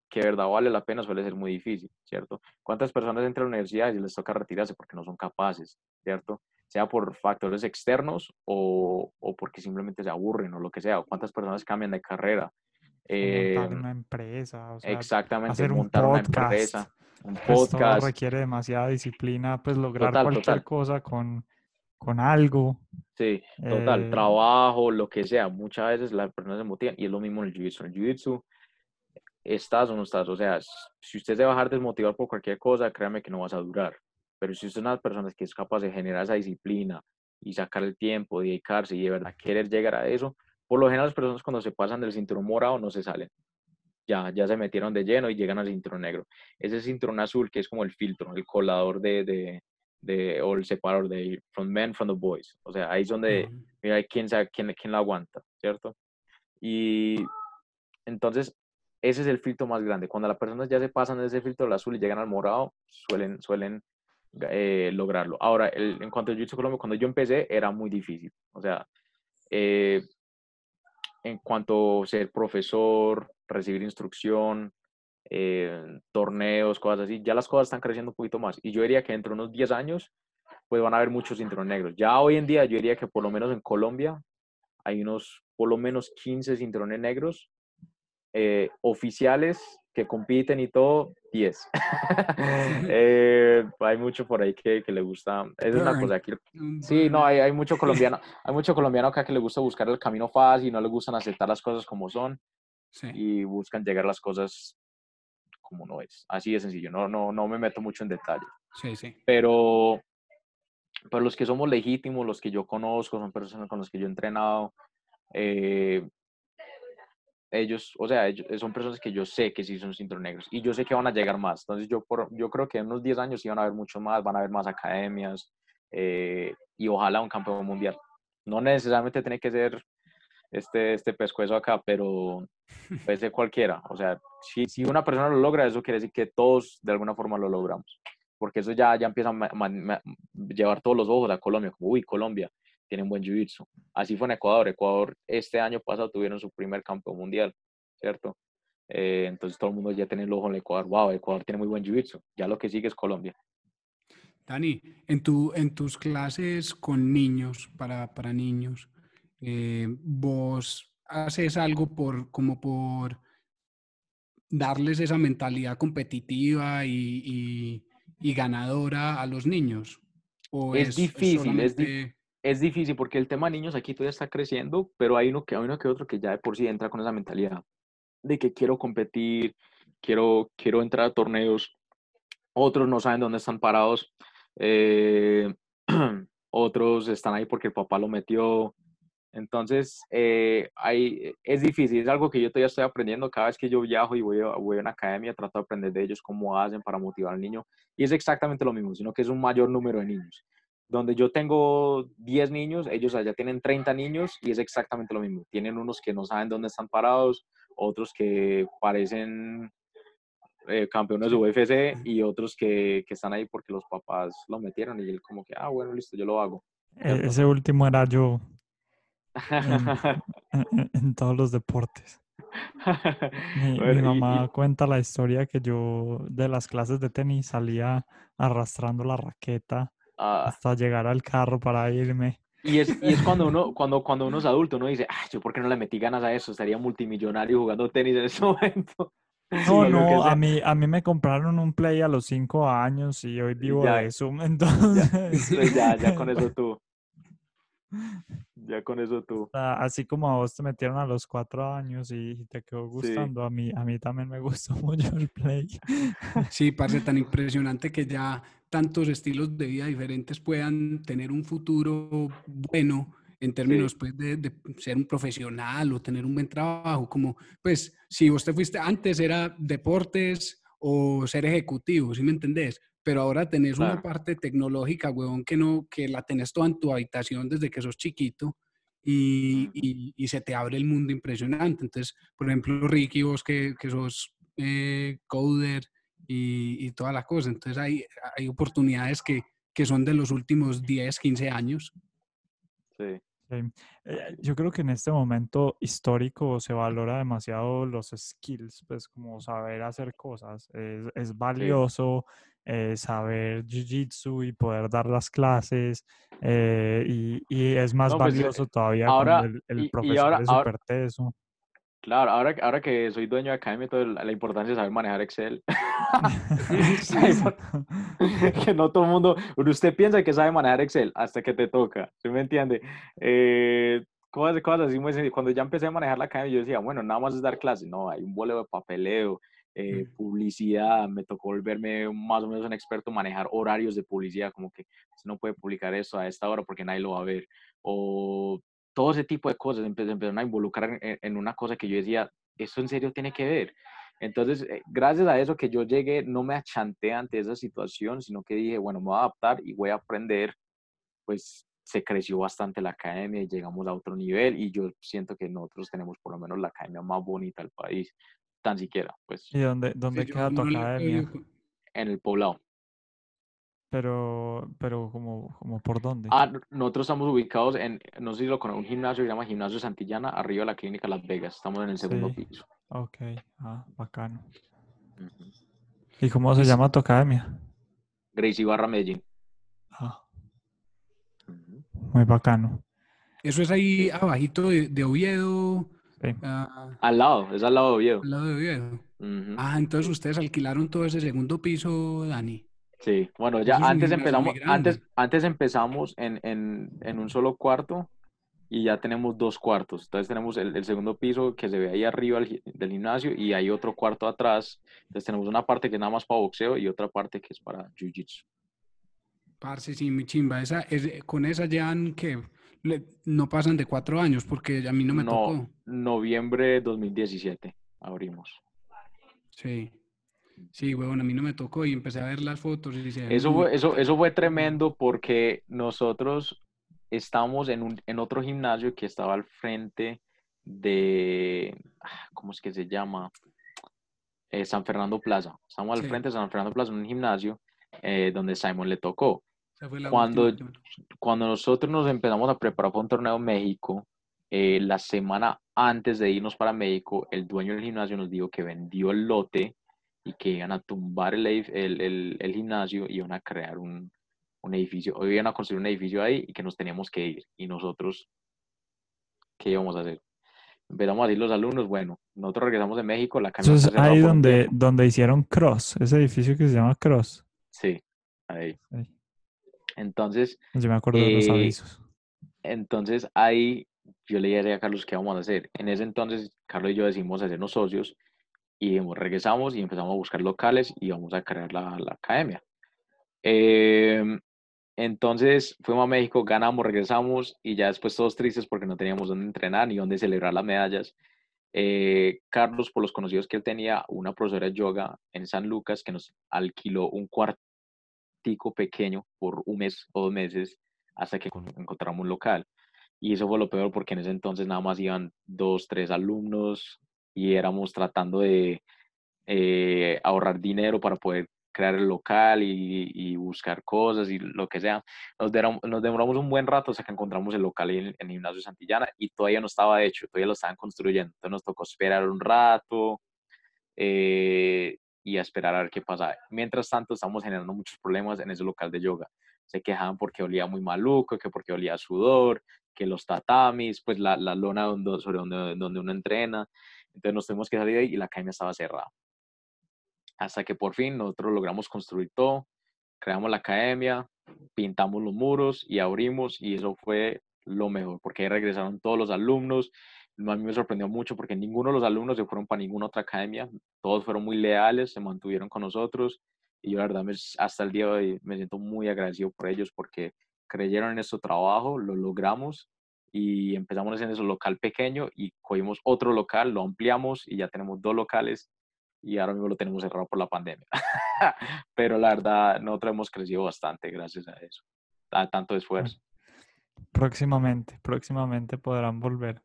que de verdad vale la pena suele ser muy difícil, ¿cierto? ¿Cuántas personas entran a la universidad y les toca retirarse porque no son capaces, ¿cierto? Sea por factores externos o, o porque simplemente se aburren o lo que sea. ¿Cuántas personas cambian de carrera? montar una empresa, o sea, exactamente, hacer un montar una podcast. empresa, un Pues todo podcast. requiere demasiada disciplina, pues lograr Total, cualquier total. cosa con, con algo. Sí, total, Eh, trabajo, lo que sea. Muchas veces las personas se motivan y es lo mismo en el jiu-jitsu. En el jiu-jitsu, estás o no estás. O sea, si usted se va a dejar desmotivar por cualquier cosa, créame que no vas a durar. Pero si usted es una persona que es capaz de generar esa disciplina y sacar el tiempo, dedicarse y de verdad querer llegar a eso, por lo general las personas cuando se pasan del cinturón morado no se salen. Ya, ya se metieron de lleno y llegan al cinturón negro. Ese cinturón azul que es como el filtro, el colador de, de, de o el separador de from men from the boys. O sea, ahí es donde Ujú. mira quién, sabe, quién, quién la aguanta, ¿cierto? Y entonces, ese es el filtro más grande. Cuando las personas ya se pasan de ese filtro al azul y llegan al morado, suelen, suelen eh, lograrlo. Ahora, el- en cuanto al Jiu-Jitsu Colombia, cuando yo empecé era muy difícil. O sea, eh, en cuanto a ser profesor, recibir instrucción, eh, torneos, cosas así, ya las cosas están creciendo un poquito más. Y yo diría que dentro de unos 10 años, pues van a haber muchos cinturones negros. Ya hoy en día, yo diría que por lo menos en Colombia hay unos, por lo menos 15 cinturones negros eh, oficiales que compiten y todo, 10. Eh, hay mucho por ahí que, que le gusta. Es una cosa aquí. Un Sí, no, burn. hay, hay mucho colombiano, hay mucho colombiano acá que le gusta buscar el camino fácil, no le gustan aceptar las cosas como son Sí. y buscan llegar a las cosas como no es. Así de sencillo, no, no, no me meto mucho en detalle. Sí, sí. Pero, pero los que somos legítimos, los que yo conozco, son personas con las que yo he entrenado, eh, ellos, o sea, ellos, son personas que yo sé que sí son cinturones negros y yo sé que van a llegar más. Entonces yo, por, yo creo que en unos 10 años sí van a haber mucho más, van a haber más academias eh, y ojalá un campeón mundial. No necesariamente tiene que ser este, este pescuezo acá, pero puede ser cualquiera. O sea, si, si una persona lo logra, eso quiere decir que todos de alguna forma lo logramos. Porque eso ya, ya empieza a llevar todos los ojos a Colombia, como, uy, Colombia tiene un buen jiu-jitsu. Así fue en Ecuador. Ecuador este año pasado tuvieron su primer campeón mundial, ¿cierto? Eh, entonces todo el mundo ya tiene el ojo en el Ecuador. Wow, Ecuador tiene muy buen jiu-jitsu. Ya lo que sigue es Colombia. Dani, en, tu, en tus clases con niños, para, para niños, eh, ¿vos haces algo por, como por darles esa mentalidad competitiva y, y- y ganadora a los niños? ¿O Es es, difícil, es di- solamente- Es difícil porque el tema niños aquí todavía está creciendo, pero hay uno que, hay uno que otro que ya de por sí entra con esa mentalidad de que quiero competir, quiero, quiero entrar a torneos. Otros no saben dónde están parados. eh, otros están ahí porque el papá lo metió. Entonces, eh, hay, es difícil, es algo que yo todavía estoy aprendiendo. Cada vez que yo viajo y voy a, voy a una academia, trato de aprender de ellos cómo hacen para motivar al niño. Y es exactamente lo mismo, sino que es un mayor número de niños. Donde yo tengo 10 niños, ellos allá tienen 30 niños y es exactamente lo mismo. Tienen unos que no saben dónde están parados, otros que parecen eh, campeones de UFC y otros que, que están ahí porque los papás lo metieron y él como que, ah, bueno, listo, yo lo hago. E- Ese último era yo en, en- en todos los deportes. Mi, y- mamá cuenta la historia que yo de las clases de tenis salía arrastrando la raqueta ah, hasta llegar al carro para irme. Y es, y es cuando uno, cuando, cuando uno es adulto, uno dice, ah, yo por qué no le metí ganas a eso, estaría multimillonario jugando tenis en ese momento. No, que no, a mí, a mí me compraron un Play a los cinco años y hoy vivo ya- de eso. Ya, Entonces, entonces ya, ya con eso tú. Ya con eso tú. sea, así como a vos te metieron a los cuatro años y te quedó gustando, a mí, a mí también me gustó mucho el Play. Sí, parece tan impresionante que ya tantos estilos de vida diferentes puedan tener un futuro bueno en términos pues, de, de ser un profesional o tener un buen trabajo. Como, pues, si te fuiste antes era deportes o ser ejecutivo, ¿sí me entendés? Pero ahora tenés una Claro. parte tecnológica, huevón, que no, que la tenés toda en tu habitación desde que sos chiquito y, y- y se te abre el mundo impresionante. Entonces, por ejemplo, Ricky, vos que, que sos eh, coder y, y toda la cosa. Entonces, hay, hay oportunidades que, que son de los últimos 10, 15 años. Sí. Sí. Eh, Yo creo que en este momento histórico se valora demasiado los skills, pues como saber hacer cosas. Es, es valioso eh, saber jiu-jitsu y poder dar las clases eh, y, y es más No, pues, valioso todavía ahora- cuando el, el y- y profesor ahora- es súper teso. Claro, ahora, ahora que soy dueño de academia, todo la, la importancia de saber manejar Excel. que no todo el mundo, usted piensa que sabe manejar Excel hasta que te toca, ¿sí me entiende? Eh, cosas, cosas así muy sencillas. Cuando ya empecé a manejar la academia, yo decía, bueno, nada más es dar clases, no, hay un boleo de papeleo, eh, Mm. publicidad, me tocó volverme más o menos un experto manejar horarios de publicidad, como que no puede publicar esto a esta hora porque nadie lo va a ver, o todo ese tipo de cosas, empe- empezaron a involucrar en, en una cosa que yo decía, ¿esto en serio tiene que ver? Entonces, eh, gracias a eso que yo llegué, no me achanté ante esa situación, sino que dije, bueno, me voy a adaptar y voy a aprender, pues se creció bastante la academia y llegamos a otro nivel y yo siento que nosotros tenemos por lo menos la academia más bonita del país, tan siquiera, pues ¿Y dónde, dónde Sí, queda tu academia? en el poblado. Pero, pero como, como por dónde? Ah, nosotros estamos ubicados en, no sé si lo conocen, un gimnasio que se llama Gimnasio Santillana, arriba de la clínica Las Vegas, estamos en el segundo Sí. piso. Ok, ah, bacano. ¿Y cómo se llama tu academia? Gracie Barra Medellín. Ah, muy bacano. Eso es ahí abajito de, de Oviedo, Sí. ah, Al lado, es al lado de Oviedo. al lado de Oviedo. Ah, entonces ustedes alquilaron todo ese segundo piso, Dani. Sí, bueno, ya antes empezamos, antes, antes empezamos en, en, en un solo cuarto y ya tenemos dos cuartos. Entonces tenemos el, el segundo piso que se ve ahí arriba del, gi- del gimnasio y hay otro cuarto atrás. Entonces tenemos una parte que es nada más para boxeo y otra parte que es para jiu-jitsu. Parce, sí, muy chimba. Esa, es, con esa llevan que no pasan de cuatro años porque a mí no me No, tocó. noviembre 2017 abrimos. Sí. Sí, huevón, a mí no me tocó y empecé a ver las fotos y se ven Eso fue, eso, eso fue tremendo porque nosotros estamos en, un, en otro gimnasio que estaba al frente de, ah, ¿cómo es que se llama? Eh, San Fernando Plaza. Estamos al Sí. frente de San Fernando Plaza, en un gimnasio eh, donde Simon le tocó. Cuando, última cuando nosotros nos empezamos a preparar para un torneo en México, eh, la semana antes de irnos para México, el dueño del gimnasio nos dijo que vendió el lote y que iban a tumbar el, el, el- el gimnasio y iban a crear un, un edificio, o iban a construir un edificio ahí y que nos teníamos que ir. Y nosotros, ¿qué íbamos a hacer? Empezamos a decir los alumnos, bueno, nosotros regresamos de México, la Eso cancha es está cerrada ahí donde, donde hicieron Cross, ese edificio que se llama Cross. Sí, ahí. Entonces, Yo me acuerdo de los Eh, avisos. Entonces ahí yo le dije a Carlos qué vamos a hacer. En ese entonces Carlos y yo decidimos hacernos socios y regresamos y empezamos a buscar locales y vamos a crear la, la academia. Em, entonces fuimos a México, ganamos, regresamos y ya después todos tristes porque no teníamos dónde entrenar ni dónde celebrar las medallas. Eh, Carlos, por los conocidos que él tenía, una profesora de yoga en San Lucas que nos alquiló un cuartico pequeño por un mes o dos meses hasta que con- encontramos un local. Y eso fue lo peor porque en ese entonces nada más iban dos, tres alumnos y éramos tratando de eh, ahorrar dinero para poder crear el local y, y buscar cosas y lo que sea. Nos, nos demoramos un buen rato hasta que encontramos el local en en gimnasio Santillana y todavía no estaba hecho, todavía lo estaban construyendo. Entonces nos tocó esperar un rato eh, y a esperar a ver qué pasaba. Mientras tanto, estamos generando muchos problemas en ese local de yoga. Se quejaban porque olía muy maluco, que porque olía sudor, que los tatamis, pues la, la lona donde, sobre donde, donde uno entrena. Entonces nos tuvimos que salir de ahí y la academia estaba cerrada. Hasta que por fin nosotros logramos construir todo, creamos la academia, pintamos los muros y abrimos y eso fue lo mejor, porque ahí regresaron todos los alumnos. A mí me sorprendió mucho porque ninguno de los alumnos se fueron para ninguna otra academia, todos fueron muy leales, se mantuvieron con nosotros y yo la verdad me- hasta el día de hoy me siento muy agradecido por ellos porque creyeron en nuestro trabajo, lo logramos y empezamos en ese local pequeño y cogimos otro local, lo ampliamos y ya tenemos dos locales y ahora mismo lo tenemos cerrado por la pandemia. Pero la verdad, nosotros hemos crecido bastante gracias a eso, a tanto esfuerzo. Próximamente, próximamente podrán volver.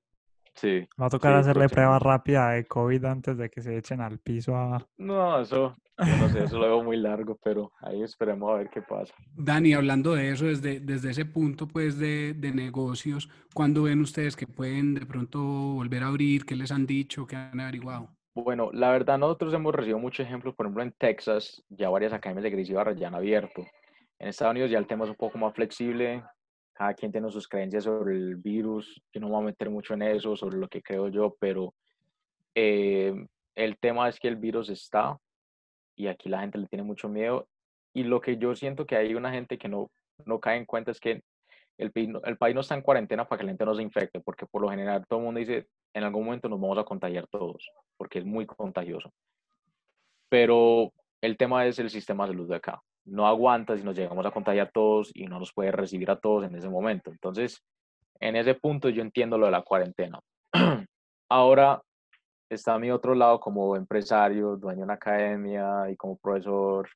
Sí. Va a tocar Sí, hacerle prueba rápida de COVID antes de que se echen al piso a... No, eso, yo no sé, eso lo veo muy largo, pero ahí esperemos a ver qué pasa. Dani, hablando de eso, desde, desde ese punto pues de, de negocios, ¿cuándo ven ustedes que pueden de pronto volver a abrir? ¿Qué les han dicho? ¿Qué han averiguado? Bueno, la verdad, nosotros hemos recibido muchos ejemplos, por ejemplo, en Texas, ya varias academias de Gracie Barra ya han abierto. En Estados Unidos ya el tema es un poco más flexible, cada quien tiene sus creencias sobre el virus, yo no me voy a meter mucho en eso, sobre lo que creo yo, pero eh, el tema es que el virus está y aquí la gente le tiene mucho miedo. Y lo que yo siento que hay una gente que no, no cae en cuenta es que el, el país no está en cuarentena para que la gente no se infecte, porque por lo general todo el mundo dice, en algún momento nos vamos a contagiar todos, porque es muy contagioso. Pero el tema es el sistema de salud de acá. No aguanta si nos llegamos a contagiar todos y no nos puede recibir a todos en ese momento. Entonces, en ese punto yo entiendo lo de la cuarentena. Ahora está a mi otro lado como empresario, dueño de una academia y como profesor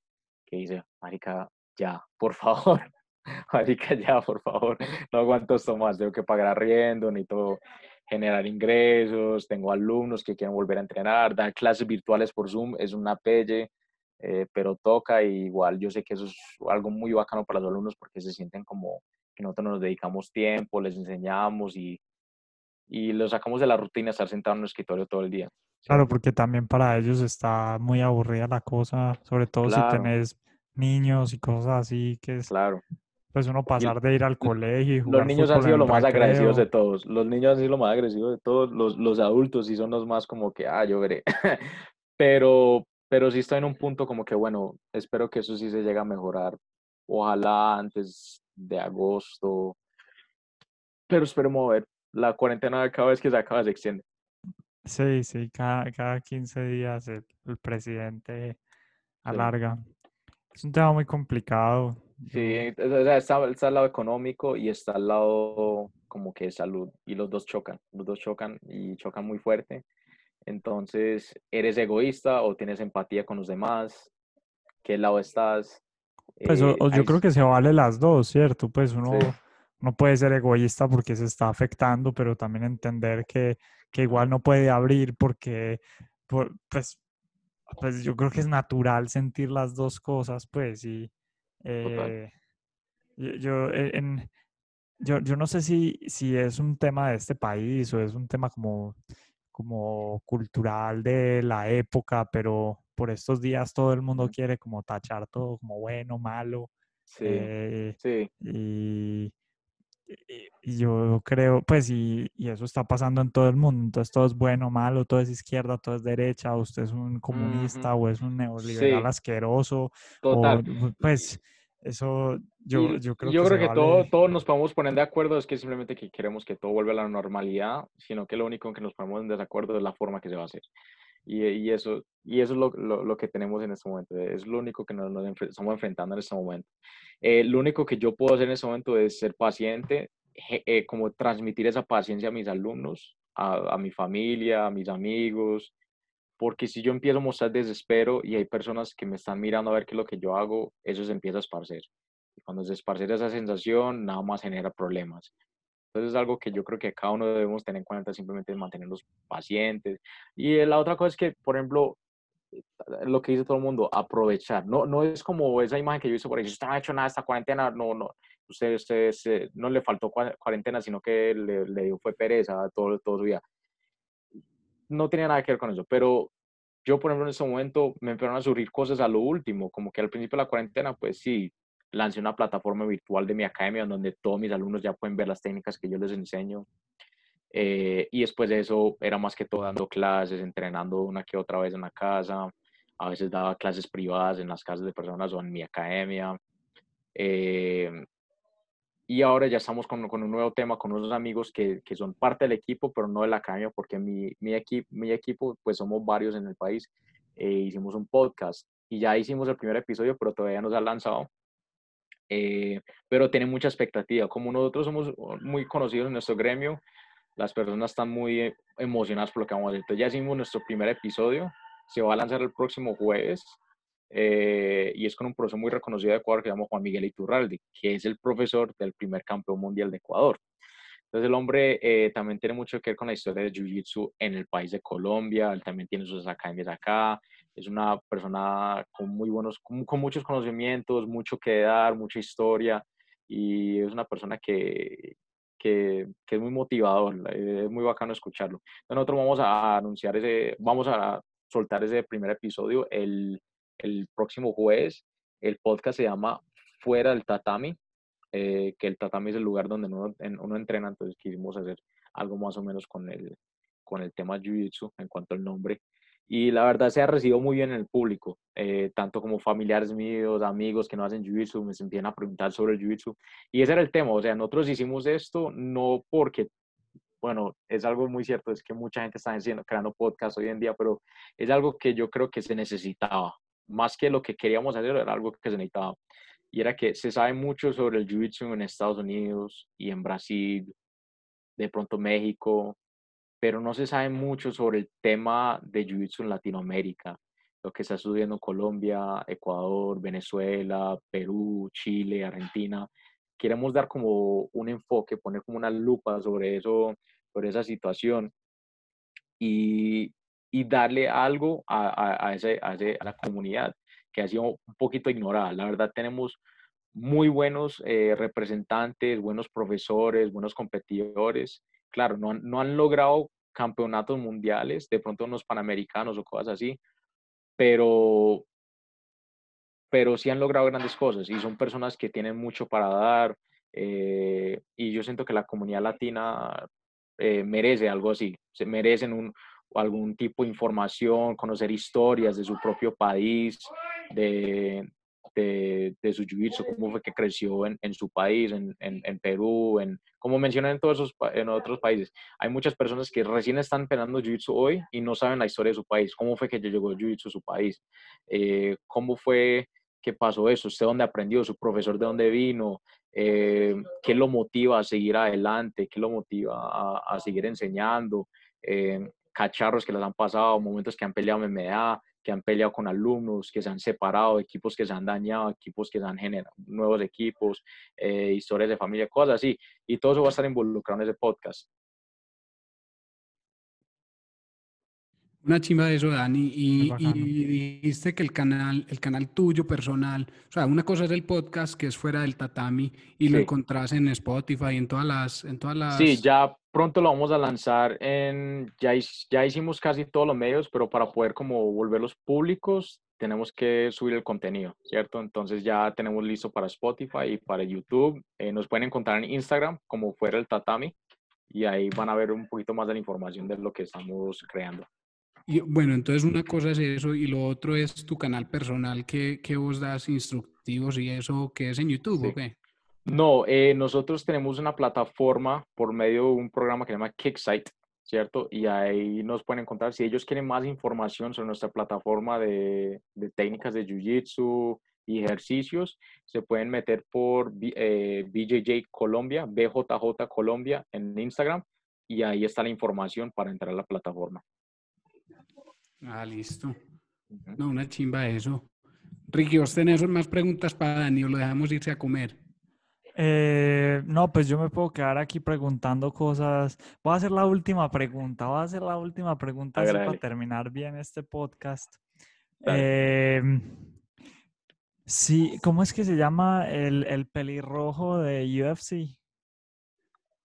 que dice, marica, ya, por favor, marica, ya, por favor, no aguanto esto más, tengo que pagar arriendo, necesito generar ingresos, tengo alumnos que quieren volver a entrenar, dar clases virtuales por Zoom es una pelle, eh, pero toca y igual yo sé que eso es algo muy bacano para los alumnos porque se sienten como que nosotros nos dedicamos tiempo, les enseñamos y, y los sacamos de la rutina estar sentado en un escritorio todo el día. Claro, porque también para ellos está muy aburrida la cosa, sobre todo si tenés niños y cosas así, que es claro. pues uno pasar de ir al colegio y jugar Los niños han sido lo más agradecidos de todos, los niños han sido lo más agradecidos de todos, los, los adultos sí son los más como que, ah, yo veré, pero, pero sí estoy en un punto como que, bueno, espero que eso sí se llegue a mejorar, ojalá antes de agosto, pero esperemos ver, la cuarentena cada vez que se acaba se extiende. Sí, sí, cada, cada 15 días el, presidente alarga. Es un tema muy complicado. Sí, está, está, al lado económico y está al lado como que salud y los dos chocan, los dos chocan y chocan muy fuerte. Entonces, ¿eres egoísta o tienes empatía con los demás? ¿Qué lado estás? Pues eh, yo creo que se vale las dos, ¿cierto? Pues uno no puede ser egoísta porque se está afectando, pero también entender que, que igual no puede abrir porque, pues, pues yo creo que es natural sentir las dos cosas, pues, y eh, yo, e, en, yo, yo, no sé si, si es un tema de este país o es un tema como, como cultural de la época, pero por estos días todo el mundo quiere como tachar todo como bueno, malo. Sí, eh, sí. Y, y yo creo, pues, y, y, eso está pasando en todo el mundo. Entonces, todo es bueno, malo, todo es izquierda, todo es derecha, usted es un comunista o es un neoliberal asqueroso. Total. pues, eso yo, yo creo yo que. creo que todo, todos nos podemos poner de acuerdo, es que simplemente que queremos que todo vuelva a la normalidad, sino que lo único en que nos ponemos en desacuerdo es la forma que se va a hacer. Y, y eso, y eso es lo, lo, lo, que tenemos en este momento, es lo único que nos, nos estamos enfrentando en este momento. Eh, lo único que yo puedo hacer en ese momento es ser paciente, eh, como transmitir esa paciencia a mis alumnos, a, a, mi familia, a mis amigos, porque si yo empiezo a mostrar desespero y hay personas que me están mirando a ver qué es lo que yo hago, eso se empieza a esparcer. Y cuando se esparce esa sensación, nada más genera problemas. Entonces es algo que yo creo que cada uno debemos tener en cuenta, simplemente mantenerlos pacientes. Y la otra cosa es que, por ejemplo, lo que dice todo el mundo, aprovechar. No, no es como esa imagen que yo hice por ahí, usted no ha hecho nada esta cuarentena, no, no, usted, usted, no le faltó cuarentena, sino que le, le dio fue pereza todo, todo su día. No tenía nada que ver con eso, pero yo, por ejemplo, en ese momento me empezaron a surgir cosas a lo último, como que al principio de la cuarentena, pues sí, lancé una plataforma virtual de mi academia donde todos mis alumnos ya pueden ver las técnicas que yo les enseño. Eh, y después de eso era más que todo dando clases, entrenando una que otra vez en la casa. A veces daba clases privadas en las casas de personas o en mi academia. Eh, y ahora ya estamos con, con, un nuevo tema, con unos amigos que, que, son parte del equipo, pero no de la academia, porque mi, mi, equipo, mi equipo, pues somos varios en el país. Eh, hicimos un podcast y ya hicimos el primer episodio, pero todavía no se ha lanzado. pero tiene mucha expectativa. Como nosotros somos muy conocidos en nuestro gremio, las personas están muy eh, emocionadas por lo que vamos a hacer. Entonces ya hicimos nuestro primer episodio, se va a lanzar el próximo jueves eh, y es con un profesor muy reconocido de Ecuador que se Juan Miguel Iturralde, que es el profesor del primer campeón mundial de Ecuador. Entonces el hombre eh, también tiene mucho que ver con la historia de Jiu-Jitsu en el país de Colombia, él también tiene sus academias acá, es una persona con muy buenos, con, muchos conocimientos, mucho que dar, mucha historia y es una persona que, que, es muy motivador, eh, es muy bacano escucharlo. Nosotros vamos a anunciar ese, vamos a soltar ese primer episodio el, el próximo jueves. El podcast se llama Fuera del Tatami, eh, que el tatami es el lugar donde uno, uno entrena, entonces quisimos hacer algo más o menos con el, con el tema Jiu-Jitsu en cuanto al nombre. Y la verdad se ha recibido muy bien en el público, eh, tanto como familiares míos, amigos que no hacen Jiu-Jitsu, me empiezan a preguntar sobre el Jiu-Jitsu. Y ese era el tema, o sea, nosotros hicimos esto no porque, bueno, es algo muy cierto, es que mucha gente está haciendo, creando podcast hoy en día, pero es algo que yo creo que se necesitaba. Más que lo que queríamos hacer, era algo que se necesitaba. Y era que se sabe mucho sobre el Jiu-Jitsu en Estados Unidos y en Brasil, de pronto México, pero no se sabe mucho sobre el tema de Jiu-Jitsu en Latinoamérica, lo que está sucediendo en Colombia, Ecuador, Venezuela, Perú, Chile, Argentina. Queremos dar como un enfoque, poner como una lupa sobre eso, sobre esa situación y, y darle algo a, a, a, ese, a, ese, a la comunidad que ha sido un poquito ignorada. La verdad tenemos muy buenos eh, representantes, buenos profesores, buenos competidores. Claro, no, no han logrado campeonatos mundiales, de pronto unos panamericanos o cosas así, pero, pero sí han logrado grandes cosas y son personas que tienen mucho para dar eh, y yo siento que la comunidad latina eh, merece algo así, se merecen un, algún tipo de información, conocer historias de su propio país, de, de, su jiu-jitsu, cómo fue que creció en, en su país, en, en, en, Perú, en, como mencionan en todos esos en otros países. Hay muchas personas que recién están empezando jiu-jitsu hoy y no saben la historia de su país, cómo fue que llegó jiu-jitsu a su país, eh, cómo fue que pasó eso, usted dónde aprendió, su profesor de dónde vino, eh, qué lo motiva a seguir adelante, qué lo motiva a, a seguir enseñando, eh, cacharros que les han pasado, momentos que han peleado MMA, que han peleado con alumnos, que se han separado, equipos que se han dañado, equipos que se han generado, nuevos equipos, eh, historias de familia, cosas así. Y todo eso va a estar involucrado en ese podcast. Una chimba de eso, Dani. Y, y, dijiste que el canal, el canal tuyo personal, o sea, una cosa es el podcast que es fuera del tatami y sí. lo encontrás en Spotify, en todas las, en todas las. Sí, ya pronto lo vamos a lanzar en, ya, ya hicimos casi todos los medios, pero para poder como volverlos públicos tenemos que subir el contenido, ¿cierto? Entonces ya tenemos listo para Spotify y para YouTube. Eh, nos pueden encontrar en Instagram como fuera el tatami y ahí van a ver un poquito más de la información de lo que estamos creando. Y, bueno, entonces una cosa es eso y lo otro es tu canal personal que, que vos das instructivos y eso que es en YouTube, sí. ¿o qué? No, eh, nosotros tenemos una plataforma por medio de un programa que se llama Kicksite, ¿cierto? Y ahí nos pueden encontrar, si ellos quieren más información sobre nuestra plataforma de, de técnicas de Jiu-Jitsu y ejercicios, se pueden meter por eh, BJJ Colombia, BJJ Colombia en Instagram y ahí está la información para entrar a la plataforma. Ah, listo. No, una chimba eso. Ricky, ¿vos tenés más preguntas para Dani o lo dejamos irse a comer? Eh, no, pues yo me puedo quedar aquí preguntando cosas. Voy a hacer la última pregunta. Voy a hacer la última pregunta así para terminar bien este podcast. Eh, sí, ¿cómo es que se llama el, el pelirrojo de UFC?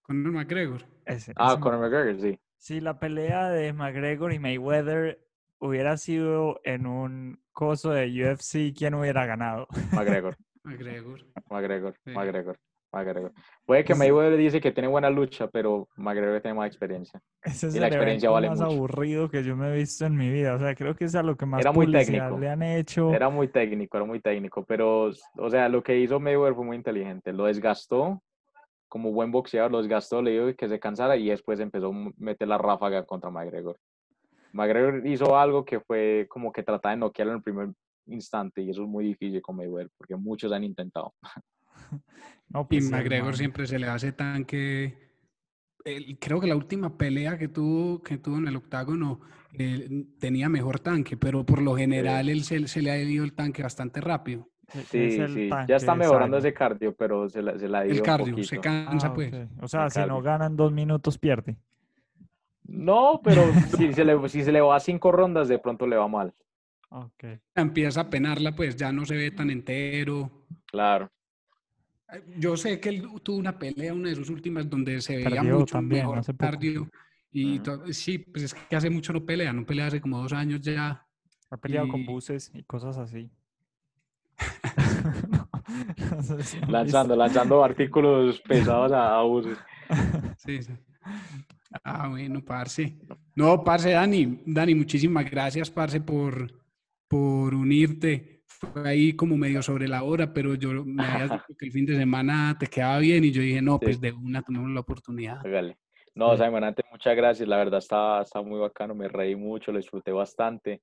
Conor McGregor. Ese, ah, ese Conor McGregor, sí. Sí, la pelea de McGregor y Mayweather hubiera sido en un coso de UFC, ¿quién hubiera ganado? McGregor. McGregor. McGregor, sí. McGregor, McGregor. Puede que Mayweather dice que tiene buena lucha, pero McGregor tiene más experiencia. Ese es y la el experiencia vale más mucho. aburrido que yo me he visto en mi vida. O sea, creo que es a lo que más era muy técnico. le han hecho. Era muy técnico, era muy técnico. Pero, o sea, lo que hizo Mayweather fue muy inteligente. Lo desgastó como buen boxeador, lo desgastó, le dijo que se cansara y después empezó a meter la ráfaga contra McGregor. McGregor hizo algo que fue como que tratar de noquearlo en el primer instante y eso es muy difícil con Mayweather porque muchos han intentado. No, pues, y McGregor siempre se le hace tan que el, creo que la última pelea que tuvo que tuvo en el octágono eh, tenía mejor tanque, pero por lo general sí. él se, se, le ha ido el tanque bastante rápido. Sí, sí, ya está mejorando ese cardio, pero se la, se la dio El cardio, un se cansa ah, pues. Okay. O sea, el si cardio. no ganan dos minutos pierde. No, pero si, se le, si se le va a cinco rondas, de pronto le va mal. Okay. Empieza a penarla, pues ya no se ve tan entero. Claro. Yo sé que él tuvo una pelea, una de sus últimas, donde se veía Perdió mucho también, mejor hace cardio. Y uh -huh. sí, pues es que hace mucho no pelea, no pelea hace como dos años ya. Ha peleado y... con buses y cosas así. no, no sé si lanzando, lanzando artículos pesados a, a buses. sí, sí. Ah, bueno, parce. No, parce, Dani, Dani, muchísimas gracias, parce, por, por unirte. Fue ahí como medio sobre la hora, pero yo me habías dicho que el fin de semana te quedaba bien y yo dije, no, pues de una tenemos la oportunidad. Hágale. No, Simon, antes muchas gracias, la verdad está, está muy bacano, me reí mucho, lo disfruté bastante.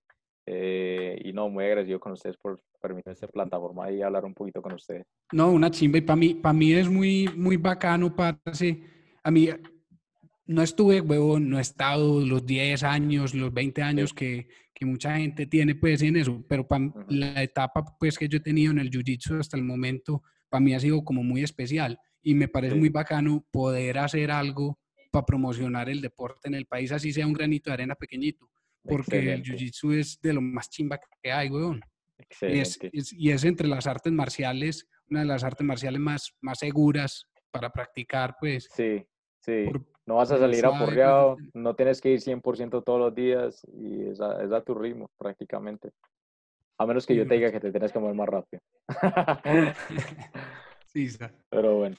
Eh, y no, muy agradecido con ustedes por permitirme esta plataforma y hablar un poquito con ustedes. No, una chimba y para mí, para mí es muy, muy bacano, parce. A mí no estuve, huevón, no he estado los 10 años, los 20 años que, que, mucha gente tiene pues en eso, pero para la etapa pues que yo he tenido en el Jiu-Jitsu hasta el momento, para mí ha sido como muy especial y me parece muy bacano poder hacer algo para promocionar el deporte en el país, así sea un granito de arena pequeñito, porque el Jiu-Jitsu es de lo más chimba que hay, huevón. Y es, y es, entre las artes marciales, una de las artes marciales más, más seguras para practicar, pues. Sí, sí. No vas a salir aporreado, no tienes que ir 100% todos los días y es a, es a, tu ritmo prácticamente. A menos que yo te diga que te tienes que mover más rápido. sí, Pero bueno.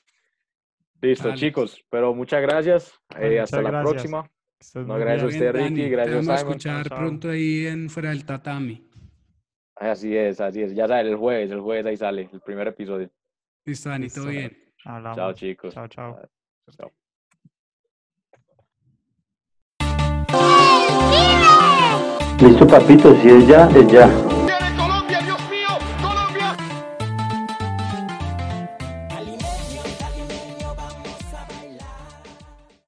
Listo, chicos. Pero muchas gracias. Eh, hasta la próxima. No, gracias a usted, Ricky. Gracias, Vamos a escuchar pronto ahí en Fuera del Tatami. Así es, así es. Ya sabes, el jueves, el jueves ahí sale el primer episodio. Listo, Dani, todo bien. Chao, chicos. Chao, chao. chao. Listo, papito, si es ya, es ya.